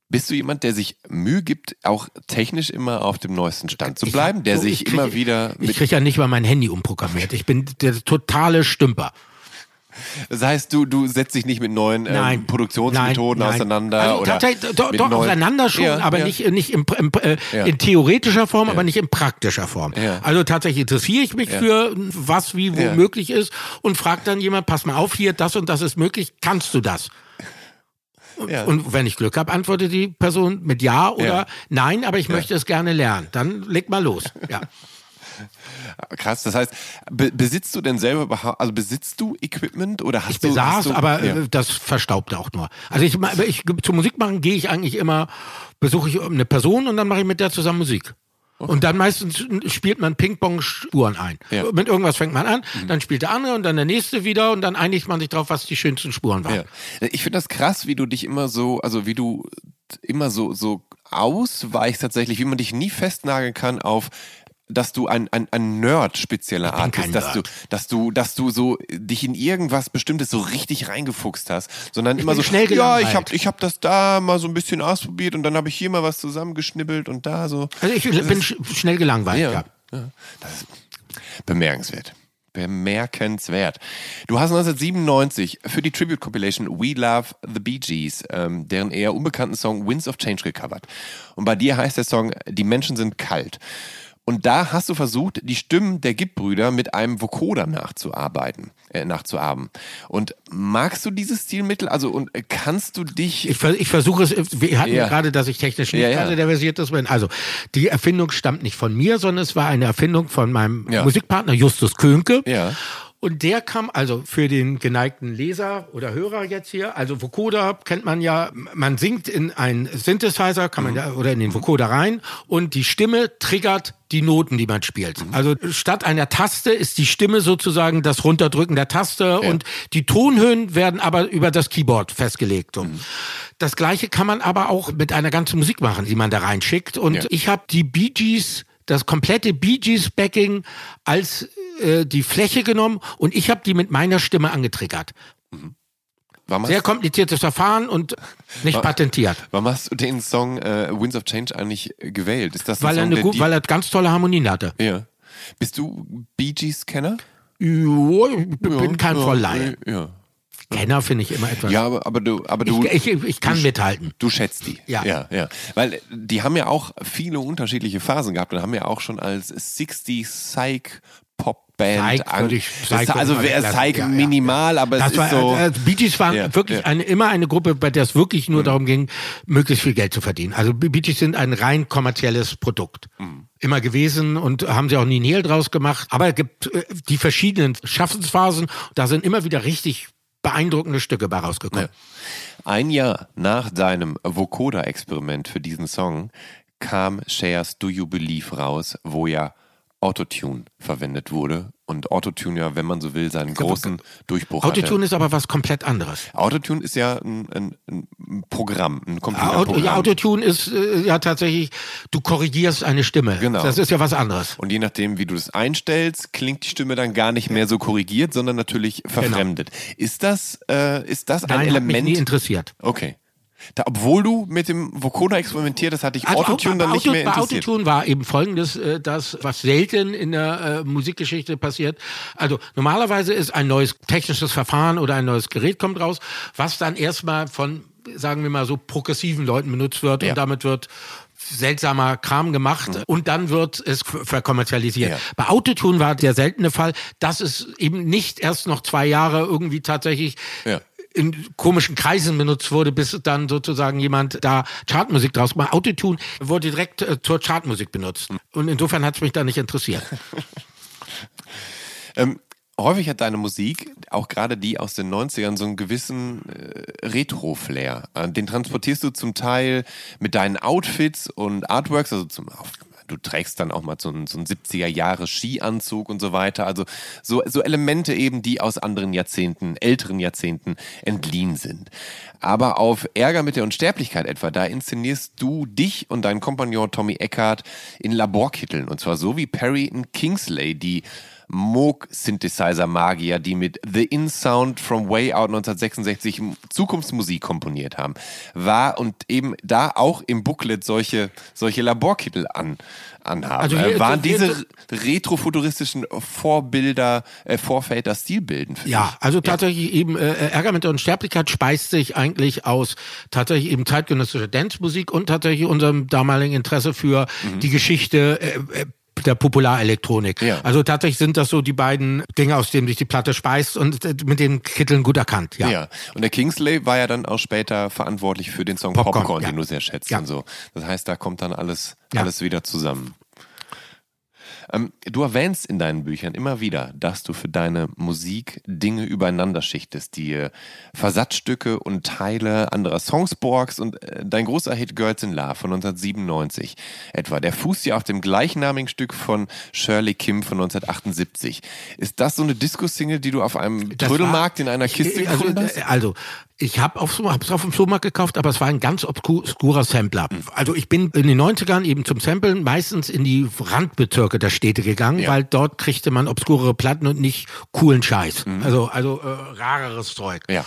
Bist du jemand, der sich Mühe gibt, auch technisch immer auf dem neuesten Stand zu Ich bleiben, hab der sich ich krieg- immer wieder Ich mit. kriege ja nicht mal mein Handy umprogrammiert. Ich bin der totale Stümper. Das heißt, du, du setzt dich nicht mit neuen ähm. Produktionsmethoden Nein, nein. auseinander Also oder tatsächlich, doch, doch auseinander schon, Ja, aber ja. nicht, nicht im, im, äh, Ja. in theoretischer Form, aber nicht in praktischer Form. Ja. Also tatsächlich interessiere ich mich für was, wie, wo Ja. möglich ist und fragt dann jemand, pass mal auf, hier, das und das ist möglich, kannst du das? Ja. Und wenn ich Glück habe, antwortet die Person mit Ja oder Ja. Nein, aber ich möchte es gerne lernen. Dann leg mal los. Ja. <laughs> Krass, das heißt, be besitzt du denn selber, also besitzt du Equipment oder hast ich du... besaß, hast du, aber ja. äh, das verstaubt auch nur. Also ich, ich zum Musik machen gehe ich eigentlich immer, besuche ich eine Person und dann mache ich mit der zusammen Musik. Und dann meistens spielt man Ping-Pong-Spuren ein. Ja. Mhm. Mit irgendwas fängt man an, dann spielt der andere und dann der nächste wieder und dann einigt man sich drauf, was die schönsten Spuren waren. Ja. Ich finde das krass, wie du dich immer so, also wie du immer so, so ausweichst tatsächlich, wie man dich nie festnageln kann auf dass du ein, ein, ein Nerd spezieller Art bist, dass du, Nerd. dass du, dass du so dich in irgendwas Bestimmtes so richtig reingefuchst hast, sondern immer bin so schnell ja, ich habe ich hab das da mal so ein bisschen ausprobiert und dann habe ich hier mal was zusammengeschnibbelt und da so. Also ich bin sch schnell gelangweilt, ja. Ja, ja. Das ist bemerkenswert. Bemerkenswert. Du hast 1997 für die Tribute Compilation We Love the Bee Gees ähm, deren eher unbekannten Song Winds of Change gecovert. Und bei dir heißt der Song Die Menschen sind kalt. Und da hast du versucht, die Stimmen der Gibb-Brüder mit einem Vocoder nachzuarbeiten, äh, nachzuahmen. Und magst du dieses Stilmittel? Also und kannst du dich Ich, ich versuche es, wir hatten ja. Ja. gerade, dass ich technisch nicht Ja, ja. gerade der versierteste bin. Also, die Erfindung stammt nicht von mir, sondern es war eine Erfindung von meinem Ja. Musikpartner Justus Könke. Ja. Und der kam also für den geneigten Leser oder Hörer jetzt hier, also Vocoder kennt man ja, man singt in einen Synthesizer, kann man Mhm. ja, oder in den Vocoder rein und die Stimme triggert die Noten, die man spielt. Mhm. Also statt einer Taste ist die Stimme sozusagen das Runterdrücken der Taste und die Tonhöhen werden aber über das Keyboard festgelegt. Mhm. Das gleiche kann man aber auch mit einer ganzen Musik machen, die man da reinschickt. Und Ja. ich habe die Bee Gees, das komplette Bee Gees Backing als äh, die Fläche genommen und ich habe die mit meiner Stimme angetriggert. hast, Sehr kompliziertes Verfahren und nicht patentiert. warum hast du den Song äh, Winds of Change eigentlich gewählt? Ist das Weil er, Song, eine der gut, weil er ganz tolle Harmonien hatte. Ja. Bist du Bee Gees Kenner? Jo, ich bin kein ja, Vollleihe. Ja. Kenner finde ich immer etwas. Ja, aber, aber du, aber du, ich, ich, ich kann du, mithalten. Du schätzt die. Ja. ja, ja. Weil die haben ja auch viele unterschiedliche Phasen gehabt und haben ja auch schon als 60 Psych Pop Band Psych würde ich- Psych also wäre. Psych Ja, ja, minimal, aber Das es war, ist so. äh, Bee Gees waren Ja, wirklich ja. Mhm. Eine, immer eine Gruppe, bei der es wirklich nur darum ging, möglichst viel Geld zu verdienen. Also Bee Gees sind ein rein kommerzielles Produkt. Mhm. Immer gewesen und haben sie auch nie Nähe draus gemacht. Aber es gibt äh, die verschiedenen Schaffensphasen. Da sind immer wieder richtig beeindruckende Stücke bei rausgekommen. Ein Jahr nach deinem Vocoder-Experiment für diesen Song kam Shares Do You Believe raus, wo ja Autotune verwendet wurde und Autotune ja, wenn man so will, seinen großen Durchbruch hatte. Autotune ist aber was komplett anderes. Autotune ist ja ein, ein, ein Programm, ein Auto, Computerprogramm. ja, Autotune ist äh, ja tatsächlich, du korrigierst eine Stimme. Genau. Das ist ja was anderes. und je nachdem, wie du das einstellst, klingt die Stimme dann gar nicht mehr so korrigiert, sondern natürlich verfremdet. Ist das, äh, ist das ein Genau. Nein, hat mich Element? nie interessiert. okay. Da, obwohl du mit dem Vocoder experimentiert hast, hat dich Also Autotune Au- dann nicht Auto- mehr bei interessiert. Autotune war eben folgendes, äh, das, was selten in der äh, Musikgeschichte passiert. Also normalerweise ist ein neues technisches Verfahren oder ein neues Gerät kommt raus, was dann erstmal von, sagen wir mal so, progressiven Leuten benutzt wird Ja. und damit wird seltsamer Kram gemacht und dann wird es verkommerzialisiert. Ja. Bei Autotune war der seltene Fall, dass es eben nicht erst noch zwei Jahre irgendwie tatsächlich Ja. In komischen Kreisen benutzt wurde, bis dann sozusagen jemand da Chartmusik draus gemacht. Autotune wurde direkt äh, zur Chartmusik benutzt. Und insofern hat es mich da nicht interessiert. <laughs> Ähm, häufig hat deine Musik, auch gerade die aus den 90ern, so einen gewissen äh, Retro-Flair. Äh, den transportierst du zum Teil mit deinen Outfits und Artworks, also zum auf, Du trägst dann auch mal so einen, so einen 70er Jahre Skianzug und so weiter. Also so, so Elemente eben, die aus anderen Jahrzehnten, älteren Jahrzehnten entliehen sind. Aber auf Ärger mit der Unsterblichkeit etwa, da inszenierst du dich und deinen Kompagnon Tommy Eckhart in Laborkitteln. Und zwar so wie Perry in Kingsley, die Moog-Synthesizer-Magier, die mit The In Sound from Way Out 1966 Zukunftsmusik komponiert haben, war und eben da auch im Booklet solche, solche Laborkittel an, anhaben. Also hier- waren hier- diese retrofuturistischen Vorbilder, äh, Vorväter stilbildend für Ja, dich? also tatsächlich eben äh, Ärger mit der Unsterblichkeit speist sich eigentlich aus tatsächlich eben zeitgenössischer Dancemusik und tatsächlich unserem damaligen Interesse für die Geschichte äh, äh, der Popularelektronik. Ja. Also tatsächlich sind das so die beiden Dinge, aus denen sich die Platte speist und äh, mit den Kitteln gut erkannt. Ja. Ja. Und der Kingsley war ja dann auch später verantwortlich für den Song Popcorn, Popcorn, ja. den du sehr schätzt und so. Das heißt, da kommt dann alles, alles wieder zusammen. Ähm, du erwähnst in deinen Büchern immer wieder, dass du für deine Musik Dinge übereinander schichtest, die Versatzstücke und Teile anderer Songs borgst und äh, dein großer Hit Girls in Love von 1997 etwa, der fußt ja auf dem gleichnamigen Stück von Shirley Kim von 1978. Ist das so eine Disco-Single, die du auf einem Trödelmarkt in einer Kiste ich, also, gefunden hast? äh, also ich habe es auf dem Flohmarkt gekauft, aber es war ein ganz obsku- obskurer Sampler. Also ich bin in den 90ern eben zum Samplen meistens in die Randbezirke der Städte gegangen, Ja. weil dort kriegte man obskurere Platten und nicht coolen Scheiß. Mhm. Also also äh, rareres Zeug. Ja.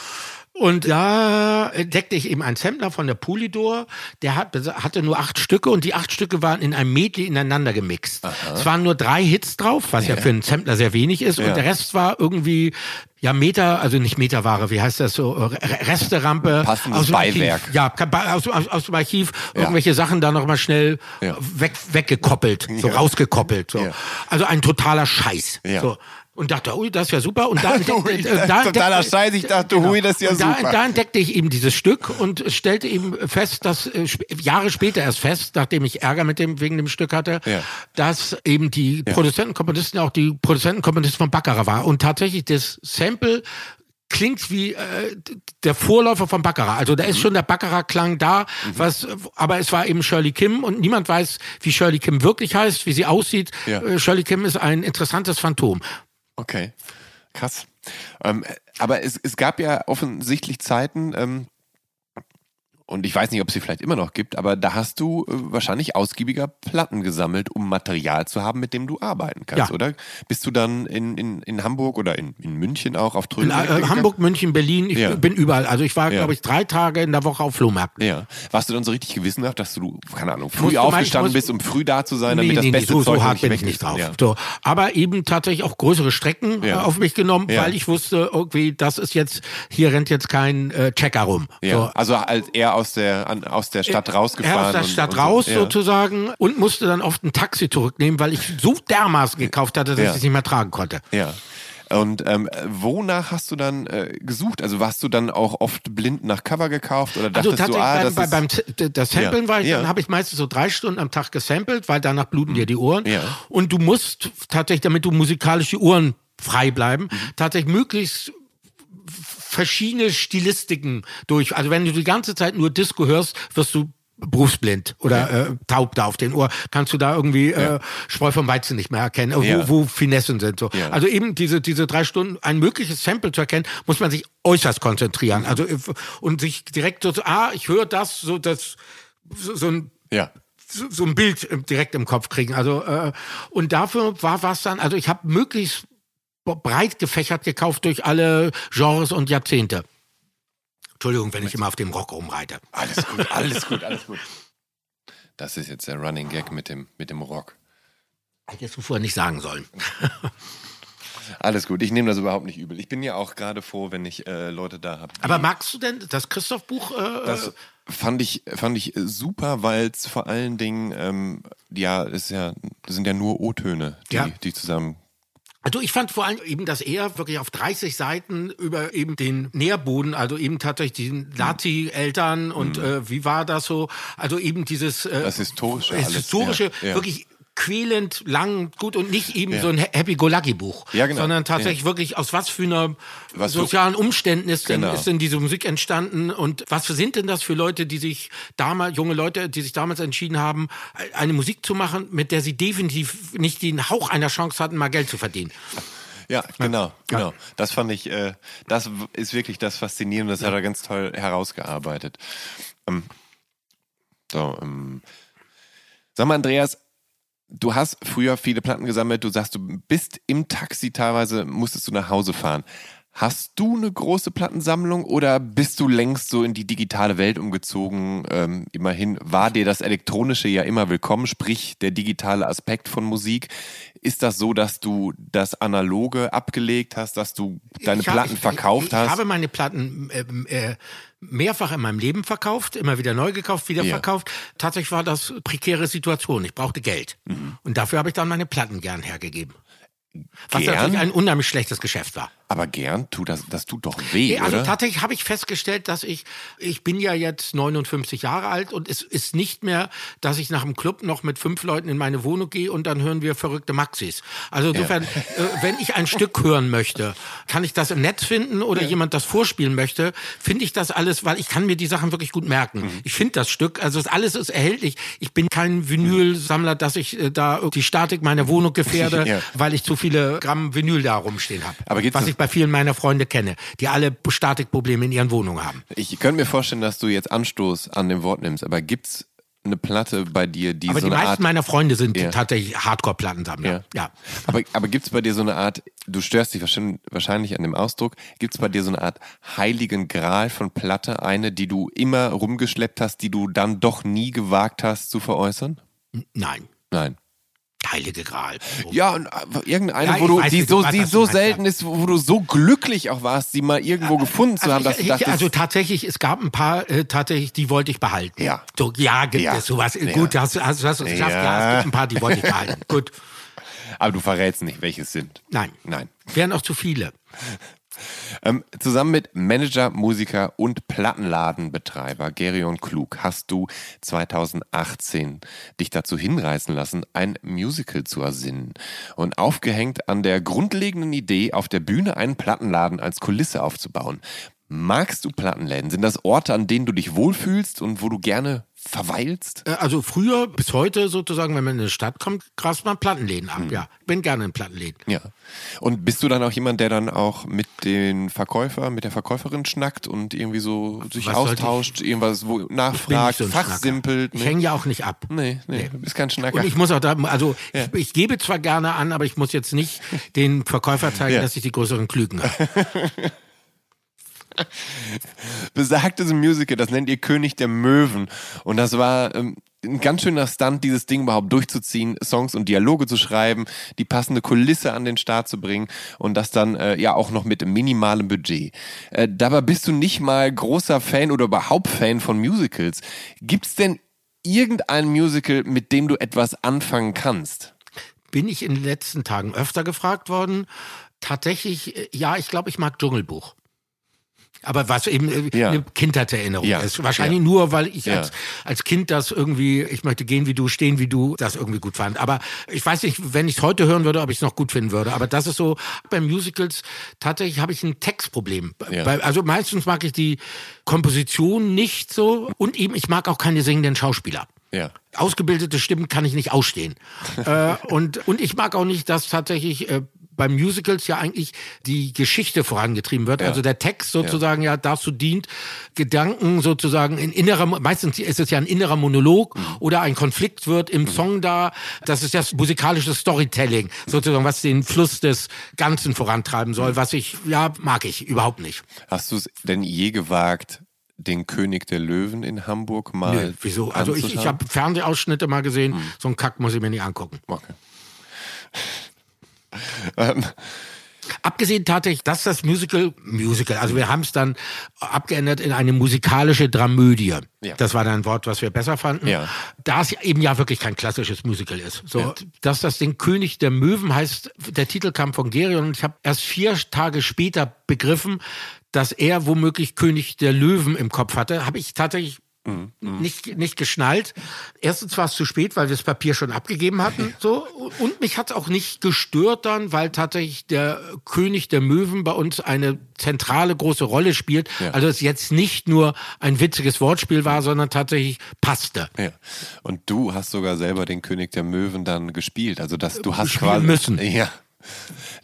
Und da entdeckte ich eben einen Sampler von der Polydor, der hat, hatte nur acht Stücke und die acht Stücke waren in einem Medley ineinander gemixt. Es waren nur drei Hits drauf, was ja, für einen Sampler sehr wenig ist. Ja. Und der Rest war irgendwie, ja, Meter, also nicht Meterware, wie heißt das so, Re- Resterampe. Passendes aus dem Archiv. Beiwerk. Ja, kann- aus, aus, aus dem Archiv Ja. irgendwelche Sachen da nochmal schnell Ja. weg, weggekoppelt, so Ja. rausgekoppelt. So. Ja. Also ein totaler Scheiß. Ja. So. Und dachte, ui, das ist ja super. Und da, <laughs> Ui, entdeckte- das ist da totaler Scheiß. Ich dachte, hui, das ist ja und da, super. Da entdeckte ich eben dieses Stück und stellte eben fest, dass äh, Jahre später erst fest, nachdem ich Ärger mit dem wegen dem Stück hatte, Ja. dass eben die Produzenten, Komponisten auch die Produzenten, Komponisten von Baccarat war und tatsächlich das Sample klingt wie äh, der Vorläufer von Baccarat. Also da Mhm. ist schon der Baccarat-Klang da, was, aber es war eben Shirley Kim und niemand weiß, wie Shirley Kim wirklich heißt, wie sie aussieht. Ja. Äh, Shirley Kim ist ein interessantes Phantom. Okay, krass. Ähm, aber es, es gab ja offensichtlich Zeiten, ähm, und ich weiß nicht, ob es sie vielleicht immer noch gibt, aber da hast du äh, wahrscheinlich ausgiebiger Platten gesammelt, um Material zu haben, mit dem du arbeiten kannst, Ja. oder? Bist du dann in, in, in Hamburg oder in, in München auch auf Trödelmärkte äh? Hamburg, München, Berlin, ich Ja. bin überall. Also ich war, Ja. glaube ich, drei Tage in der Woche auf Flohmärkten. Ja. Warst du dann so richtig gewissenhaft, dass du, keine Ahnung, früh aufgestanden bist, um früh da zu sein, damit das beste so, Zeug so hart bin ich nicht drauf. So. Aber eben tatsächlich auch größere Strecken äh, auf mich genommen, weil ich wusste, irgendwie, das ist jetzt, hier rennt jetzt kein äh, Checker rum. Ja. So. Also als eher aus der, an, aus der Stadt rausgefahren. Aus der und- Stadt und so. raus Ja. sozusagen und musste dann oft ein Taxi zurücknehmen, weil ich so dermaßen gekauft hatte, dass Ja. ich es nicht mehr tragen konnte. Ja. Und ähm, wonach hast du dann äh, gesucht? Also warst du dann auch oft blind nach Cover gekauft oder Also dachtest du, tatsächlich ah, beim, das bei, beim das Samplen Ja, war ich, ja. dann habe ich meistens so drei Stunden am Tag gesampelt, weil danach bluten dir die Ohren. Ja. Und du musst tatsächlich, damit du musikalisch die Ohren frei bleiben, Mhm. tatsächlich möglichst verschiedene Stilistiken durch. Also wenn du die ganze Zeit nur Disco hörst, wirst du berufsblind oder äh, taub da auf den Ohr, kannst du da irgendwie äh, Spreu vom Weizen nicht mehr erkennen, wo, Ja. wo Finessen sind. So. Ja. Also eben diese, diese drei Stunden, ein mögliches Sample zu erkennen, muss man sich äußerst konzentrieren. Also äh, und sich direkt so, ah, ich höre das, so das, so, so ein ja. so, ein Bild im- direkt im Kopf kriegen. Also äh, und dafür war was dann, also ich habe möglichst breit gefächert gekauft durch alle Genres und Jahrzehnte. Entschuldigung, wenn ich immer auf dem Rock rumreite. Alles gut, alles gut, alles gut. <laughs> Das ist jetzt der Running Gag mit dem, mit dem Rock. Hättest du vorher nicht sagen sollen. <laughs> Alles gut, ich nehme das überhaupt nicht übel. Ich bin ja auch gerade froh, wenn ich äh, Leute da habe. Aber magst du denn das Christoph-Buch? Äh, Das fand ich, fand ich super, weil es vor allen Dingen, ähm, ja, ist ja, sind ja nur O-Töne, die, Ja. die zusammen. Also ich fand vor allem eben, dass er wirklich auf 30 Seiten über eben den Nährboden, also eben tatsächlich die Nazi-Eltern und äh, wie war das so, also eben dieses äh, Das Historische alles, Historische, ja, ja. wirklich quälend lang, gut und nicht eben Ja. so ein Happy-Go-Lucky-Buch, Ja, genau. sondern tatsächlich wirklich aus was für einer Was sozialen Umständen ist denn, Genau. ist denn diese Musik entstanden und was sind denn das für Leute, die sich damals, junge Leute, die sich damals entschieden haben, eine Musik zu machen, mit der sie definitiv nicht den Hauch einer Chance hatten, mal Geld zu verdienen. Ja, genau, genau. Das fand ich, äh, das ist wirklich das Faszinierende, das hat er ganz toll herausgearbeitet. Ähm, so, ähm, sag mal, Andreas, du hast früher viele Platten gesammelt, du sagst, du bist im Taxi teilweise, musstest du nach Hause fahren. Hast du eine große Plattensammlung oder bist du längst so in die digitale Welt umgezogen? Ähm, immerhin war dir das Elektronische ja immer willkommen, sprich der digitale Aspekt von Musik. Ist das so, dass du das Analoge abgelegt hast, dass du deine Ich hab- Platten ich, verkauft ich, hast? Ich habe meine Platten ähm, äh, mehrfach in meinem Leben verkauft, immer wieder neu gekauft, wieder Ja. verkauft. Tatsächlich war das prekäre Situation. Ich brauchte Geld. Mhm. Und dafür habe ich dann meine Platten gern hergegeben. Was Gern? natürlich ein unheimlich schlechtes Geschäft war. Aber gern, tut das, das tut doch weh, Nee, also oder? tatsächlich habe ich festgestellt, dass ich, ich bin ja jetzt 59 Jahre alt und es ist nicht mehr, dass ich nach dem Club noch mit fünf Leuten in meine Wohnung gehe und dann hören wir verrückte Maxis. Also insofern, äh, wenn ich ein Stück hören möchte, kann ich das im Netz finden oder jemand das vorspielen möchte, finde ich das alles, weil ich kann mir die Sachen wirklich gut merken. Mhm. Ich finde das Stück, also es alles ist erhältlich. Ich bin kein Vinylsammler, dass ich äh, da die Statik meiner Wohnung gefährde, <laughs> Ja. weil ich zu viele Gramm Vinyl da rumstehen habe. Aber gibt's Was ich bei vielen meiner Freunde kenne, die alle Statikprobleme in ihren Wohnungen haben. Ich könnte mir vorstellen, dass du jetzt Anstoß an dem Wort nimmst, aber gibt's eine Platte bei dir, die Aber so die meisten Art meiner Freunde sind Ja. tatsächlich Hardcore-Plattensammler. Ja. Ja. Aber, aber gibt es bei dir so eine Art, du störst dich wahrscheinlich, wahrscheinlich an dem Ausdruck, gibt es bei dir so eine Art heiligen Gral von Platte, eine, die du immer rumgeschleppt hast, die du dann doch nie gewagt hast zu veräußern? Nein. Nein. Heilige Gral. Ja, und äh, irgendeine, Ja, wo ich du, weiß, die so, die so ja. selten ist, wo du so glücklich auch warst, sie mal irgendwo gefunden zu haben, dass Also, du ich, dachtest, also tatsächlich, es gab ein paar, äh, tatsächlich, die wollte ich behalten. Ja. So, ja, gibt Ja. es sowas. Ja. Gut, hast, du- hast, hast du es geschafft? Ja. Ja. es gibt ein paar, die wollte ich behalten. Gut. <laughs> aber du verrätst nicht, welche es sind. Nein. Nein. Wären auch zu viele. Ähm, zusammen mit Manager, Musiker und Plattenladenbetreiber Gerion Klug hast du 2018 dich dazu hinreißen lassen, ein Musical zu ersinnen. Und aufgehängt an der grundlegenden Idee, auf der Bühne einen Plattenladen als Kulisse aufzubauen. Magst du Plattenläden? Sind das Orte, an denen du dich wohlfühlst und wo du gerne verweilst? Äh, Also früher bis heute sozusagen, wenn man in eine Stadt kommt, grast man Plattenläden ab. Mhm. Ja, bin gerne in Plattenläden. Ja. Und bist du dann auch jemand, der dann auch mit den Verkäufer, mit der Verkäuferin schnackt und irgendwie so sich Was austauscht, irgendwas wo nachfragt, so fachsimpelt? Ich ne? hänge ja auch nicht ab. Nee, nee, du bist kein Schnacker. Und ich muss auch da, also ich, ich gebe zwar gerne an, aber ich muss jetzt nicht den Verkäufer zeigen, Ja. dass ich die größeren Klügen habe. <laughs> <laughs> Besagtes Musical, das nennt ihr König der Möwen. Und das war ähm, ein ganz schöner Stunt, dieses Ding überhaupt durchzuziehen, Songs und Dialoge zu schreiben, die passende Kulisse an den Start zu bringen und das dann äh, ja auch noch mit minimalem Budget. Äh, dabei bist du nicht mal großer Fan oder überhaupt Fan von Musicals. Gibt's denn irgendein Musical, mit dem du etwas anfangen kannst? Bin ich in den letzten Tagen öfter gefragt worden. Tatsächlich, äh, ja, ich glaube, ich mag Dschungelbuch. Aber was eben äh, Ja. eine Kindheitserinnerung Ja. ist. Wahrscheinlich Ja. nur, weil ich als, als Kind das irgendwie, ich möchte gehen wie du, stehen wie du, das irgendwie gut fand. Aber ich weiß nicht, wenn ich es heute hören würde, ob ich es noch gut finden würde. Aber das ist so, bei Musicals tatsächlich habe ich ein Textproblem. Bei, also meistens mag ich die Komposition nicht so und eben, ich mag auch keine singenden Schauspieler. Ja. Ausgebildete Stimmen kann ich nicht ausstehen. <laughs> äh, und, und ich mag auch nicht, dass tatsächlich äh, beim Musicals ja eigentlich die Geschichte vorangetrieben wird. Also der Text sozusagen ja. dazu dient, Gedanken sozusagen in innerer, meistens ist es ja ein innerer Monolog Mhm. oder ein Konflikt wird im Song da. Das ist das musikalische Storytelling sozusagen, was den Fluss des Ganzen vorantreiben Mhm. soll, was ich, ja, mag ich überhaupt nicht. Hast du es denn je gewagt, den König der Löwen in Hamburg mal Nö, wieso? Also ich, ich habe Fernsehausschnitte mal gesehen, so einen Kack muss ich mir nicht angucken. Okay. Ähm, Abgesehen tatsächlich, dass das Musical, Musical, also wir haben es dann abgeändert in eine musikalische Dramödie. Ja. Das war dann ein Wort, was wir besser fanden. Ja. Da es eben ja wirklich kein klassisches Musical ist. So, dass das Ding König der Möwen heißt, der Titel kam von Gerion und ich habe erst vier Tage später begriffen, dass er womöglich König der Löwen im Kopf hatte. Habe ich tatsächlich nicht, nicht geschnallt. Erstens war es zu spät, weil wir das Papier schon abgegeben hatten. <laughs> So. Und mich hat es auch nicht gestört dann, weil tatsächlich der König der Möwen bei uns eine zentrale große Rolle spielt. Ja. Also es jetzt nicht nur ein witziges Wortspiel war, sondern tatsächlich passte. ja. Und du hast sogar selber den König der Möwen dann gespielt. Also dass du hast Spielen quasi müssen. Ja.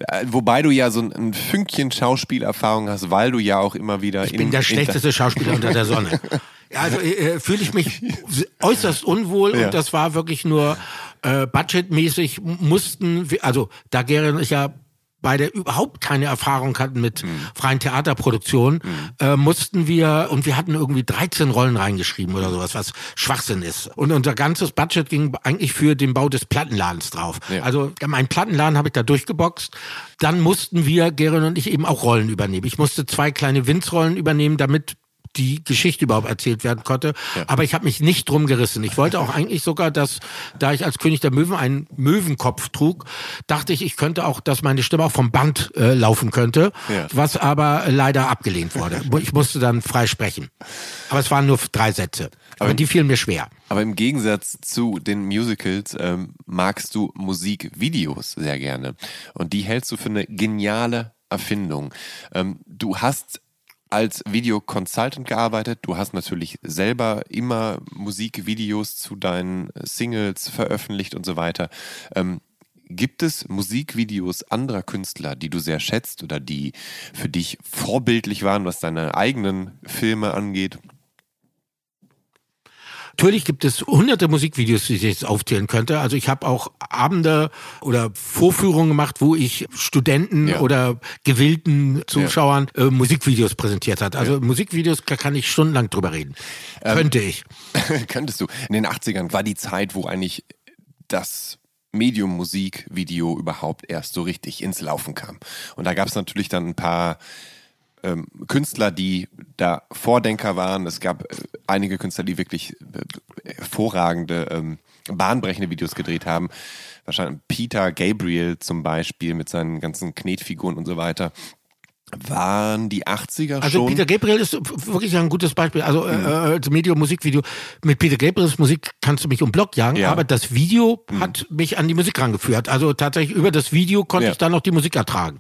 Äh, Wobei du ja so ein- Fünkchen Schauspielerfahrung hast, weil du ja auch immer wieder Ich in, bin der schlechteste Schauspieler unter der Sonne. <laughs> Also äh, fühle ich mich äußerst unwohl <laughs> Ja. und das war wirklich nur äh, budgetmäßig mussten, wir, also da Geren und ich ja beide überhaupt keine Erfahrung hatten mit Mhm. freien Theaterproduktionen, äh, mussten wir, und wir hatten irgendwie 13 Rollen reingeschrieben oder sowas, was Schwachsinn ist. Und unser ganzes Budget ging eigentlich für den Bau des Plattenladens drauf. Ja. Also mein Plattenladen habe ich da durchgeboxt. Dann mussten wir, Geren und ich, eben auch Rollen übernehmen. Ich musste zwei kleine Winzrollen übernehmen, damit die Geschichte überhaupt erzählt werden konnte. Ja. Aber ich habe mich nicht drum gerissen. Ich wollte auch eigentlich sogar, dass, da ich als König der Möwen einen Möwenkopf trug, dachte ich, ich könnte auch, dass meine Stimme auch vom Band äh, laufen könnte, Ja. was aber leider abgelehnt wurde. <laughs> Ich musste dann frei sprechen. Aber es waren nur drei Sätze. Aber, Aber- die fielen mir schwer. Aber im Gegensatz zu den Musicals ähm, magst du Musikvideos sehr gerne. Und die hältst du für eine geniale Erfindung. Ähm, du hast als Video-Consultant gearbeitet. Du hast natürlich selber immer Musikvideos zu deinen Singles veröffentlicht und so weiter. Ähm, gibt es Musikvideos anderer Künstler, die du sehr schätzt oder die für dich vorbildlich waren, was deine eigenen Filme angeht? Natürlich gibt es hunderte Musikvideos, die ich jetzt aufzählen könnte. Also ich habe auch Abende oder Vorführungen gemacht, wo ich Studenten Ja. oder gewillten Zuschauern äh, Musikvideos präsentiert hat. Also Musikvideos da kann ich stundenlang drüber reden. Ähm, Könnte ich. <laughs> Könntest du. In den 80ern war die Zeit, wo eigentlich das Medium Musikvideo überhaupt erst so richtig ins Laufen kam. Und da gab es natürlich dann ein paar ähm, Künstler, die da Vordenker waren. Es gab äh, einige Künstler, die wirklich äh, hervorragende, ähm, bahnbrechende Videos gedreht haben. Wahrscheinlich Peter Gabriel zum Beispiel mit seinen ganzen Knetfiguren und so weiter. Waren die 80er Also schon? Peter Gabriel ist wirklich ein gutes Beispiel. Also äh, das Medium Musikvideo mit Peter Gabriels Musik kannst du mich um Block jagen, Ja. aber das Video hat mich an die Musik rangeführt. Also tatsächlich über das Video konnte Ja. ich dann noch die Musik ertragen.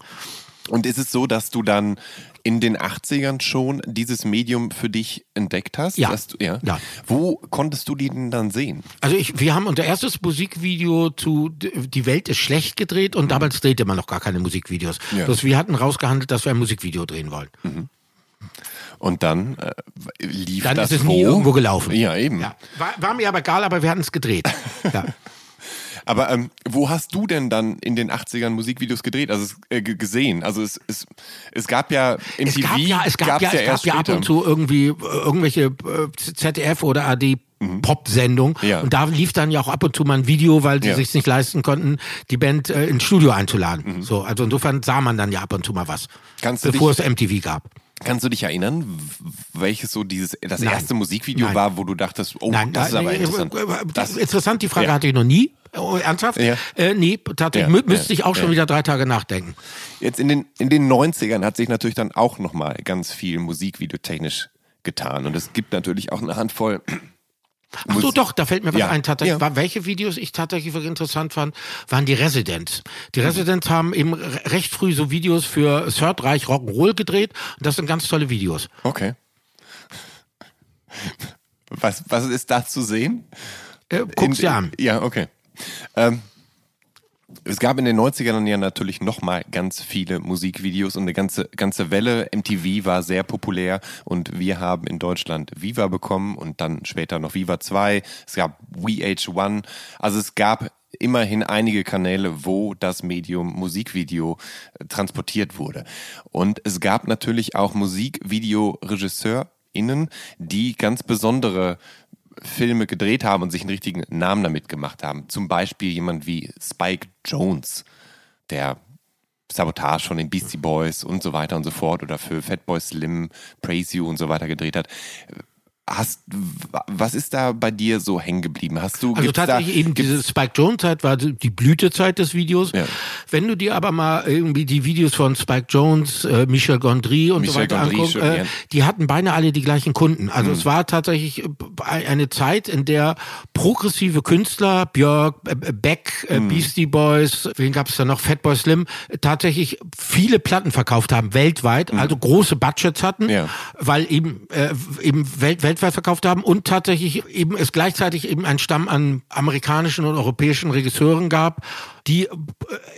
Und ist es so, dass du dann in den 80ern schon dieses Medium für dich entdeckt hast? Ja. Du, ja? Ja. Wo konntest du die denn dann sehen? Also ich, wir haben unser erstes Musikvideo zu Die Welt ist schlecht gedreht und damals drehte man noch gar keine Musikvideos. Mhm. Ja. Bloß wir hatten rausgehandelt, dass wir ein Musikvideo drehen wollen. Und dann äh, lief Dann das ist es wo? nie irgendwo gelaufen. Ja, eben. Ja. War, war mir aber egal, aber wir hatten es gedreht. <laughs> ja. Aber ähm, wo hast du denn dann in den 80ern Musikvideos gedreht? Also äh, ge- gesehen? Also es, es, es gab ja im Es TV gab ja, es gab gab's ja, es gab ja ab und zu irgendwie äh, irgendwelche äh, ZDF oder AD Pop-Sendung Mhm. Ja. und da lief dann ja auch ab und zu mal ein Video, weil die Ja. sich's nicht leisten konnten, die Band äh, ins Studio einzuladen. Mhm. So, also insofern sah man dann ja ab und zu mal was, Kannst bevor es MTV gab. Kannst du dich erinnern, welches so dieses das Nein. erste Musikvideo Nein. war, wo du dachtest, oh, Nein, das ist aber äh, interessant. äh, äh, Das, interessant, die Frage Ja. hatte ich noch nie. Oh, ernsthaft? Ja. Äh, nee, tatsächlich Ja, mü müsste ja, ich auch schon wieder drei Tage nachdenken. Jetzt in den, in den 90ern hat sich natürlich dann auch nochmal ganz viel musikvideotechnisch getan. Und es gibt natürlich auch eine Handvoll. <clears throat> Ach so, doch, da fällt mir was Ja, ein. Tatsächlich, ja. welche Videos ich tatsächlich wirklich interessant fand, waren die Residents. Die Mhm. Residents haben eben re- recht früh so Videos für Third Reich Rock'n'Roll gedreht und das sind ganz tolle Videos. Okay. Was, was ist da zu sehen? Äh, guck's In- dir an. Ja, okay. Ähm, es gab in den 90ern ja natürlich nochmal ganz viele Musikvideos und eine ganze, ganze Welle. MTV war sehr populär und wir haben in Deutschland Viva bekommen und dann später noch Viva 2. Es gab VH1. Also es gab immerhin einige Kanäle, wo das Medium Musikvideo äh, transportiert wurde. Und es gab natürlich auch MusikvideoRegisseurInnen, die ganz besondere Filme gedreht haben und sich einen richtigen Namen damit gemacht haben. Zum Beispiel jemand wie Spike Jones, der Sabotage von den Beastie Boys und so weiter und so fort oder für Fatboy Slim, Praise You und so weiter gedreht hat. Hast, was ist da bei dir so hängen geblieben? Hast du Also tatsächlich da, eben diese Spike Jones Zeit war die Blütezeit des Videos. Ja. Wenn du dir aber mal irgendwie die Videos von Spike Jones, äh, Michel Gondry und so Michel weiter Gondry, anguckst, äh. Mhm. die hatten beinahe alle die gleichen Kunden. Also es war tatsächlich äh, eine Zeit, in der progressive Künstler, Björk, äh, Beck, Mhm. äh, Beastie Boys, wen gab es da noch, Fatboy Slim, äh, tatsächlich viele Platten verkauft haben, weltweit, also große Budgets hatten, Mhm. Ja. weil eben, äh, eben welt, weltweit verkauft haben und tatsächlich eben es gleichzeitig eben einen Stamm an amerikanischen und europäischen Regisseuren gab, die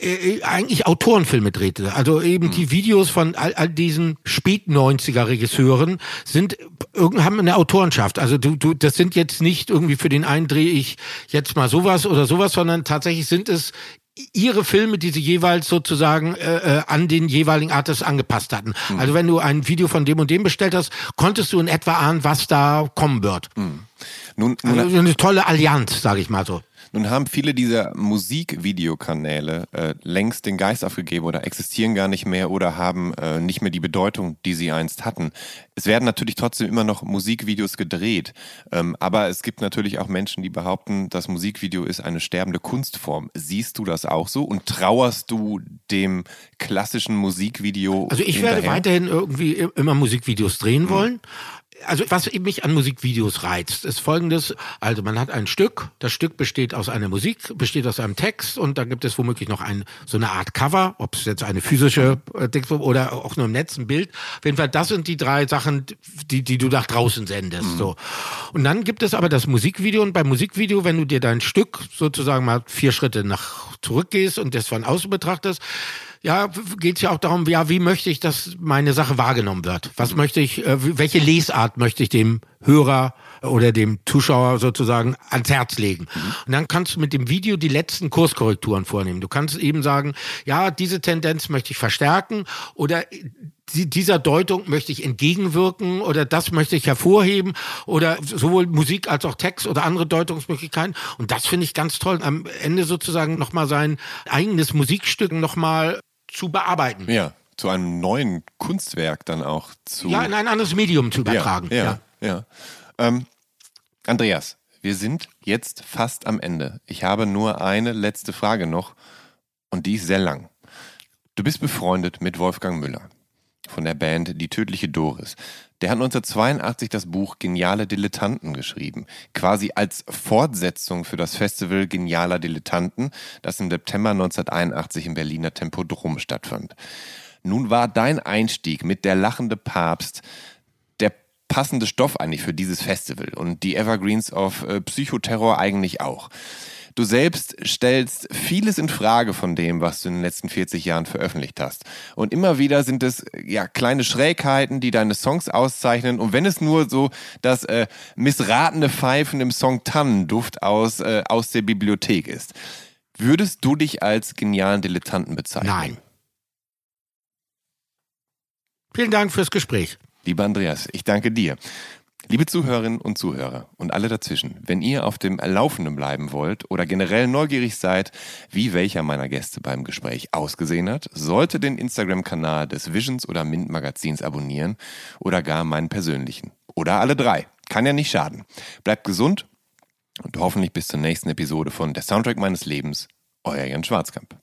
äh, äh, eigentlich Autorenfilme drehte. Also eben die Videos von all, all diesen spät 90er Regisseuren sind haben eine Autorenschaft. Also du, du das sind jetzt nicht irgendwie für den einen drehe ich jetzt mal sowas oder sowas, sondern tatsächlich sind es ihre Filme, die sie jeweils sozusagen äh, äh, an den jeweiligen Artist angepasst hatten. Also wenn du ein Video von dem und dem bestellt hast, konntest du in etwa ahnen, was da kommen wird. nun, nun, Also eine tolle Allianz, sage ich mal so. Nun haben viele dieser Musikvideokanäle äh, längst den Geist aufgegeben oder existieren gar nicht mehr oder haben äh, nicht mehr die Bedeutung, die sie einst hatten. Es werden natürlich trotzdem immer noch Musikvideos gedreht, ähm, aber es gibt natürlich auch Menschen, die behaupten, das Musikvideo ist eine sterbende Kunstform. Siehst du das auch so und trauerst du dem klassischen Musikvideo? Also ich hinterher? werde weiterhin irgendwie immer Musikvideos drehen wollen. Also was eben mich an Musikvideos reizt, ist folgendes. Also man hat ein Stück, das Stück besteht aus einer Musik, besteht aus einem Text und dann gibt es womöglich noch ein, so eine Art Cover, ob es jetzt eine physische äh, Text oder auch nur im Netz ein Bild. Auf jeden Fall, das sind die drei Sachen, die, die du nach draußen sendest. So. Und dann gibt es aber das Musikvideo und beim Musikvideo, wenn du dir dein Stück sozusagen mal vier Schritte nach zurückgehst und das von außen betrachtest, ja, geht es ja auch darum, ja, wie möchte ich, dass meine Sache wahrgenommen wird? Was möchte ich, äh, welche Lesart möchte ich dem Hörer oder dem Zuschauer sozusagen ans Herz legen? Und dann kannst du mit dem Video die letzten Kurskorrekturen vornehmen. Du kannst eben sagen, ja, diese Tendenz möchte ich verstärken oder die- dieser Deutung möchte ich entgegenwirken oder das möchte ich hervorheben oder sowohl Musik als auch Text oder andere Deutungsmöglichkeiten. Und das finde ich ganz toll. Am Ende sozusagen nochmal sein eigenes Musikstück nochmal zu bearbeiten. Ja, zu einem neuen Kunstwerk dann auch zu. Ja, in ein anderes Medium zu übertragen. Ja, ja. ja. Ähm, Andreas, wir sind jetzt fast am Ende. Ich habe nur eine letzte Frage noch und die ist sehr lang. Du bist befreundet mit Wolfgang Müller von der Band Die tödliche Doris. Der hat 1982 das Buch Geniale Dilettanten geschrieben, quasi als Fortsetzung für das Festival Genialer Dilettanten, das im September 1981 im Berliner Tempodrom stattfand. Nun war dein Einstieg mit Der lachende Papst der passende Stoff eigentlich für dieses Festival und die Evergreens of äh, Psychoterror eigentlich auch. Du selbst stellst vieles in Frage von dem, was du in den letzten 40 Jahren veröffentlicht hast. Und immer wieder sind es ja kleine Schrägheiten, die deine Songs auszeichnen. Und wenn es nur so das äh, missratene Pfeifen im Song Tannenduft aus, äh, aus der Bibliothek ist. Würdest du dich als genialen Dilettanten bezeichnen? Nein. Vielen Dank fürs Gespräch. Lieber Andreas, ich danke dir. Liebe Zuhörerinnen und Zuhörer und alle dazwischen, wenn ihr auf dem Laufenden bleiben wollt oder generell neugierig seid, wie welcher meiner Gäste beim Gespräch ausgesehen hat, sollte den Instagram-Kanal des Visions oder Mint Magazins abonnieren oder gar meinen persönlichen. Oder alle drei. Kann ja nicht schaden. Bleibt gesund und hoffentlich bis zur nächsten Episode von Der Soundtrack meines Lebens. Euer Jan Schwarzkamp.